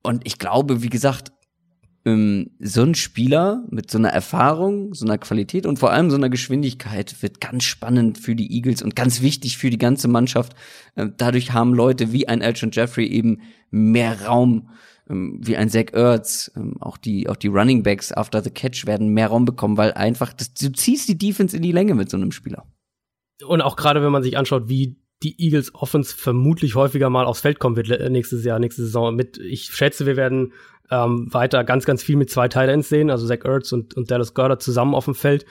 Und ich glaube, wie gesagt, ähm, so ein Spieler mit so einer Erfahrung, so einer Qualität und vor allem so einer Geschwindigkeit wird ganz spannend für die Eagles und ganz wichtig für die ganze Mannschaft. Äh, dadurch haben Leute wie ein Elton Jeffrey eben mehr Raum ähm, wie ein Zach Ertz, ähm, auch die, auch die Running Backs after the catch werden mehr Raum bekommen, weil einfach, das, du ziehst die Defense in die Länge mit so einem Spieler. Und auch gerade, wenn man sich anschaut, wie die Eagles Offense vermutlich häufiger mal aufs Feld kommen wird nächstes Jahr, nächste Saison. Mit, ich schätze, wir werden ähm, weiter ganz, ganz viel mit zwei Titans sehen, also Zach Ertz und, und Dallas Goddard zusammen auf dem Feld.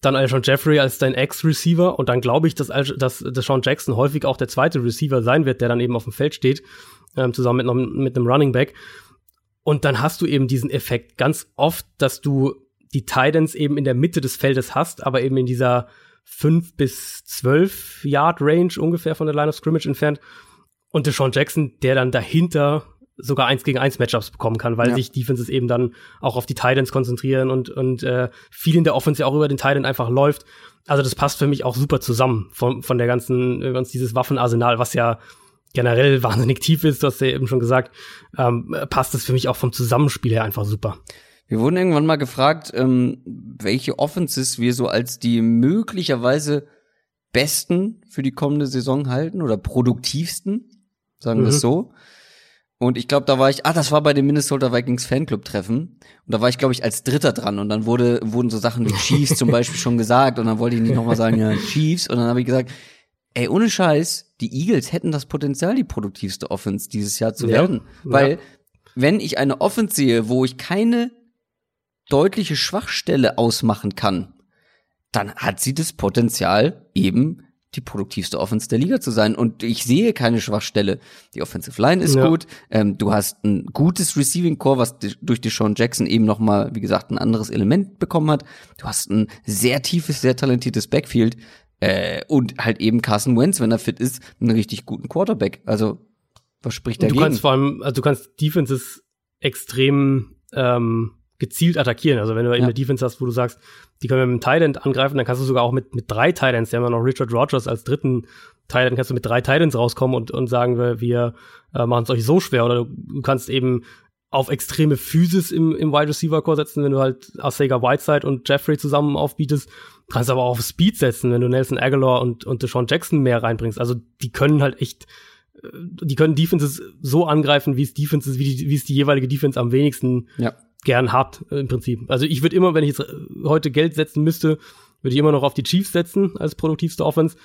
Dann Alshon Jeffrey als dein Ex-Receiver und dann glaube ich, dass, dass, dass Sean Jackson häufig auch der zweite Receiver sein wird, der dann eben auf dem Feld steht ähm, zusammen mit, einem, mit einem Running Back. Und dann hast du eben diesen Effekt ganz oft, dass du die Titans eben in der Mitte des Feldes hast, aber eben in dieser 5 bis 12 Yard Range ungefähr von der Line of Scrimmage entfernt. Und Deshaun Jackson, der dann dahinter sogar eins gegen eins Matchups bekommen kann, weil ja. sich Defenses eben dann auch auf die Titans konzentrieren und und äh, viel in der Offense ja auch über den Titan einfach läuft. Also das passt für mich auch super zusammen von von der ganzen äh, ganz dieses Waffenarsenal, was ja generell wahnsinnig tief ist, du hast ja eben schon gesagt, ähm, passt es für mich auch vom Zusammenspiel her einfach super. Wir wurden irgendwann mal gefragt, ähm, welche Offenses wir so als die möglicherweise besten für die kommende Saison halten oder produktivsten, sagen wir mhm. es so. Und ich glaube, da war ich, ah, das war bei dem Minnesota Vikings Fanclub-Treffen. Und da war ich, glaube ich, als Dritter dran. Und dann wurde, wurden so Sachen wie Chiefs zum Beispiel schon gesagt. Und dann wollte ich nicht nochmal sagen, ja, Chiefs. Und dann habe ich gesagt, ey, ohne Scheiß, die Eagles hätten das Potenzial, die produktivste Offense dieses Jahr zu Ja, werden. Weil, ja. wenn ich eine Offense sehe, wo ich keine deutliche Schwachstelle ausmachen kann, dann hat sie das Potenzial, eben die produktivste Offense der Liga zu sein. Und ich sehe keine Schwachstelle. Die Offensive Line ist Ja. gut. Ähm, du hast ein gutes Receiving Core, was durch Deshaun Jackson eben noch mal, wie gesagt, ein anderes Element bekommen hat. Du hast ein sehr tiefes, sehr talentiertes Backfield. Äh, und halt eben Carson Wentz, wenn er fit ist, einen richtig guten Quarterback. Also, was spricht Und du dagegen? kannst vor allem, also du kannst Defenses extrem ähm, gezielt attackieren. Also wenn du eben Ja. eine Defense hast, wo du sagst, die können wir mit einem Tight angreifen, dann kannst du sogar auch mit, mit drei Tight Ends, der haben ja noch Richard Rogers als dritten Tight kannst du mit drei Tight rauskommen und, und sagen, wir, wir äh, machen es euch so schwer. Oder du, du kannst eben auf extreme Physis im, im Wide Receiver Core setzen, wenn du halt Asega Whiteside und Jeffrey zusammen aufbietest. Du kannst aber auch auf Speed setzen, wenn du Nelson Aguilar und, und Deshaun Jackson mehr reinbringst. Also die können halt echt äh, die können Defenses so angreifen, wie es Defenses, wie, die, wie es die jeweilige Defense am wenigsten Ja. Gern hat, äh, im Prinzip. Also ich würde immer, wenn ich jetzt äh, heute Geld setzen müsste, würde ich immer noch auf die Chiefs setzen als produktivste Offense.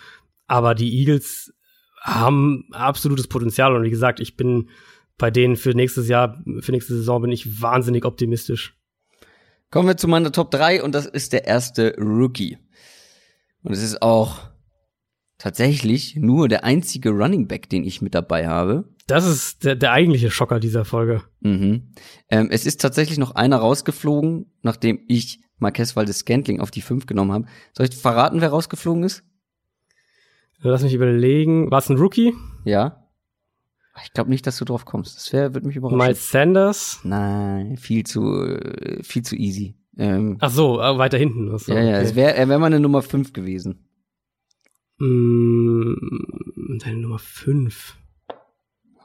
Aber die Eagles haben absolutes Potenzial und wie gesagt, ich bin bei denen für nächstes Jahr, für nächste Saison bin ich wahnsinnig optimistisch. Kommen wir zu meiner Top 3 und das ist der erste Rookie. Und es ist auch tatsächlich nur der einzige Running Back, den ich mit dabei habe. Das ist der, der eigentliche Schocker dieser Folge. Mhm. Ähm, es ist tatsächlich noch einer rausgeflogen, nachdem ich Marquez Valdes Scantling auf die 5 genommen habe. Soll ich verraten, wer rausgeflogen ist? Lass mich überlegen. War es ein Rookie? Ja. Ich glaube nicht, dass du drauf kommst. Das wär, würde mich überraschen. Miles Sanders? Nein, viel zu, viel zu easy. Ähm, Ach so, äh, weiter hinten. So, ja, ja, okay. es wäre, er wäre meine Nummer 5 gewesen. Mm, deine Nummer 5.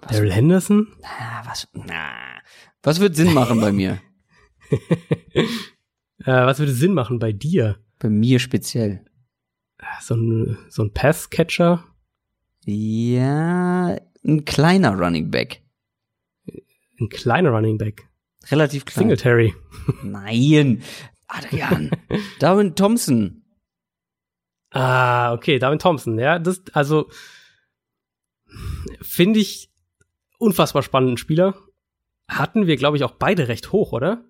Daryl Henderson? Ah, was, na, was wird Sinn machen bei mir? Äh, was würde Sinn machen bei dir? Bei mir speziell. So ein, so ein Passcatcher? Ja, ein kleiner Running Back. Ein kleiner Running Back. Relativ klein. Singletary. Nein, Adrian. Darwin Thompson. Ah, okay, Darwin Thompson. Ja, das, also, finde ich unfassbar spannenden Spieler. Hatten wir, glaube ich, auch beide recht hoch, oder?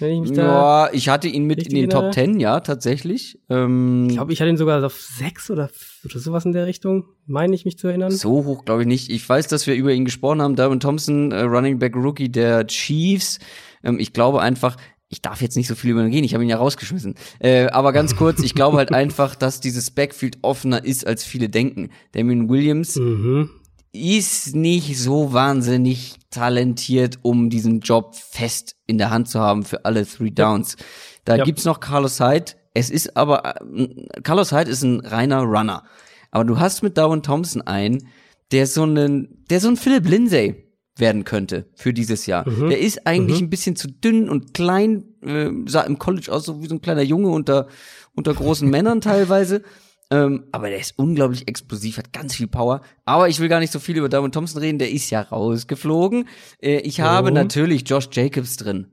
Ich mich da, Ja, ich hatte ihn mit in den Top? 10, ja, tatsächlich. Ähm, ich glaube, ich hatte ihn sogar auf sechs oder, oder sowas in der Richtung, meine ich mich zu erinnern. so hoch glaube ich nicht. Ich weiß, dass wir über ihn gesprochen haben. Darwin Thompson, äh, Running Back Rookie der Chiefs. Ähm, ich glaube einfach, ich darf jetzt nicht so viel über ihn gehen, ich habe ihn ja rausgeschmissen. Äh, aber ganz kurz, ich glaube halt einfach, dass dieses Backfield offener ist, als viele denken. Damien Williams Mhm. ist nicht so wahnsinnig talentiert, um diesen Job fest in der Hand zu haben für alle Three Downs. Da Ja. gibt's noch Carlos Hyde. Es ist aber, äh, Carlos Hyde ist ein reiner Runner. Aber du hast mit Darwin Thompson einen, der so einen, der so ein Philip Lindsay werden könnte für dieses Jahr. Mhm. Der ist eigentlich ein bisschen zu dünn und klein, äh, sah im College aus so wie so ein kleiner Junge unter, unter großen Männern teilweise. Ähm, aber der ist unglaublich explosiv, hat ganz viel Power. Aber ich will gar nicht so viel über Darwin Thompson reden, der ist ja rausgeflogen. Äh, ich habe Oh. natürlich Josh Jacobs drin.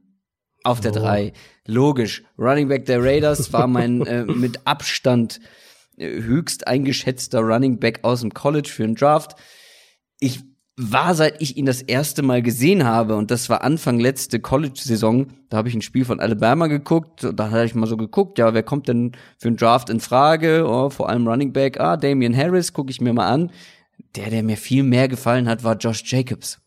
Auf der Oh. drei. Logisch. Running Back der Raiders war mein äh, mit Abstand äh, höchst eingeschätzter Running Back aus dem College für einen Draft. Ich war, seit ich ihn das erste Mal gesehen habe, und das war Anfang letzte College-Saison, da habe ich ein Spiel von Alabama geguckt, und da habe ich mal so geguckt, ja, wer kommt denn für einen Draft in Frage? Oh, vor allem Running Back, ah, Damian Harris, gucke ich mir mal an. Der, der mir viel mehr gefallen hat, war Josh Jacobs.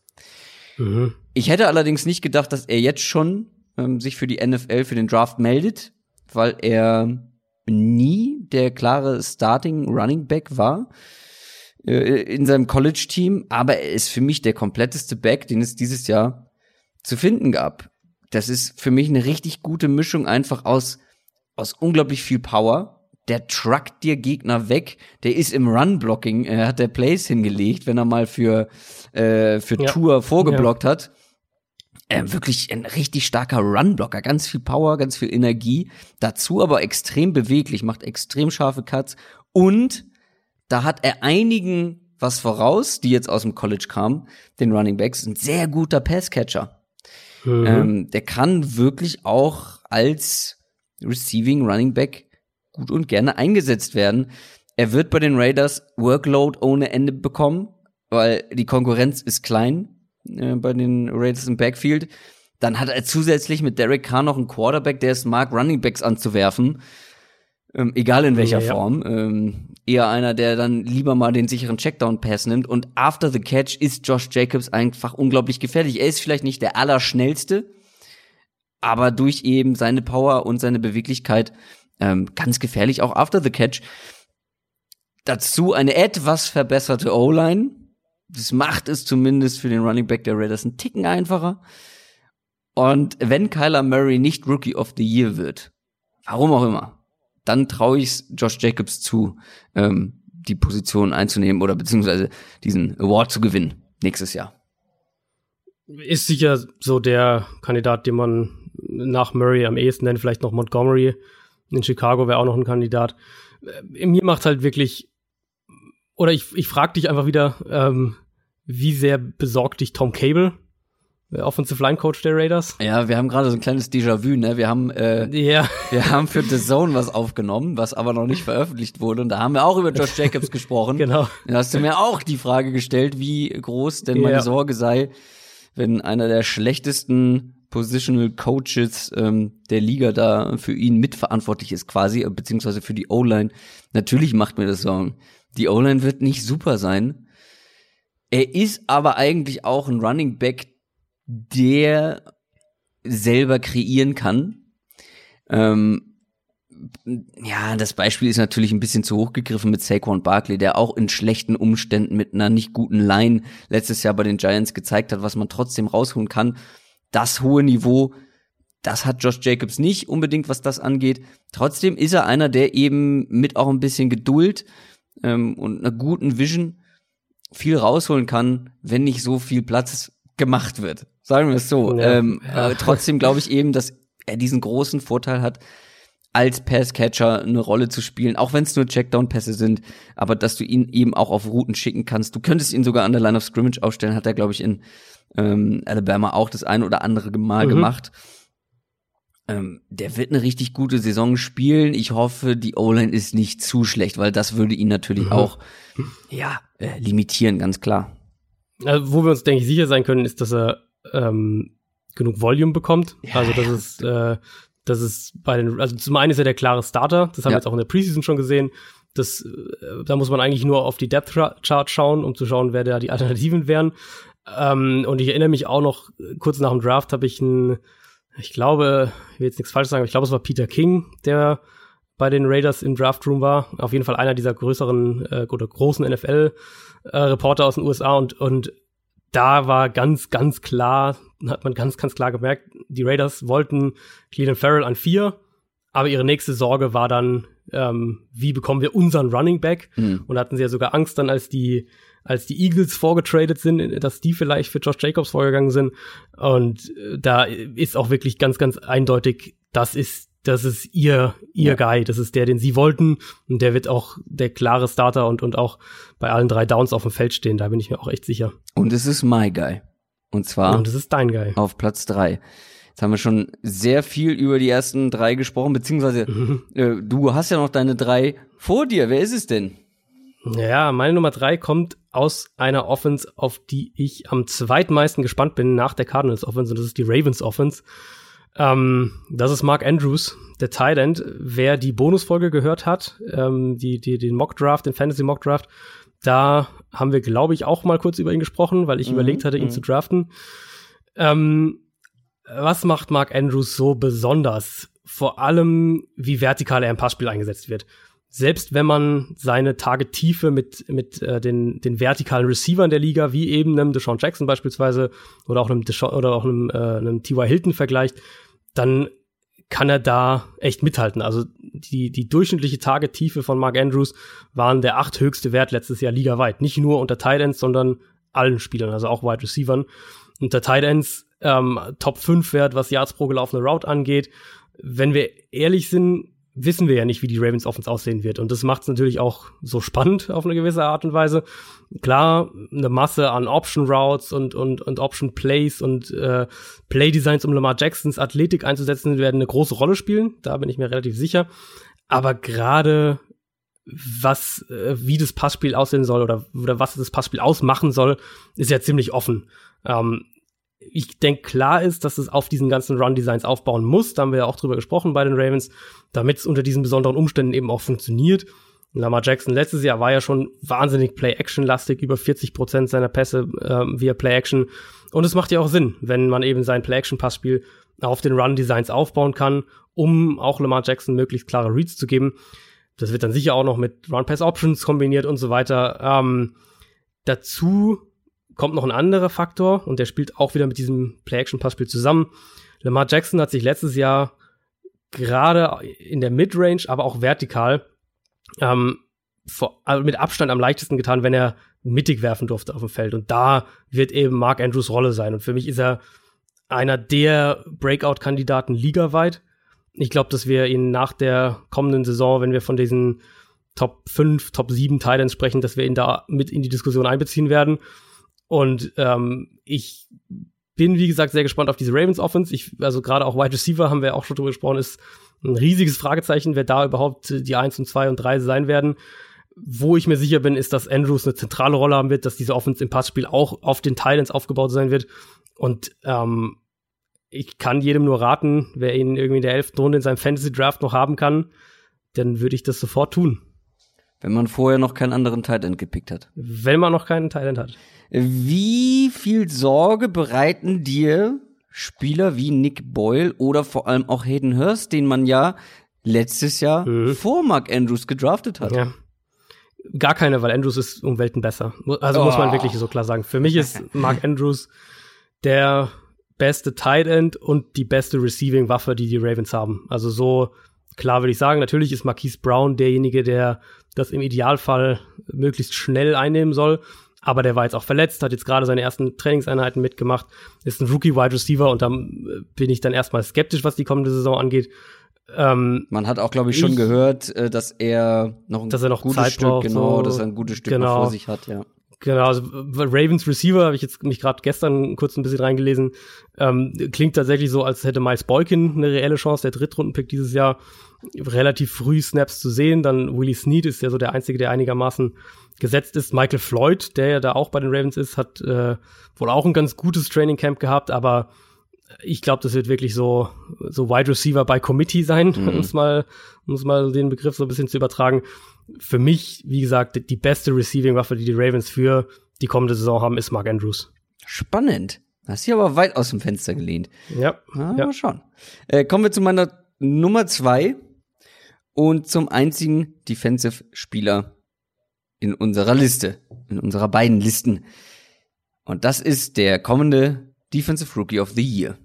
Mhm. Ich hätte allerdings nicht gedacht, dass er jetzt schon ähm, sich für die NFL für den Draft meldet, weil er nie der klare Starting Running Back war in seinem College-Team, aber er ist für mich der kompletteste Back, den es dieses Jahr zu finden gab. Das ist für mich eine richtig gute Mischung einfach aus, aus unglaublich viel Power. Der truckt dir Gegner weg. Der ist im Run-Blocking, er hat der Plays hingelegt, wenn er mal für, äh, für Ja. Tour vorgeblockt hat. Äh, wirklich ein richtig starker Run-Blocker, ganz viel Power, ganz viel Energie. Dazu aber extrem beweglich, macht extrem scharfe Cuts und da hat er einigen was voraus, die jetzt aus dem College kamen, den Running Backs, ein sehr guter Passcatcher. Mhm. Ähm, der kann wirklich auch als Receiving Running Back gut und gerne eingesetzt werden. Er wird bei den Raiders Workload ohne Ende bekommen, weil die Konkurrenz ist klein äh, bei den Raiders im Backfield. Dann hat er zusätzlich mit Derek Carr noch einen Quarterback, der es mag, Running Backs anzuwerfen. Ähm, egal in welcher ja, Form. Ähm, eher einer, der dann lieber mal den sicheren Checkdown-Pass nimmt. Und after the catch ist Josh Jacobs einfach unglaublich gefährlich. Er ist vielleicht nicht der allerschnellste, aber durch eben seine Power und seine Beweglichkeit ähm, ganz gefährlich auch after the catch. Dazu eine etwas verbesserte O-Line. Das macht es zumindest für den Running Back der Raiders einen Ticken einfacher. Und wenn Kyler Murray nicht Rookie of the Year wird, warum auch immer, dann traue ich Josh Jacobs zu, ähm, die Position einzunehmen oder beziehungsweise diesen Award zu gewinnen nächstes Jahr. Ist sicher so der Kandidat, den man nach Murray am ehesten nennt, vielleicht noch Montgomery. In Chicago wäre auch noch ein Kandidat. Äh, mir macht halt wirklich, oder ich, ich frage dich einfach wieder, ähm, wie sehr besorgt dich Tom Cable? Offensive Line Coach der Raiders. Ja, wir haben gerade so ein kleines Déjà-vu, ne? Wir haben, äh, ja. wir haben für The Zone was aufgenommen, was aber noch nicht veröffentlicht wurde. Und da haben wir auch über Josh Jacobs gesprochen. genau. Da hast du mir auch die Frage gestellt, wie groß denn meine. Sorge sei, wenn einer der schlechtesten Positional Coaches ähm, der Liga da für ihn mitverantwortlich ist, quasi, beziehungsweise für die O-Line. Natürlich macht mir das Sorgen. Die O-Line wird nicht super sein. Er ist aber eigentlich auch ein Running Back, der selber kreieren kann. Ähm, ja, das Beispiel ist natürlich ein bisschen zu hoch gegriffen mit Saquon Barkley, der auch in schlechten Umständen mit einer nicht guten Line letztes Jahr bei den Giants gezeigt hat, was man trotzdem rausholen kann. Das hohe Niveau, das hat Josh Jacobs nicht unbedingt, was das angeht. Trotzdem ist er einer, der eben mit auch ein bisschen Geduld ähm, und einer guten Vision viel rausholen kann, wenn nicht so viel Platz gemacht wird. Sagen wir es so. Ja, ähm. Äh, trotzdem glaube ich eben, dass er diesen großen Vorteil hat, als Passcatcher eine Rolle zu spielen, auch wenn es nur Checkdown-Pässe sind, aber dass du ihn eben auch auf Routen schicken kannst. Du könntest ihn sogar an der Line of Scrimmage aufstellen, hat er, glaube ich, in ähm, Alabama auch das eine oder andere Mal mhm. gemacht. Ähm, der wird eine richtig gute Saison spielen. Ich hoffe, die O-Line ist nicht zu schlecht, weil das würde ihn natürlich mhm. auch ja äh, limitieren, ganz klar. Also, wo wir uns, denke ich, sicher sein können, ist, dass er ähm, genug Volume bekommt. Ja, also das ja. ist, äh, das ist bei den, also zum einen ist er der klare Starter, das haben ja. wir jetzt auch in der Preseason schon gesehen. Das, äh, da muss man eigentlich nur auf die Depth Chart schauen, um zu schauen, wer da die Alternativen wären. Ähm, und ich erinnere mich auch noch, kurz nach dem Draft habe ich einen, ich glaube, ich will jetzt nichts falsch sagen, aber ich glaube, es war Peter King, der bei den Raiders im Draft Room war. Auf jeden Fall einer dieser größeren äh, oder großen NFL-Reporter äh, aus den USA und, und da war ganz, ganz klar, hat man ganz, ganz klar gemerkt, die Raiders wollten Cleveland Farrell an vier, aber ihre nächste Sorge war dann, ähm, wie bekommen wir unseren Running Back? Mhm. Und hatten sie ja sogar Angst dann, als die, als die Eagles vorgetradet sind, dass die vielleicht für Josh Jacobs vorgegangen sind. Und äh, da ist auch wirklich ganz, ganz eindeutig, das ist das ist ihr, ihr ja. Guy, das ist der, den sie wollten und der wird auch der klare Starter und, und auch bei allen drei Downs auf dem Feld stehen, da bin ich mir auch echt sicher. Und es ist my Guy. Und zwar und es ist dein Guy. auf Platz drei. Jetzt haben wir schon sehr viel über die ersten drei gesprochen, beziehungsweise mhm. äh, du hast ja noch deine drei vor dir. Wer ist es denn? Ja, meine Nummer drei kommt aus einer Offense, auf die ich am zweitmeisten gespannt bin nach der Cardinals Offense und das ist die Ravens Offense. Ähm, das ist Mark Andrews, der Tight End. Wer die Bonusfolge gehört hat, ähm, die, die, den Mock Draft, den Fantasy Mock Draft, da haben wir, glaube ich, auch mal kurz über ihn gesprochen, weil ich mhm, überlegt hatte, ihn mhm. zu draften. Ähm, was macht Mark Andrews so besonders? Vor allem, wie vertikal er im Passspiel eingesetzt wird. Selbst wenn man seine Targettiefe mit, mit äh, den, den vertikalen Receivern der Liga, wie eben einem Deshaun Jackson beispielsweise oder auch einem, Deshaun, oder auch einem, äh, einem T.Y. Hilton vergleicht, dann kann er da echt mithalten. Also die, die durchschnittliche Tagetiefe von Mark Andrews waren der acht höchste Wert letztes Jahr ligaweit. Nicht nur unter Tight Ends, sondern allen Spielern, also auch Wide Receivern. Unter Tight Ends ähm, Top 5 Wert, was Yards pro gelaufene Route angeht. Wenn wir ehrlich sind, wissen wir ja nicht, wie die Ravens Offense aussehen wird. Und das macht es natürlich auch so spannend auf eine gewisse Art und Weise. Klar, eine Masse an Option Routes und, und, und Option Plays und äh, Play Designs, um Lamar Jacksons Athletik einzusetzen, werden eine große Rolle spielen. Da bin ich mir relativ sicher. Aber gerade was, äh, wie das Passspiel aussehen soll oder, oder was das Passspiel ausmachen soll, ist ja ziemlich offen. Ähm, ich denke, klar ist, dass es auf diesen ganzen Run-Designs aufbauen muss. Da haben wir ja auch drüber gesprochen bei den Ravens, damit es unter diesen besonderen Umständen eben auch funktioniert. Lamar Jackson letztes Jahr war ja schon wahnsinnig Play-Action-lastig, über 40 Prozent seiner Pässe äh, via Play-Action. Und es macht ja auch Sinn, wenn man eben sein Play-Action-Passspiel auf den Run-Designs aufbauen kann, um auch Lamar Jackson möglichst klare Reads zu geben. Das wird dann sicher auch noch mit Run-Pass-Options kombiniert und so weiter. Ähm, dazu kommt noch ein anderer Faktor und der spielt auch wieder mit diesem Play-Action-Passspiel zusammen. Lamar Jackson hat sich letztes Jahr gerade in der Midrange, aber auch vertikal ähm, vor, also mit Abstand am leichtesten getan, wenn er mittig werfen durfte auf dem Feld. Und da wird eben Mark Andrews Rolle sein. Und für mich ist er einer der Breakout-Kandidaten ligaweit. Ich glaube, dass wir ihn nach der kommenden Saison, wenn wir von diesen Top 5, Top 7 Titans sprechen, dass wir ihn da mit in die Diskussion einbeziehen werden. Und ähm, ich bin, wie gesagt, sehr gespannt auf diese Ravens Offense. Ich, also gerade auch Wide Receiver haben wir auch schon drüber gesprochen, ist ein riesiges Fragezeichen, wer da überhaupt die 1 und 2 und 3 sein werden. Wo ich mir sicher bin, ist, dass Andrews eine zentrale Rolle haben wird, dass diese Offense im Passspiel auch auf den Titans aufgebaut sein wird. Und ähm, ich kann jedem nur raten, wer ihn irgendwie in der elften Runde in seinem Fantasy Draft noch haben kann, dann würde ich das sofort tun. Wenn man vorher noch keinen anderen Titan gepickt hat. Wenn man noch keinen Titan hat. Wie viel Sorge bereiten dir Spieler wie Nick Boyle oder vor allem auch Hayden Hurst, den man ja letztes Jahr mhm. vor Mark Andrews gedraftet hat? Ja. Gar keine, weil Andrews ist um Welten besser. Also oh. muss man oh. wirklich so klar sagen. Für mich ist Mark Andrews der beste Tight End und die beste Receiving Waffe, die die Ravens haben. Also so klar würde ich sagen. Natürlich ist Marquise Brown derjenige, der das im Idealfall möglichst schnell einnehmen soll aber der war jetzt auch verletzt, hat jetzt gerade seine ersten Trainingseinheiten mitgemacht, ist ein Rookie-Wide Receiver und dann äh, bin ich dann erstmal skeptisch, was die kommende Saison angeht. Ähm, Man hat auch, glaube ich, schon ich, gehört, äh, dass er noch ein dass er noch gutes Zeit Stück, braucht, genau, so, dass er ein gutes Stück genau. vor sich hat, ja. Genau, also Ravens Receiver habe ich jetzt mich gerade gestern kurz ein bisschen reingelesen. Ähm, klingt tatsächlich so, als hätte Miles Boykin eine reelle Chance, der Drittrundenpick dieses Jahr, relativ früh Snaps zu sehen. Dann Willie Snead ist ja so der einzige, der einigermaßen gesetzt ist. Michael Floyd, der ja da auch bei den Ravens ist, hat äh, wohl auch ein ganz gutes Training Camp gehabt, aber ich glaube, das wird wirklich so so Wide Receiver by Committee sein, mhm. um es mal um es mal den Begriff so ein bisschen zu übertragen. Für mich, wie gesagt, die beste Receiving Waffe, die die Ravens für die kommende Saison haben, ist Mark Andrews. Spannend. Hast hier aber weit aus dem Fenster gelehnt. Ja. Ja. Schauen. Äh, kommen wir zu meiner Nummer zwei und zum einzigen Defensive-Spieler in unserer Liste, in unserer beiden Listen. Und das ist der kommende Defensive Rookie of the Year.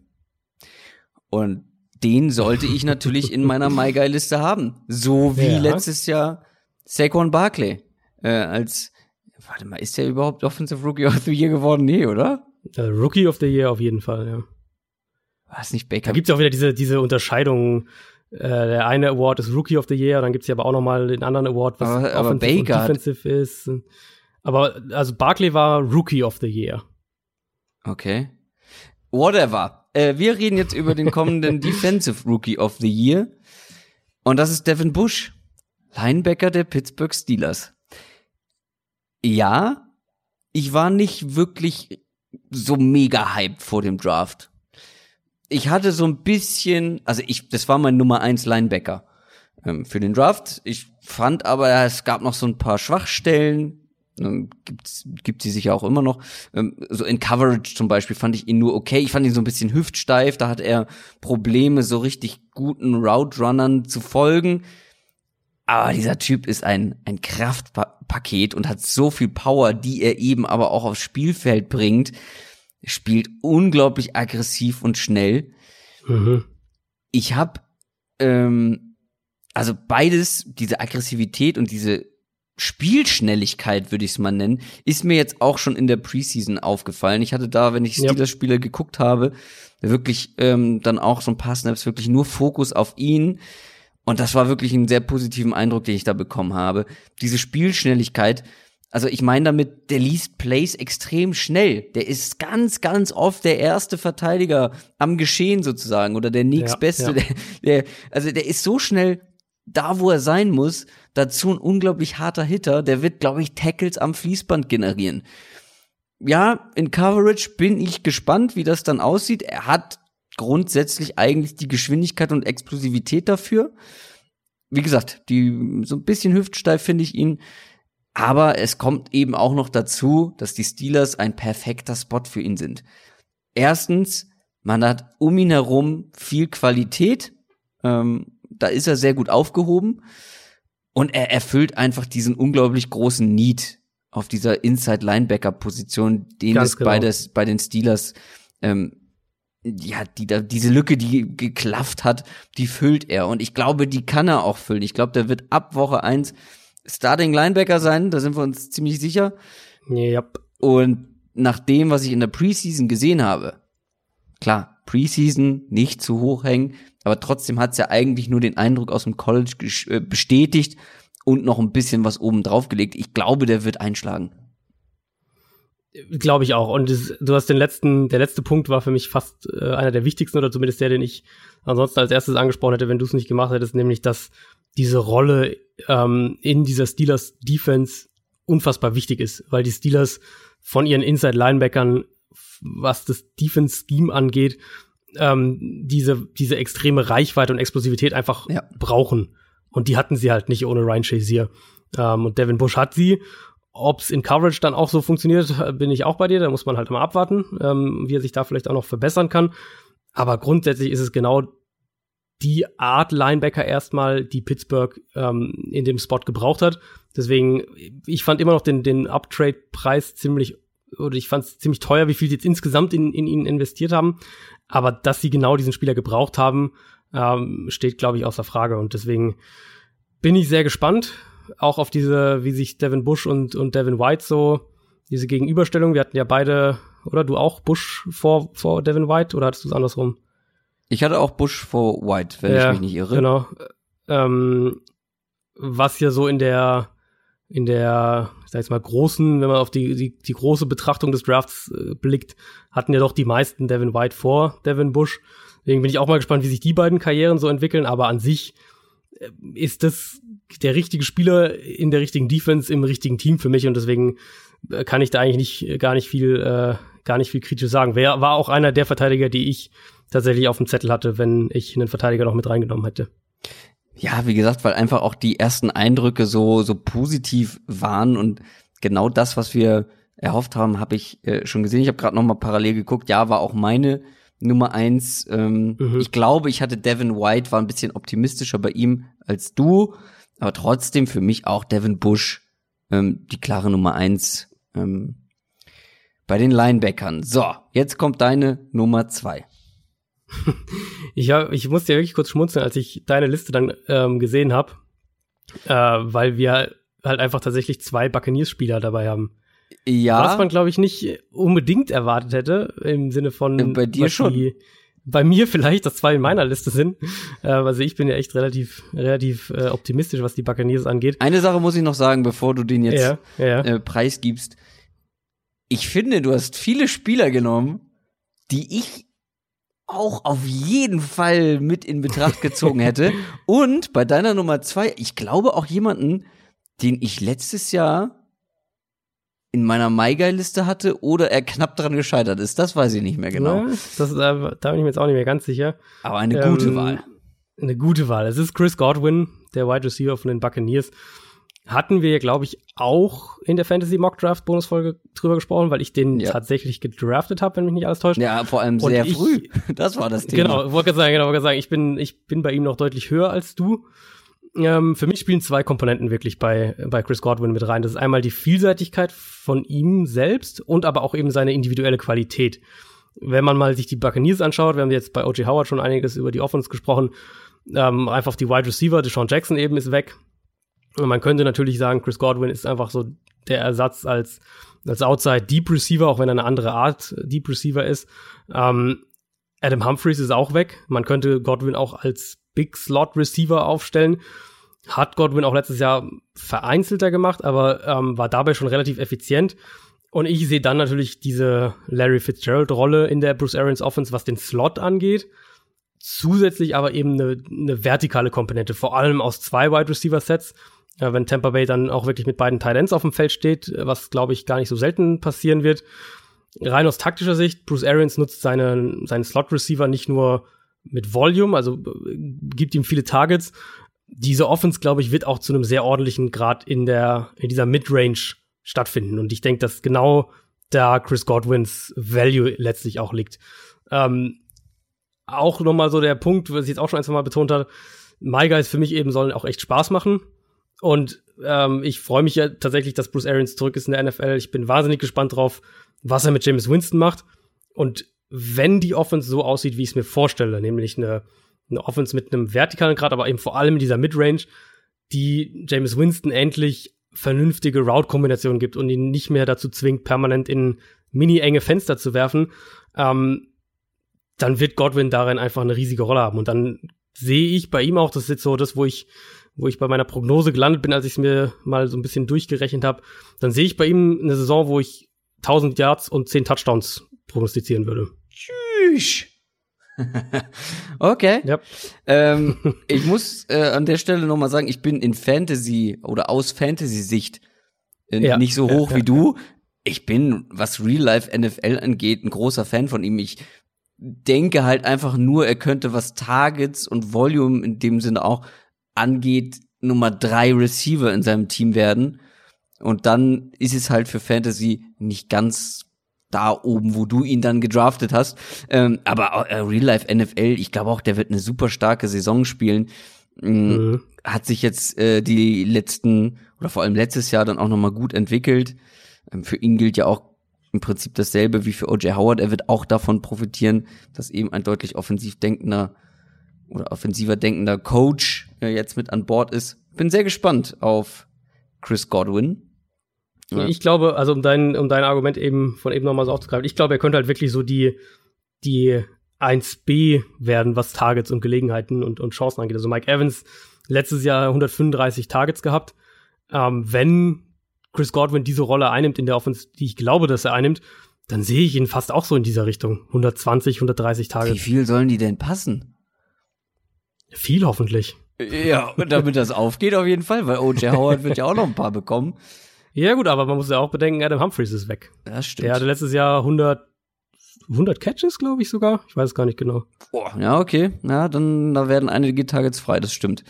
Und den sollte ich natürlich in meiner My Guy Liste haben. So wie ja. letztes Jahr Saquon Barkley. Äh, als, warte mal, ist der überhaupt Offensive Rookie of the Year geworden? Nee, oder? Uh, Rookie of the Year auf jeden Fall, ja. War es nicht Baker? Da gibt's auch wieder diese, diese Unterscheidung äh, der eine Award ist Rookie of the Year, dann gibt's hier aber auch noch mal den anderen Award, was aber, aber Baker und defensive ist. Aber also Barkley war Rookie of the Year. Okay. Whatever. Äh, wir reden jetzt über den kommenden Defensive Rookie of the Year. Und das ist Devin Bush, Linebacker der Pittsburgh Steelers. Ja, ich war nicht wirklich so mega hyped vor dem Draft ich hatte so ein bisschen, also ich, das war mein Nummer eins Linebacker ähm, für den Draft. Ich fand aber, es gab noch so ein paar Schwachstellen. Ähm, gibt's, gibt sie sicher auch immer noch. Ähm, so in Coverage zum Beispiel fand ich ihn nur okay. Ich fand ihn so ein bisschen hüftsteif. Da hat er Probleme, so richtig guten Route Runnern zu folgen. Aber dieser Typ ist ein, ein Kraftpaket und hat so viel Power, die er eben aber auch aufs Spielfeld bringt spielt unglaublich aggressiv und schnell. Mhm. Ich habe ähm, also beides, diese Aggressivität und diese Spielschnelligkeit, würde ich es mal nennen, ist mir jetzt auch schon in der Preseason aufgefallen. Ich hatte da, wenn ich Steelers-Spieler geguckt habe, wirklich ähm, dann auch so ein paar Snaps wirklich nur Fokus auf ihn. Und das war wirklich ein sehr positiven Eindruck, den ich da bekommen habe. Diese Spielschnelligkeit, also ich meine damit, der liest Plays extrem schnell. Der ist ganz, ganz oft der erste Verteidiger am Geschehen sozusagen oder der nächstbeste. Ja, ja. Der, der, also der ist so schnell da, wo er sein muss. Dazu ein unglaublich harter Hitter. Der wird, glaube ich, Tackles am Fließband generieren. Ja, in Coverage bin ich gespannt, wie das dann aussieht. Er hat grundsätzlich eigentlich die Geschwindigkeit und Explosivität dafür. Wie gesagt, die so ein bisschen hüftsteif finde ich ihn. Aber es kommt eben auch noch dazu, dass die Steelers ein perfekter Spot für ihn sind. Erstens, man hat um ihn herum viel Qualität. Ähm, da ist er sehr gut aufgehoben. Und er erfüllt einfach diesen unglaublich großen Need auf dieser Inside-Linebacker-Position, den Ganz es genau. bei, des, bei den Steelers ähm, ja, die da, diese Lücke, die geklafft hat, die füllt er. Und ich glaube, die kann er auch füllen. Ich glaube, der wird ab Woche eins Starting Linebacker sein, da sind wir uns ziemlich sicher. Yep. Und nach dem, was ich in der Preseason gesehen habe, klar, Preseason nicht zu hoch hängen, aber trotzdem hat es ja eigentlich nur den Eindruck aus dem College äh, bestätigt und noch ein bisschen was oben drauf gelegt. Ich glaube, der wird einschlagen. Glaube ich auch. Und das, du hast den letzten, der letzte Punkt war für mich fast äh, einer der wichtigsten oder zumindest der, den ich ansonsten als erstes angesprochen hätte, wenn du es nicht gemacht hättest, nämlich dass diese Rolle ähm, in dieser Steelers Defense unfassbar wichtig ist, weil die Steelers von ihren Inside Linebackern, was das Defense Scheme angeht, ähm, diese diese extreme Reichweite und Explosivität einfach ja. brauchen. Und die hatten sie halt nicht ohne Ryan Shazier. Ähm, und Devin Bush hat sie ob es in Coverage dann auch so funktioniert, bin ich auch bei dir. Da muss man halt mal abwarten, ähm, wie er sich da vielleicht auch noch verbessern kann. Aber grundsätzlich ist es genau die Art Linebacker erstmal, die Pittsburgh ähm, in dem Spot gebraucht hat. Deswegen, ich fand immer noch den, den Uptrade-Preis ziemlich, oder ich fand es ziemlich teuer, wie viel sie jetzt insgesamt in, in ihn investiert haben. Aber dass sie genau diesen Spieler gebraucht haben, ähm, steht, glaube ich, außer Frage. Und deswegen bin ich sehr gespannt auch auf diese, wie sich Devin Bush und, und Devin White so, diese Gegenüberstellung. Wir hatten ja beide, oder du auch Bush vor, vor Devin White oder hattest du es andersrum? Ich hatte auch Bush vor White, wenn ja, ich mich nicht irre. Genau. Ähm, was ja so in der, in der, ich sag jetzt mal, großen, wenn man auf die, die, die große Betrachtung des Drafts äh, blickt, hatten ja doch die meisten Devin White vor Devin Bush. Deswegen bin ich auch mal gespannt, wie sich die beiden Karrieren so entwickeln, aber an sich äh, ist das der richtige Spieler in der richtigen Defense im richtigen Team für mich und deswegen äh, kann ich da eigentlich nicht gar nicht viel äh, gar nicht viel kritisch sagen. Wer war auch einer der Verteidiger, die ich tatsächlich auf dem Zettel hatte, wenn ich einen Verteidiger noch mit reingenommen hätte. Ja, wie gesagt, weil einfach auch die ersten Eindrücke so so positiv waren und genau das, was wir erhofft haben, habe ich äh, schon gesehen. Ich habe gerade noch mal parallel geguckt. Ja, war auch meine Nummer eins. Ähm, mhm. Ich glaube, ich hatte Devin White, war ein bisschen optimistischer bei ihm als du. Aber trotzdem für mich auch Devin Bush ähm, die klare Nummer eins ähm, bei den Linebackern. So, jetzt kommt deine Nummer zwei. ich, hab, ich musste ja wirklich kurz schmunzeln, als ich deine Liste dann ähm, gesehen habe, äh, weil wir halt einfach tatsächlich zwei Buccaneers-Spieler dabei haben. Ja. Was man, glaube ich, nicht unbedingt erwartet hätte, im Sinne von. Bei dir schon. Die, bei mir vielleicht, dass zwei in meiner Liste sind. Äh, also ich bin ja echt relativ, relativ äh, optimistisch, was die Buccaneers angeht. Eine Sache muss ich noch sagen, bevor du den jetzt ja, ja. Äh, preisgibst. Ich finde, du hast viele Spieler genommen, die ich auch auf jeden Fall mit in Betracht gezogen hätte. Und bei deiner Nummer zwei, ich glaube auch jemanden, den ich letztes Jahr in meiner MyGuy-Liste hatte oder er knapp daran gescheitert ist. Das weiß ich nicht mehr genau. Ja, das, da, da bin ich mir jetzt auch nicht mehr ganz sicher. Aber eine ähm, gute Wahl. Eine gute Wahl. Es ist Chris Godwin, der Wide Receiver von den Buccaneers. Hatten wir, glaube ich, auch in der Fantasy Mock Draft Bonusfolge drüber gesprochen, weil ich den ja. tatsächlich gedraftet habe, wenn mich nicht alles täuscht. Ja, vor allem sehr ich, früh. Das war das Thema. Genau, wollte sagen, genau, wollte sagen, ich bin, ich bin bei ihm noch deutlich höher als du ähm, für mich spielen zwei Komponenten wirklich bei, bei Chris Godwin mit rein. Das ist einmal die Vielseitigkeit von ihm selbst und aber auch eben seine individuelle Qualität. Wenn man mal sich die Buccaneers anschaut, wir haben jetzt bei O.J. Howard schon einiges über die Offense gesprochen, ähm, einfach die Wide Receiver, Deshaun Jackson eben ist weg. Man könnte natürlich sagen, Chris Godwin ist einfach so der Ersatz als, als Outside Deep Receiver, auch wenn er eine andere Art Deep Receiver ist. Ähm, Adam Humphreys ist auch weg. Man könnte Godwin auch als Big Slot Receiver aufstellen. Hat Godwin auch letztes Jahr vereinzelter gemacht, aber ähm, war dabei schon relativ effizient. Und ich sehe dann natürlich diese Larry Fitzgerald-Rolle in der Bruce Arians Offense, was den Slot angeht. Zusätzlich aber eben eine, eine vertikale Komponente, vor allem aus zwei Wide Receiver Sets. Ja, wenn Tampa Bay dann auch wirklich mit beiden Tight Ends auf dem Feld steht, was glaube ich gar nicht so selten passieren wird. Rein aus taktischer Sicht, Bruce Arians nutzt seine, seinen Slot Receiver nicht nur mit Volume, also äh, gibt ihm viele Targets. Diese Offense, glaube ich, wird auch zu einem sehr ordentlichen Grad in der, in dieser Midrange stattfinden. Und ich denke, dass genau da Chris Godwins Value letztlich auch liegt. Ähm, auch nochmal so der Punkt, was ich jetzt auch schon ein, zwei Mal betont habe, My Guys für mich eben sollen auch echt Spaß machen. Und ähm, ich freue mich ja tatsächlich, dass Bruce Arians zurück ist in der NFL. Ich bin wahnsinnig gespannt drauf, was er mit James Winston macht. Und wenn die Offense so aussieht, wie ich es mir vorstelle, nämlich eine, eine Offense mit einem vertikalen Grad, aber eben vor allem in dieser Midrange, die James Winston endlich vernünftige Route-Kombinationen gibt und ihn nicht mehr dazu zwingt, permanent in mini-enge Fenster zu werfen, ähm, dann wird Godwin darin einfach eine riesige Rolle haben. Und dann sehe ich bei ihm auch, das ist jetzt so das, wo ich, wo ich bei meiner Prognose gelandet bin, als ich es mir mal so ein bisschen durchgerechnet habe, dann sehe ich bei ihm eine Saison, wo ich 1000 Yards und 10 Touchdowns prognostizieren würde. Tschüss. okay. Ja. Ähm, ich muss äh, an der Stelle noch mal sagen, ich bin in Fantasy oder aus Fantasy-Sicht äh, Ja. nicht so hoch ja, wie du. Ich bin, was Real-Life NFL angeht, ein großer Fan von ihm. Ich denke halt einfach nur, er könnte, was Targets und Volume in dem Sinne auch angeht, Nummer drei Receiver in seinem Team werden. Und dann ist es halt für Fantasy nicht ganz da oben, wo du ihn dann gedraftet hast. Ähm, aber äh, Real Life NFL, ich glaube auch, der wird eine super starke Saison spielen. Mm, Mhm. Hat sich jetzt äh, die letzten oder vor allem letztes Jahr dann auch noch mal gut entwickelt. Ähm, für ihn gilt ja auch im Prinzip dasselbe wie für O.J. Howard. Er wird auch davon profitieren, dass eben ein deutlich offensiv denkender oder offensiver denkender Coach äh, jetzt mit an Bord ist. Bin sehr gespannt auf Chris Godwin. Ja. Ich glaube, also um dein, um dein Argument eben von eben nochmal so aufzugreifen, ich glaube, er könnte halt wirklich so die, die 1B werden, was Targets und Gelegenheiten und, und Chancen angeht. Also Mike Evans letztes Jahr 135 Targets gehabt. Ähm, wenn Chris Godwin diese Rolle einnimmt in der Offense, die ich glaube, dass er einnimmt, dann sehe ich ihn fast auch so in dieser Richtung. 120, 130 Wie Targets. viel sollen die denn passen? Viel hoffentlich. Ja, und damit das aufgeht auf jeden Fall, weil O.J. Howard wird ja auch noch ein paar bekommen. Ja gut, aber man muss ja auch bedenken, Adam Humphreys ist weg. Das stimmt. Der hatte letztes Jahr 100, 100 Catches, glaube ich sogar. Ich weiß es gar nicht genau. Boah, ja, okay. Ja, dann da werden einige Targets frei, das stimmt.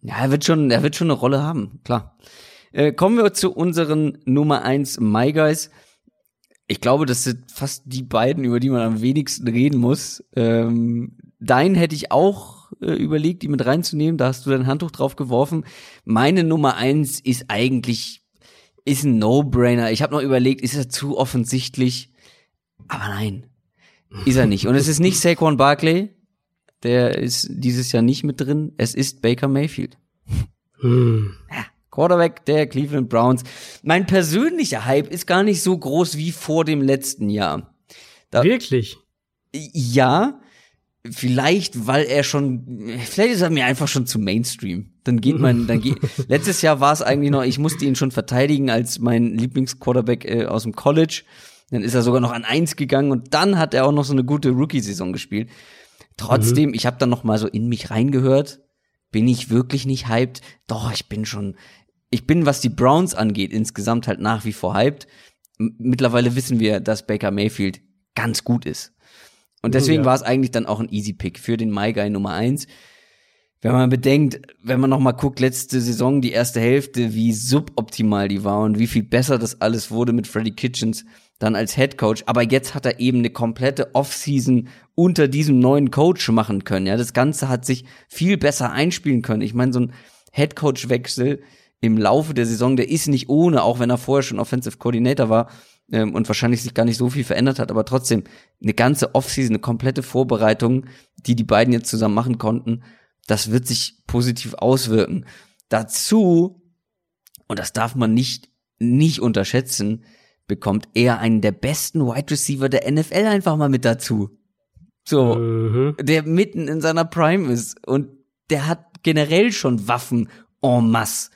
Ja, er wird schon, er wird schon eine Rolle haben, klar. Äh, kommen wir zu unseren Nummer eins My Guys. Ich glaube, das sind fast die beiden, über die man am wenigsten reden muss. Ähm, dein hätte ich auch äh, überlegt, die mit reinzunehmen. Da hast du dein Handtuch drauf geworfen. Meine Nummer eins ist eigentlich, ist ein No-Brainer. Ich habe noch überlegt, ist er zu offensichtlich? Aber nein, ist er nicht. Und es ist nicht Saquon Barkley. Der ist dieses Jahr nicht mit drin. Es ist Baker Mayfield. Hm. Quarterback der Cleveland Browns. Mein persönlicher Hype ist gar nicht so groß wie vor dem letzten Jahr. Da, Wirklich? ja, vielleicht, weil er schon, vielleicht ist er mir einfach schon zu Mainstream. Dann geht man, dann geht, letztes Jahr war es eigentlich noch, ich musste ihn schon verteidigen als mein Lieblingsquarterback äh, aus dem College. Dann ist er sogar noch an eins gegangen und dann hat er auch noch so eine gute Rookie-Saison gespielt. Trotzdem, ich habe dann noch mal so in mich reingehört. Bin ich wirklich nicht hyped? Doch, ich bin schon, ich bin, was die Browns angeht, insgesamt halt nach wie vor hyped. Mittlerweile wissen wir, dass Baker Mayfield ganz gut ist. Und deswegen Ja. war es eigentlich dann auch ein Easy Pick für den My Guy Nummer eins. Wenn man bedenkt, wenn man noch mal guckt, letzte Saison, die erste Hälfte, wie suboptimal die war und wie viel besser das alles wurde mit Freddie Kitchens dann als Head Coach. Aber jetzt hat er eben eine komplette Offseason unter diesem neuen Coach machen können. Ja, das Ganze hat sich viel besser einspielen können. Ich meine, so ein Head Coach Wechsel im Laufe der Saison, der ist nicht ohne, auch wenn er vorher schon Offensive Coordinator war ähm, und wahrscheinlich sich gar nicht so viel verändert hat, aber trotzdem eine ganze Offseason, eine komplette Vorbereitung, die die beiden jetzt zusammen machen konnten, das wird sich positiv auswirken. Dazu, und das darf man nicht, nicht unterschätzen, bekommt er einen der besten Wide Receiver der NFL einfach mal mit dazu. So, mhm. der mitten in seiner Prime ist und der hat generell schon Waffen en masse.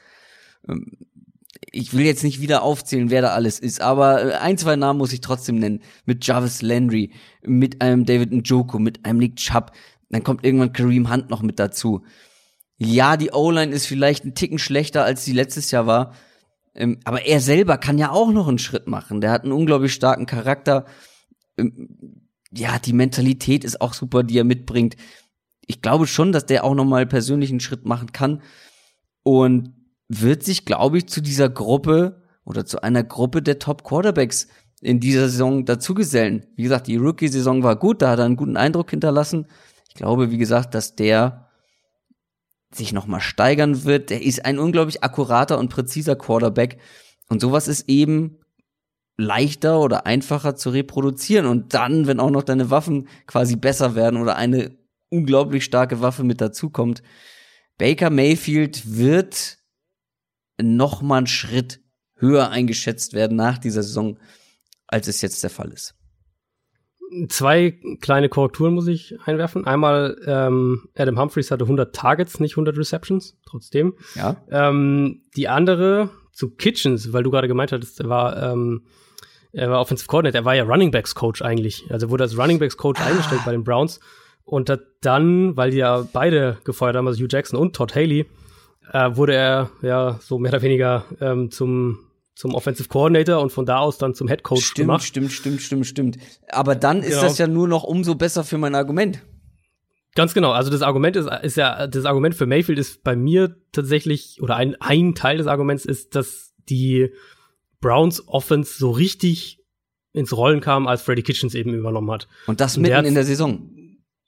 Ich will jetzt nicht wieder aufzählen, wer da alles ist, aber äh, ein, zwei Namen muss ich trotzdem nennen. Mit Jarvis Landry, mit einem David Njoku, mit einem Nick Chubb. Dann kommt irgendwann Kareem Hunt noch mit dazu. Ja, die O-Line ist vielleicht ein Ticken schlechter, als sie letztes Jahr war. Ähm, aber er selber kann ja auch noch einen Schritt machen. Der hat einen unglaublich starken Charakter. Ähm, ja, die Mentalität ist auch super, die er mitbringt. Ich glaube schon, dass der auch noch mal persönlich einen Schritt machen kann und wird sich, glaube ich, zu dieser Gruppe oder zu einer Gruppe der Top Quarterbacks in dieser Saison dazugesellen. Wie gesagt, die Rookie-Saison war gut, da hat er einen guten Eindruck hinterlassen. Ich glaube, wie gesagt, dass der sich noch mal steigern wird. Der ist ein unglaublich akkurater und präziser Quarterback und sowas ist eben leichter oder einfacher zu reproduzieren. Und dann, wenn auch noch deine Waffen quasi besser werden oder eine unglaublich starke Waffe mit dazukommt, Baker Mayfield wird noch mal einen Schritt höher eingeschätzt werden nach dieser Saison, als es jetzt der Fall ist. Zwei kleine Korrekturen muss ich einwerfen. Einmal, ähm, Adam Humphreys hatte 100 Targets, nicht 100 Receptions, trotzdem. Ja. Ähm, die andere zu Kitchens, weil du gerade gemeint hattest, er war ähm, er war Offensive Coordinator, er war ja Running Backs Coach eigentlich. Also wurde als Running Backs Coach ah. eingestellt bei den Browns und hat dann, weil die ja beide gefeuert haben, also Hugh Jackson und Todd Haley, äh, wurde er ja so mehr oder weniger ähm, zum zum Offensive Coordinator und von da aus dann zum Head Coach stimmt, gemacht. Stimmt, stimmt, stimmt, stimmt. Aber dann ist genau. das ja nur noch umso besser für mein Argument. Ganz genau. Also das Argument ist, ist ja, das Argument für Mayfield ist bei mir tatsächlich, oder ein, ein Teil des Arguments ist, dass die Browns Offense so richtig ins Rollen kam, als Freddy Kitchens eben übernommen hat. Und das mitten in der Saison.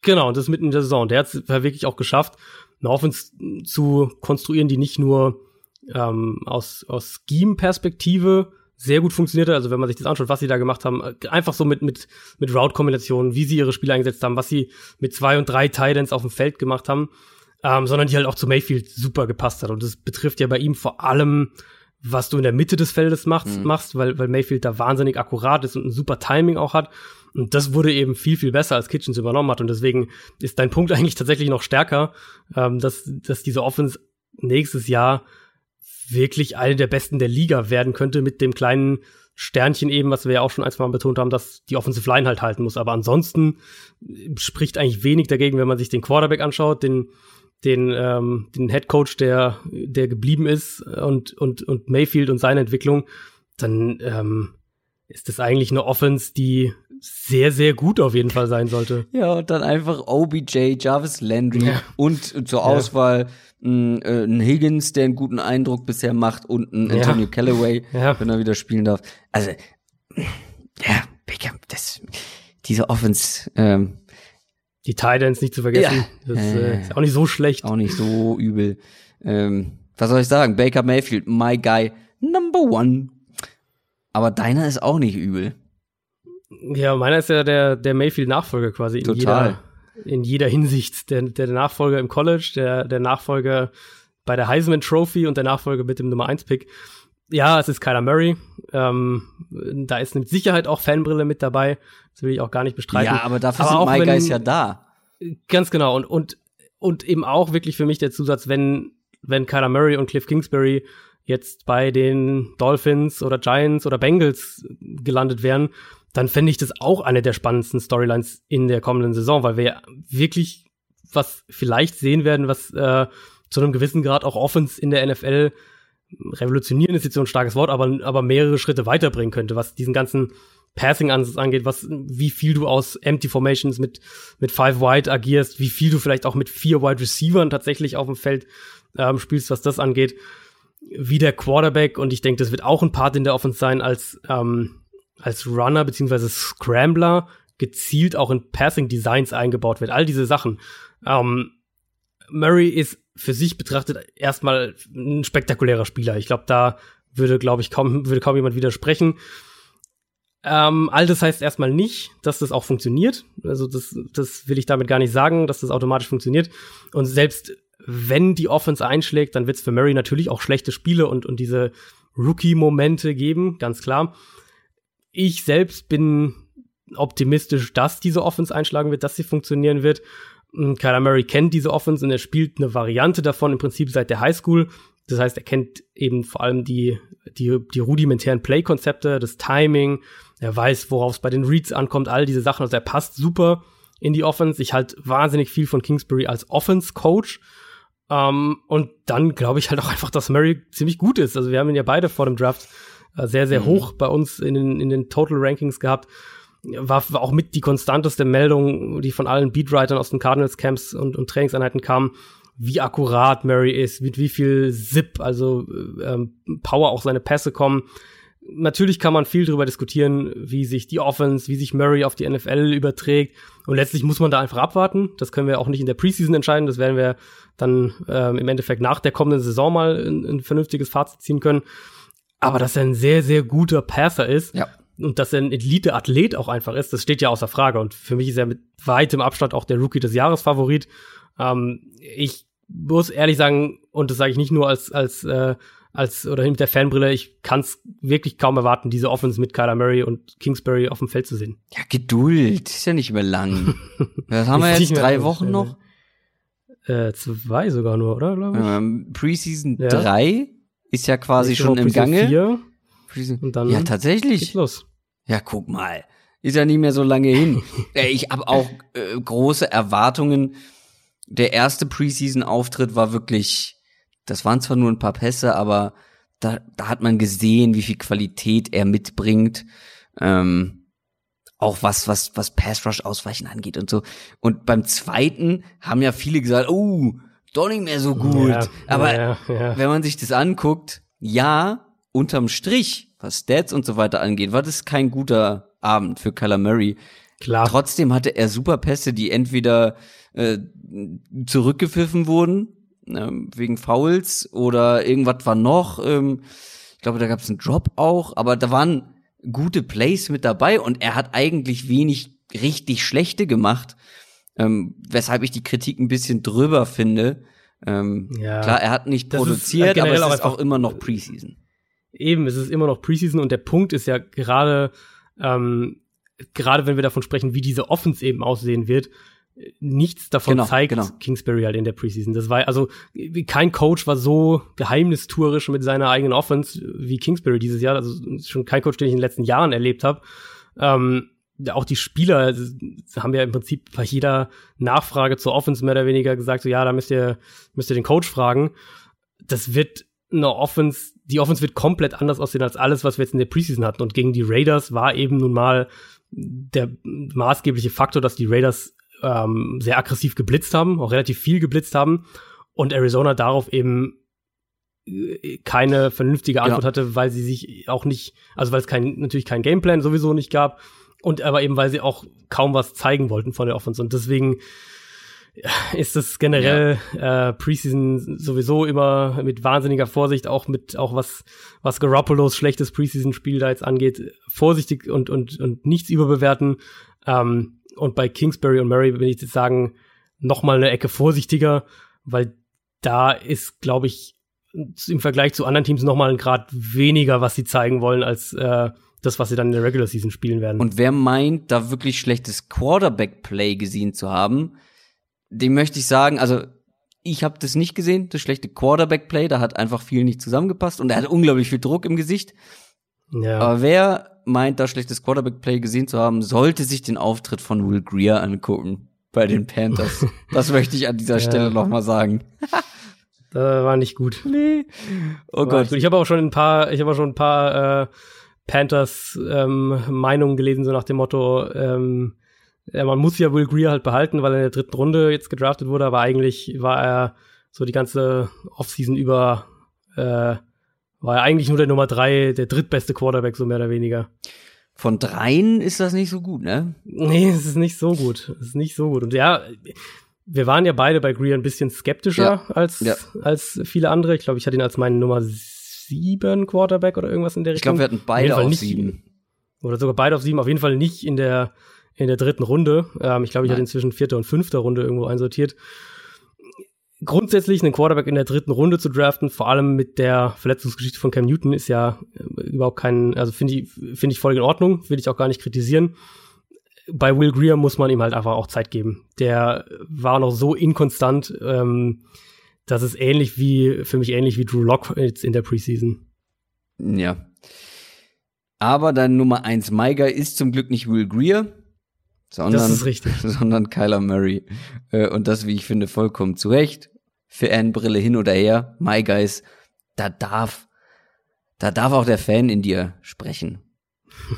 Genau, das mitten in der Saison. Der hat es wirklich auch geschafft, eine Offense zu konstruieren, die nicht nur ähm, aus, aus Scheme-Perspektive sehr gut funktionierte. Also wenn man sich das anschaut, was sie da gemacht haben, einfach so mit, mit, mit Route-Kombinationen, wie sie ihre Spiele eingesetzt haben, was sie mit zwei und drei Titans auf dem Feld gemacht haben, ähm, sondern die halt auch zu Mayfield super gepasst hat. Und das betrifft ja bei ihm vor allem was du in der Mitte des Feldes machst, mhm. machst weil, weil Mayfield da wahnsinnig akkurat ist und ein super Timing auch hat. Und das wurde eben viel, viel besser, als Kitchens übernommen hat. Und deswegen ist dein Punkt eigentlich tatsächlich noch stärker, ähm, dass, dass diese Offense nächstes Jahr wirklich eine der besten der Liga werden könnte mit dem kleinen Sternchen eben, was wir ja auch schon ein, zwei Mal betont haben, dass die Offensive Line halt halten muss. Aber ansonsten spricht eigentlich wenig dagegen, wenn man sich den Quarterback anschaut, den den, ähm, den Head Coach, der, der geblieben ist und, und, und Mayfield und seine Entwicklung, dann ähm, ist das eigentlich eine Offense, die sehr, sehr gut auf jeden Fall sein sollte. Ja, und dann einfach OBJ, Jarvis Landry ja. und zur Auswahl ja. ein, äh, ein Higgins, der einen guten Eindruck bisher macht und ein Antonio ja. Callaway, wenn er wieder spielen darf. Also, ja, Beckham, das, diese Offense, ähm, die Titans nicht zu vergessen. Ja. Das äh, ist auch nicht so schlecht. Auch nicht so übel. Ähm, was soll ich sagen? Baker Mayfield, my guy, number one. Aber deiner ist auch nicht übel. Ja, meiner ist ja der, der Mayfield-Nachfolger quasi. Total. In jeder, in jeder Hinsicht. Der, der Nachfolger im College, der, der Nachfolger bei der Heisman Trophy und der Nachfolger mit dem Nummer 1 Pick. Ja, es ist Kyler Murray. Ähm, da ist mit Sicherheit auch Fanbrille mit dabei. Das will ich auch gar nicht bestreiten. Ja, aber dafür aber sind My Guys ja da. Ganz genau. Und, und, und eben auch wirklich für mich der Zusatz, wenn, wenn Kyler Murray und Cliff Kingsbury jetzt bei den Dolphins oder Giants oder Bengals gelandet wären, dann fände ich das auch eine der spannendsten Storylines in der kommenden Saison, weil wir wirklich was vielleicht sehen werden, was äh, zu einem gewissen Grad auch Offens in der NFL revolutionieren ist jetzt so ein starkes Wort, aber, aber mehrere Schritte weiterbringen könnte, was diesen ganzen Passing-Ansatz angeht, was, wie viel du aus Empty Formations mit, mit Five Wide agierst, wie viel du vielleicht auch mit vier Wide Receivern tatsächlich auf dem Feld ähm, spielst, was das angeht, wie der Quarterback, und ich denke, das wird auch ein Part in der Offense sein, als, ähm, als Runner beziehungsweise Scrambler gezielt auch in Passing Designs eingebaut wird. All diese Sachen. Ähm, Murray ist für sich betrachtet erstmal ein spektakulärer Spieler. Ich glaube, da würde, glaube ich, kaum, würde kaum jemand widersprechen. Ähm, all das heißt erstmal nicht, dass das auch funktioniert. Also das, das will ich damit gar nicht sagen, dass das automatisch funktioniert. Und selbst wenn die Offense einschlägt, dann wird es für Murray natürlich auch schlechte Spiele und, und diese Rookie-Momente geben, ganz klar. Ich selbst bin optimistisch, dass diese Offense einschlagen wird, dass sie funktionieren wird. Kyler Murray kennt diese Offense und er spielt eine Variante davon im Prinzip seit der Highschool. Das heißt, er kennt eben vor allem die, die, die rudimentären Play-Konzepte, das Timing. Er weiß, worauf es bei den Reads ankommt, all diese Sachen. Also er passt super in die Offense. Ich halt wahnsinnig viel von Kingsbury als Offense-Coach. Um, und dann glaube ich halt auch einfach, dass Murray ziemlich gut ist. Also wir haben ihn ja beide vor dem Draft sehr, sehr mhm. hoch bei uns in den, in den Total Rankings gehabt. War, war auch mit die konstanteste Meldung, die von allen Beatwritern aus den Cardinals Camps und, und Trainingseinheiten kam, wie akkurat Murray ist, mit wie viel Zip, also ähm, Power auch seine Pässe kommen. Natürlich kann man viel darüber diskutieren, wie sich die Offense, wie sich Murray auf die NFL überträgt. Und letztlich muss man da einfach abwarten. Das können wir auch nicht in der Preseason entscheiden. Das werden wir dann ähm, im Endeffekt nach der kommenden Saison mal ein, ein vernünftiges Fazit ziehen können. Aber dass er ein sehr, sehr guter Passer ist ja. und dass er ein Elite-Athlet auch einfach ist, das steht ja außer Frage. Und für mich ist er mit weitem Abstand auch der Rookie des Jahres Favorit. Ähm, ich muss ehrlich sagen, und das sage ich nicht nur als, als äh, als oder mit der Fanbrille, ich kann es wirklich kaum erwarten, diese Offense mit Kyler Murray und Kingsbury auf dem Feld zu sehen. Ja, Geduld, ist ja nicht mehr lang. Was haben wir jetzt? Drei Wochen noch? Äh, zwei sogar nur, oder? Ähm, Preseason ja. drei ist ja quasi schon im Gange. Vier, und dann ja, tatsächlich. Geht's los. Ja, guck mal. Ist ja nicht mehr so lange hin. ich habe auch äh, große Erwartungen. Der erste Preseason-Auftritt war wirklich das waren zwar nur ein paar Pässe, aber da, da hat man gesehen, wie viel Qualität er mitbringt. Ähm, auch was, was, was Pass Rush Ausweichen angeht und so. Und beim zweiten haben ja viele gesagt, oh, doch nicht mehr so gut. Ja, aber ja, ja. wenn man sich das anguckt, ja, unterm Strich, was Stats und so weiter angeht, war das kein guter Abend für Kyler Murray. Klar. Trotzdem hatte er super Pässe, die entweder äh, zurückgepfiffen wurden ähm, wegen Fouls oder irgendwas war noch. Ähm, ich glaube, da gab es einen Drop auch, aber da waren gute Plays mit dabei und er hat eigentlich wenig richtig schlechte gemacht, ähm, weshalb ich die Kritik ein bisschen drüber finde. Ähm, ja, klar, er hat nicht produziert, ist aber es ist auch immer noch Preseason. Eben, es ist immer noch Preseason und der Punkt ist ja gerade, ähm, gerade wenn wir davon sprechen, wie diese Offense eben aussehen wird, nichts davon genau, zeigt genau. Kingsbury halt in der Preseason. Das war also kein Coach war so geheimnistuerisch mit seiner eigenen Offense wie Kingsbury dieses Jahr. Also schon kein Coach, den ich in den letzten Jahren erlebt habe. Ähm, auch die Spieler haben ja im Prinzip bei jeder Nachfrage zur Offense mehr oder weniger gesagt, so ja, da müsst ihr müsst ihr den Coach fragen. Das wird eine Offense, die Offense wird komplett anders aussehen als alles, was wir jetzt in der Preseason hatten. Und gegen die Raiders war eben nun mal der maßgebliche Faktor, dass die Raiders ähm, sehr aggressiv geblitzt haben, auch relativ viel geblitzt haben und Arizona darauf eben äh, keine vernünftige Antwort ja. hatte, weil sie sich auch nicht, also weil es kein, natürlich kein Gameplan sowieso nicht gab und aber eben weil sie auch kaum was zeigen wollten von der Offense und deswegen ist es generell ja. äh, Preseason sowieso immer mit wahnsinniger Vorsicht, auch mit auch was was Garoppolos schlechtes Preseason-Spiel da jetzt angeht, vorsichtig und und und nichts überbewerten. Ähm, und bei Kingsbury und Murray will ich jetzt sagen, noch mal eine Ecke vorsichtiger, weil da ist, glaube ich, im Vergleich zu anderen Teams noch mal ein Grad weniger, was sie zeigen wollen, als äh, das, was sie dann in der Regular Season spielen werden. Und wer meint, da wirklich schlechtes Quarterback-Play gesehen zu haben, dem möchte ich sagen, also ich habe das nicht gesehen, das schlechte Quarterback-Play, da hat einfach viel nicht zusammengepasst und er hat unglaublich viel Druck im Gesicht. Ja. Aber wer meint, da schlechtes Quarterback-Play gesehen zu haben, sollte sich den Auftritt von Will Greer angucken bei den Panthers. das möchte ich an dieser ja. Stelle noch mal sagen. das war nicht gut. Nee. Oh war Gott. Ich habe auch schon ein paar, ich habe auch schon ein paar äh, Panthers ähm, Meinungen gelesen, so nach dem Motto, ähm, ja, man muss ja Will Greer halt behalten, weil er in der dritten Runde jetzt gedraftet wurde, aber eigentlich war er so die ganze Offseason über äh, war er eigentlich nur der Nummer drei, der drittbeste Quarterback, so mehr oder weniger. Von dreien ist das nicht so gut, ne? Nee, es ist nicht so gut. Es ist nicht so gut. Und ja, wir waren ja beide bei Greer ein bisschen skeptischer ja. als, ja. als viele andere. Ich glaube, ich hatte ihn als meinen Nummer sieben Quarterback oder irgendwas in der Richtung. Ich glaube, wir hatten beide auf, auf sieben. Oder sogar beide auf sieben. Auf jeden Fall nicht in der, in der dritten Runde. Ähm, ich glaube, ich Nein. hatte inzwischen vierte und fünfte Runde irgendwo einsortiert grundsätzlich einen Quarterback in der dritten Runde zu draften, vor allem mit der Verletzungsgeschichte von Cam Newton, ist ja äh, überhaupt kein, also finde ich, finde ich voll in Ordnung, will ich auch gar nicht kritisieren. bei Will Greer muss man ihm halt einfach auch Zeit geben. Der war noch so inkonstant, ähm, das ist ähnlich wie, für mich ähnlich wie Drew Lock jetzt in der Preseason. Ja. Aber dein Nummer eins Maiger ist zum Glück nicht Will Greer, sondern, sondern Kyler Murray. Äh, Und das, wie ich finde, vollkommen zu Recht. Fanbrille hin oder her, My Guys, da darf, da darf auch der Fan in dir sprechen.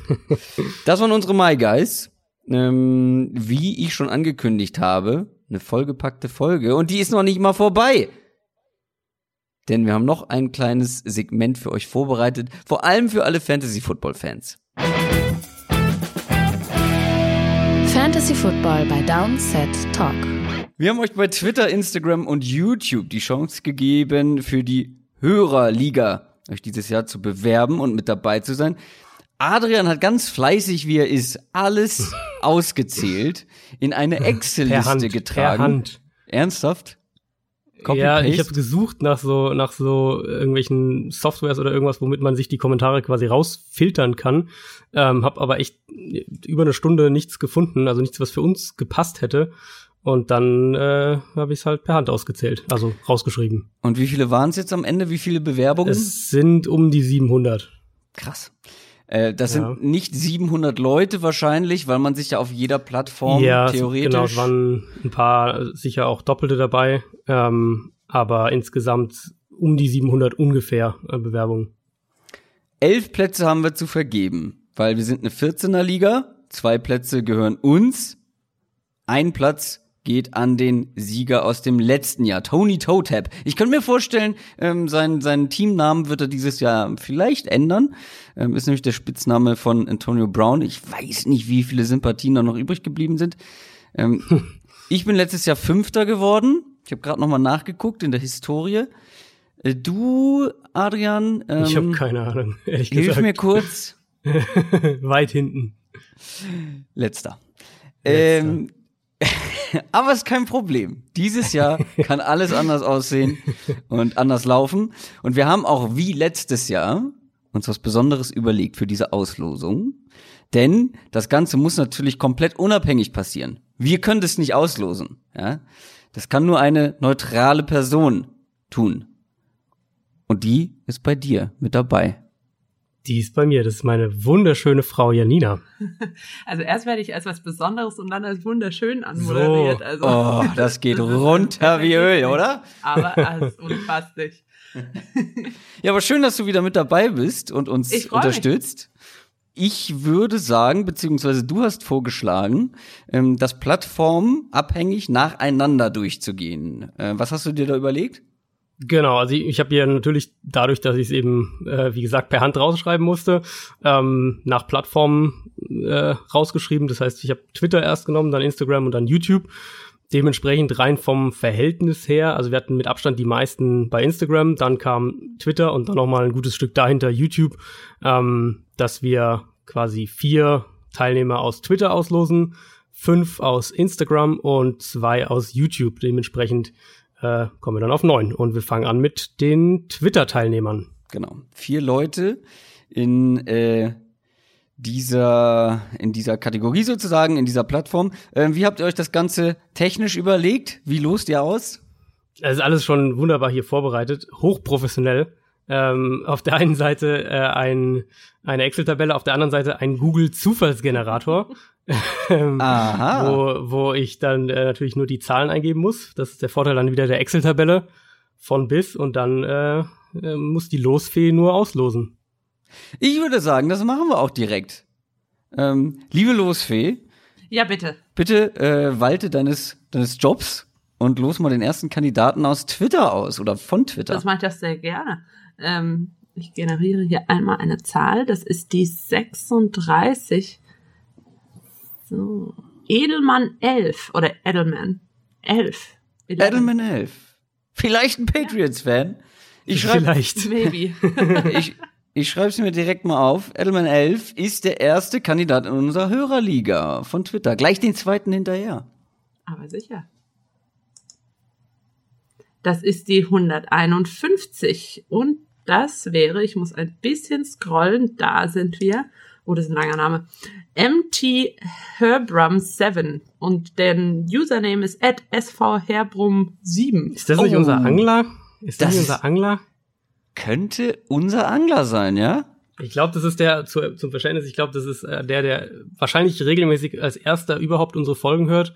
das waren unsere My Guys. Ähm, wie ich schon angekündigt habe, eine vollgepackte Folge und die ist noch nicht mal vorbei. Denn wir haben noch ein kleines Segment für euch vorbereitet, vor allem für alle Fantasy-Football-Fans. Fantasy Football bei Downset Talk. Wir haben euch bei Twitter, Instagram und YouTube die Chance gegeben, für die Hörerliga euch dieses Jahr zu bewerben und mit dabei zu sein. Adrian hat ganz fleißig, wie er ist, alles ausgezählt, in eine Excel-Liste getragen. per Hand. Ernsthaft? Ja, ich habe gesucht nach so nach so irgendwelchen Softwares oder irgendwas, womit man sich die Kommentare quasi rausfiltern kann. Ähm, habe aber echt über eine Stunde nichts gefunden, also nichts, was für uns gepasst hätte. Und dann äh, habe ich es halt per Hand ausgezählt, also rausgeschrieben. Und wie viele waren es jetzt am Ende? Wie viele Bewerbungen? Es sind um die 700. Krass. Äh, das Ja. sind nicht 700 Leute wahrscheinlich, weil man sich ja auf jeder Plattform ja, theoretisch. genau, es waren ein paar äh, sicher auch Doppelte dabei, ähm, aber insgesamt um die 700 ungefähr äh, Bewerbungen. Elf Plätze haben wir zu vergeben, weil wir sind eine 14er Liga. Zwei Plätze gehören uns. Ein Platz geht an den Sieger aus dem letzten Jahr, Tony Totap. Ich könnte mir vorstellen, ähm, seinen, seinen Teamnamen wird er dieses Jahr vielleicht ändern. Ähm, ist nämlich der Spitzname von Antonio Brown. Ich weiß nicht, wie viele Sympathien da noch übrig geblieben sind. Ähm, ich bin letztes Jahr Fünfter geworden. Ich habe gerade noch mal nachgeguckt in der Historie. Äh, Du, Adrian, ähm, Ich habe keine Ahnung, ehrlich hilf gesagt. mir kurz. Weit hinten. Letzter. Ähm, aber ist kein Problem. Dieses Jahr kann alles anders aussehen und anders laufen. Und wir haben auch wie letztes Jahr uns was Besonderes überlegt für diese Auslosung. Denn das Ganze muss natürlich komplett unabhängig passieren. Wir können das nicht auslosen. Ja? Das kann nur eine neutrale Person tun. Und die ist bei dir mit dabei. Die ist bei mir. Das ist meine wunderschöne Frau Janina. Also erst werde ich als was Besonderes und dann als wunderschön anmoderiert. So. Also, Oh, das geht runter wie Öl, oder? Aber als unfasslich. Ja, aber schön, dass du wieder mit dabei bist und uns Ich freu mich. unterstützt. Ich würde sagen, beziehungsweise du hast vorgeschlagen, ähm, das plattformabhängig nacheinander durchzugehen. Äh, was hast du dir da überlegt? Genau, also ich, ich habe ja natürlich dadurch, dass ich es eben, äh, wie gesagt, per Hand rausschreiben musste, ähm, nach Plattformen äh, rausgeschrieben. Das heißt, ich habe Twitter erst genommen, dann Instagram und dann YouTube. Dementsprechend rein vom Verhältnis her, also wir hatten mit Abstand die meisten bei Instagram, dann kam Twitter und dann noch mal ein gutes Stück dahinter YouTube, ähm, dass wir quasi vier Teilnehmer aus Twitter auslosen, fünf aus Instagram und zwei aus YouTube. Dementsprechend äh, kommen wir dann auf neun. Und wir fangen an mit den Twitter-Teilnehmern. Genau. Vier Leute in äh, dieser in dieser Kategorie sozusagen, in dieser Plattform. Ähm, wie habt ihr euch das Ganze technisch überlegt? Wie lost ihr aus? Es ist alles schon wunderbar hier vorbereitet, hochprofessionell. Ähm, auf der einen Seite äh, ein, eine Excel-Tabelle, auf der anderen Seite ein Google-Zufallsgenerator, Aha. wo, wo ich dann äh, natürlich nur die Zahlen eingeben muss. Das ist der Vorteil dann wieder der Excel-Tabelle von bis und dann äh, äh, muss die Losfee nur auslosen. Ich würde sagen, das machen wir auch direkt. Ähm, liebe Losfee, Ja, bitte. bitte äh, walte deines, deines Jobs und los mal den ersten Kandidaten aus Twitter aus oder von Twitter. Das mache ich das sehr gerne. Ähm, ich generiere hier einmal eine Zahl. Das ist die 36. So. Edelmann 11 oder Edelman 11. Edelman 11. Vielleicht ein Patriots-Fan. Ich schreibe Vielleicht. Maybe. ich, ich schreibe es mir direkt mal auf. Edelman 11 ist der erste Kandidat in unserer Hörerliga von Twitter. Gleich den zweiten hinterher. Aber sicher. Das ist die 151. Und das wäre, ich muss ein bisschen scrollen, da sind wir, oh, das ist ein langer Name, MT Herbrum7 und der Username ist at svherbrum7. Ist das nicht Oh. unser Angler? Ist das, Das nicht unser Angler? Könnte unser Angler sein, ja? Ich glaube, das ist der, zu, zum Verständnis, ich glaube, das ist äh, der, der wahrscheinlich regelmäßig als erster überhaupt unsere Folgen hört,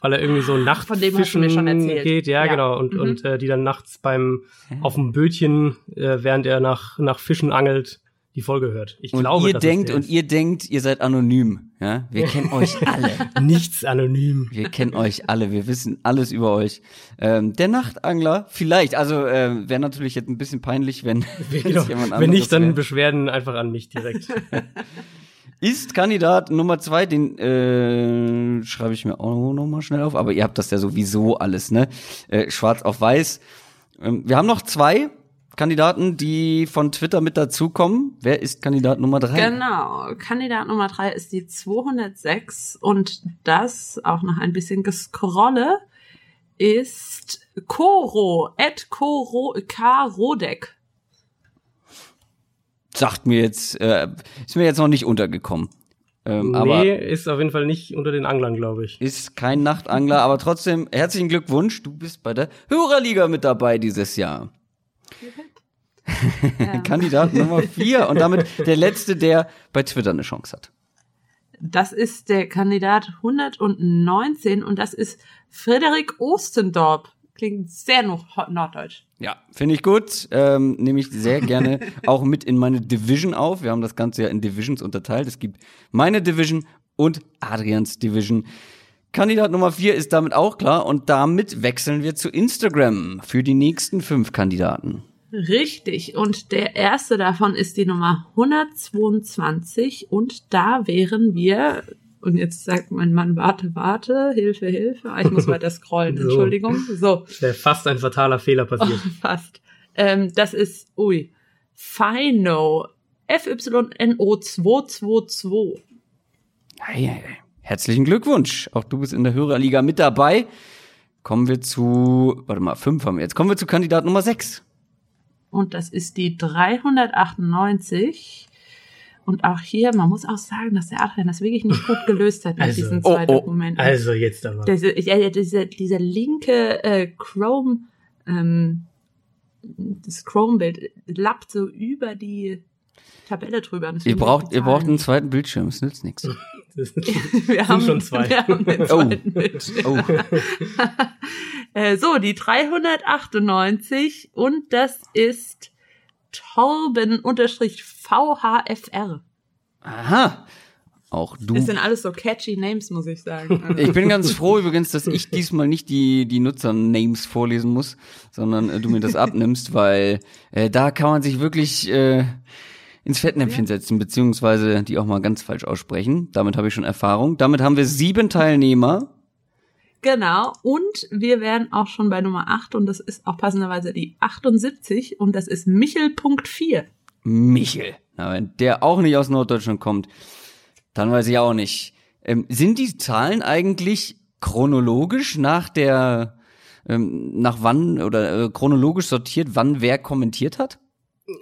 weil er irgendwie so von dem hast du mir schon erzählt. geht. Ja, Ja. genau. Und, Mhm. und äh, die dann nachts beim auf dem Bötchen, äh, während er nach, nach Fischen angelt, die Folge hört. Ich Und glaube, ihr denkt und ihr denkt, ihr seid anonym, ja? Wir kennen euch alle. nichts anonym. Wir kennen euch alle, wir wissen alles über euch. Ähm, der Nachtangler, vielleicht, also äh, wäre natürlich jetzt ein bisschen peinlich, wenn Genau. Wenn nicht, dann wär. Beschwerden einfach an mich direkt. Ist Kandidat Nummer zwei, den äh, schreibe ich mir auch noch mal schnell auf, aber ihr habt das ja sowieso alles, ne? Äh, schwarz auf weiß. Ähm, wir haben noch zwei Kandidaten, die von Twitter mit dazukommen. Wer ist Kandidat Nummer drei? Genau, Kandidat Nummer drei ist die 206 und das auch noch ein bisschen gescrolle ist Koro, at Koro, K. Rodek. Sagt mir jetzt, äh, ist mir jetzt noch nicht untergekommen. Ähm, aber nee, ist auf jeden Fall nicht unter den Anglern, glaube ich. ist kein Nachtangler, aber trotzdem herzlichen Glückwunsch, du bist bei der Hörerliga mit dabei dieses Jahr. Ähm, Kandidat Nummer vier und damit der letzte, der bei Twitter eine Chance hat. Das ist der Kandidat 119 und das ist Frederik Ostendorp. Klingt sehr noch norddeutsch. Ja, finde ich gut. Ähm, Nehme ich sehr gerne auch mit in meine Division auf. Wir haben das Ganze ja in Divisions unterteilt. Es gibt meine Division und Adrians Division. Kandidat Nummer vier ist damit auch klar und damit wechseln wir zu Instagram für die nächsten fünf Kandidaten. Richtig. Und der erste davon ist die Nummer 122 und da wären wir, und jetzt sagt mein Mann, warte, warte, Hilfe, Hilfe. Ah, Ich muss weiter scrollen, So. Entschuldigung. So, Ist ja fast ein fataler Fehler passiert. fast. Ähm, das ist, ui, Fino, FYNO 222. Hey, hey, hey. Herzlichen Glückwunsch. Auch du bist in der Hörerliga mit dabei. Kommen wir zu, warte mal, fünf haben wir jetzt. Kommen wir zu Kandidat Nummer sechs. Und das ist die 398. Und auch hier, man muss auch sagen, dass der Adrian das wirklich nicht gut gelöst hat mit Also, diesen oh, zwei oh, Dokumenten. Also jetzt aber. Ja, ja, dieser, dieser linke äh, Chrome, ähm, das Chrome-Bild lappt so über die Tabelle drüber. Ihr braucht, ihr braucht einen zweiten Bildschirm, es nützt nichts. Wir haben, schon zwei. Wir haben Oh. Bildschirm. Oh, Äh, so, die 398 und das ist Torben-VHFR. aha. Auch du. Das sind alles so catchy Names, muss ich sagen. Also, Ich bin ganz froh übrigens, dass ich diesmal nicht die, die Nutzer-Names vorlesen muss, sondern äh, du mir das abnimmst, weil äh, da kann man sich wirklich äh, ins Fettnäpfchen setzen, beziehungsweise die auch mal ganz falsch aussprechen. Damit habe ich schon Erfahrung. Damit haben wir sieben Teilnehmer. Genau, und wir wären auch schon bei Nummer 8 und das ist auch passenderweise die 78 und das ist Michel.4. Michel. Na, wenn der auch nicht aus Norddeutschland kommt, dann weiß ich auch nicht. Ähm, sind die Zahlen eigentlich chronologisch nach der, ähm, nach wann oder äh, chronologisch sortiert, wann wer kommentiert hat?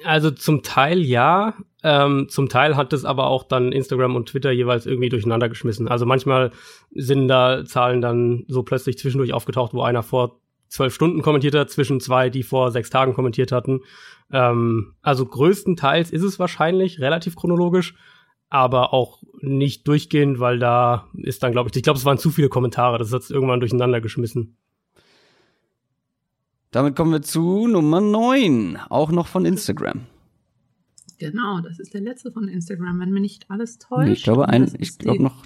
Also zum Teil ja, ähm, zum Teil hat es aber auch dann Instagram und Twitter jeweils irgendwie durcheinander geschmissen. Also manchmal sind da Zahlen dann so plötzlich zwischendurch aufgetaucht, wo einer vor zwölf Stunden kommentiert hat, zwischen zwei, die vor sechs Tagen kommentiert hatten. Ähm, also größtenteils ist es wahrscheinlich relativ chronologisch, aber auch nicht durchgehend, weil da ist dann, glaube ich, ich glaube, es waren zu viele Kommentare, das hat es irgendwann durcheinander geschmissen. Damit kommen wir zu Nummer 9, auch noch von Instagram. Genau, das ist der letzte von Instagram, wenn mir nicht alles täuscht. Nee, ich glaube, ein, ich glaube noch,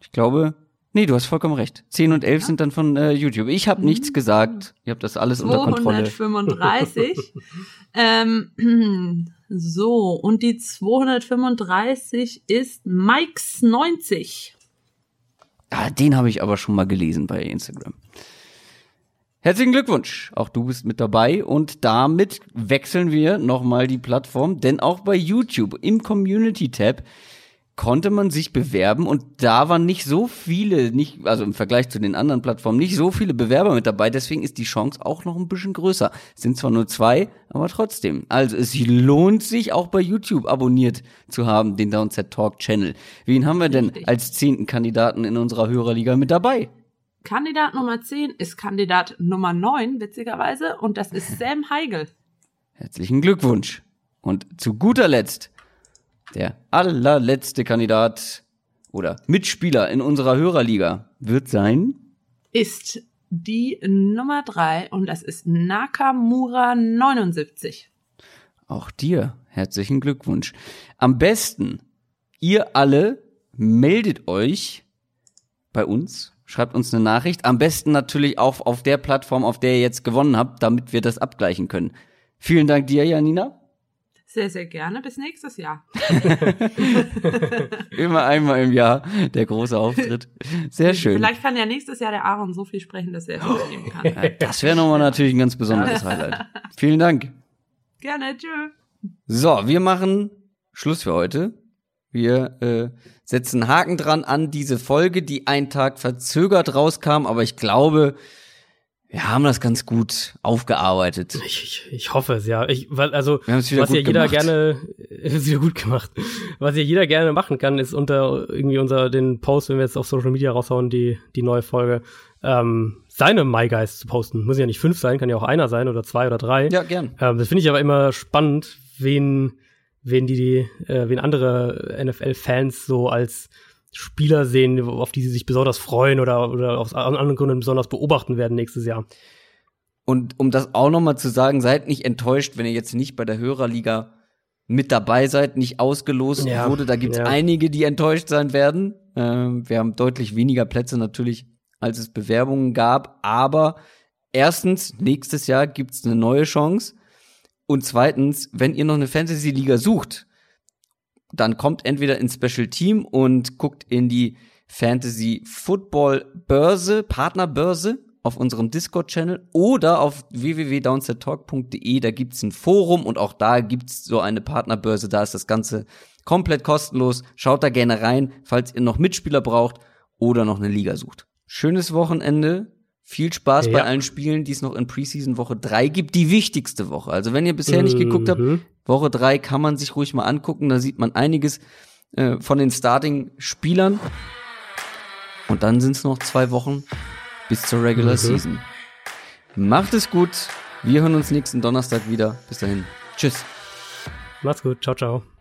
ich glaube, nee, du hast vollkommen recht. 10 und 11 sind dann von äh, YouTube. Ich habe nichts gesagt. Ihr habt das alles unter Kontrolle. 235. ähm, so, und die 235 ist Mikes 90. Ah, den habe ich aber schon mal gelesen bei Instagram. Herzlichen Glückwunsch, auch du bist mit dabei und damit wechseln wir nochmal die Plattform, denn auch bei YouTube im Community Tab konnte man sich bewerben und da waren nicht so viele, nicht, also im Vergleich zu den anderen Plattformen, nicht so viele Bewerber mit dabei, deswegen ist die Chance auch noch ein bisschen größer. Es sind zwar nur zwei, aber trotzdem. Also es lohnt sich auch bei YouTube abonniert zu haben, den Downset Talk Channel. Wen haben wir denn als zehnten Kandidaten in unserer Hörerliga mit dabei? Kandidat Nummer 10 ist Kandidat Nummer 9, witzigerweise, und das ist Sam Heigel. Herzlichen Glückwunsch. Und zu guter Letzt, der allerletzte Kandidat oder Mitspieler in unserer Hörerliga wird sein Ist die Nummer 3 und das ist Nakamura 79. Auch dir herzlichen Glückwunsch. Am besten, ihr alle meldet euch bei uns, schreibt uns eine Nachricht. Am besten natürlich auch auf der Plattform, auf der ihr jetzt gewonnen habt, damit wir das abgleichen können. Vielen Dank dir, Janina. Sehr, sehr gerne. Bis nächstes Jahr. Immer einmal im Jahr der große Auftritt. Sehr schön. Vielleicht kann ja nächstes Jahr der Aaron so viel sprechen, dass er es übernehmen kann. Ja, das wäre nochmal natürlich ein ganz besonderes Highlight. Vielen Dank. Gerne, tschö. So, wir machen Schluss für heute. Wir äh, setzen Haken dran an diese Folge, die einen Tag verzögert rauskam, aber ich glaube, wir haben das ganz gut aufgearbeitet. Ich, ich, ich hoffe es, ja. Ich, weil, also, was ja jeder gemacht. gerne, ist wieder gut gemacht. Was ja jeder gerne machen kann, ist unter irgendwie unter den Post, wenn wir jetzt auf Social Media raushauen, die, die neue Folge, ähm, seine My Guys zu posten. Muss ja nicht fünf sein, kann ja auch einer sein oder zwei oder drei. Ja, gern. Ähm, das finde ich aber immer spannend, wen, wen die, äh, wen andere NFL-Fans so als Spieler sehen, auf die sie sich besonders freuen oder, oder aus anderen Gründen besonders beobachten werden nächstes Jahr. Und um das auch nochmal zu sagen, seid nicht enttäuscht, wenn ihr jetzt nicht bei der Hörerliga mit dabei seid, nicht ausgelost Ja, wurde. Da gibt's ja. einige, die enttäuscht sein werden. Ähm, wir haben deutlich weniger Plätze natürlich, als es Bewerbungen gab. Aber erstens, nächstes Jahr gibt's eine neue Chance. Und zweitens, wenn ihr noch eine Fantasy-Liga sucht, dann kommt entweder ins Special Team und guckt in die Fantasy Football Börse, Partnerbörse auf unserem Discord-Channel oder auf www.downsettalk.de. Da gibt's ein Forum und auch da gibt's so eine Partnerbörse. Da ist das Ganze komplett kostenlos. Schaut da gerne rein, falls ihr noch Mitspieler braucht oder noch eine Liga sucht. Schönes Wochenende. Viel Spaß bei Ja. allen Spielen, die es noch in Preseason Woche 3 gibt. Die wichtigste Woche. Also wenn ihr bisher nicht geguckt habt, Mhm. Woche 3 kann man sich ruhig mal angucken. Da sieht man einiges äh, von den Starting-Spielern. Und dann sind es noch zwei Wochen bis zur Regular Mhm. Season. Macht es gut. Wir hören uns nächsten Donnerstag wieder. Bis dahin. Tschüss. Macht's gut. Ciao, ciao.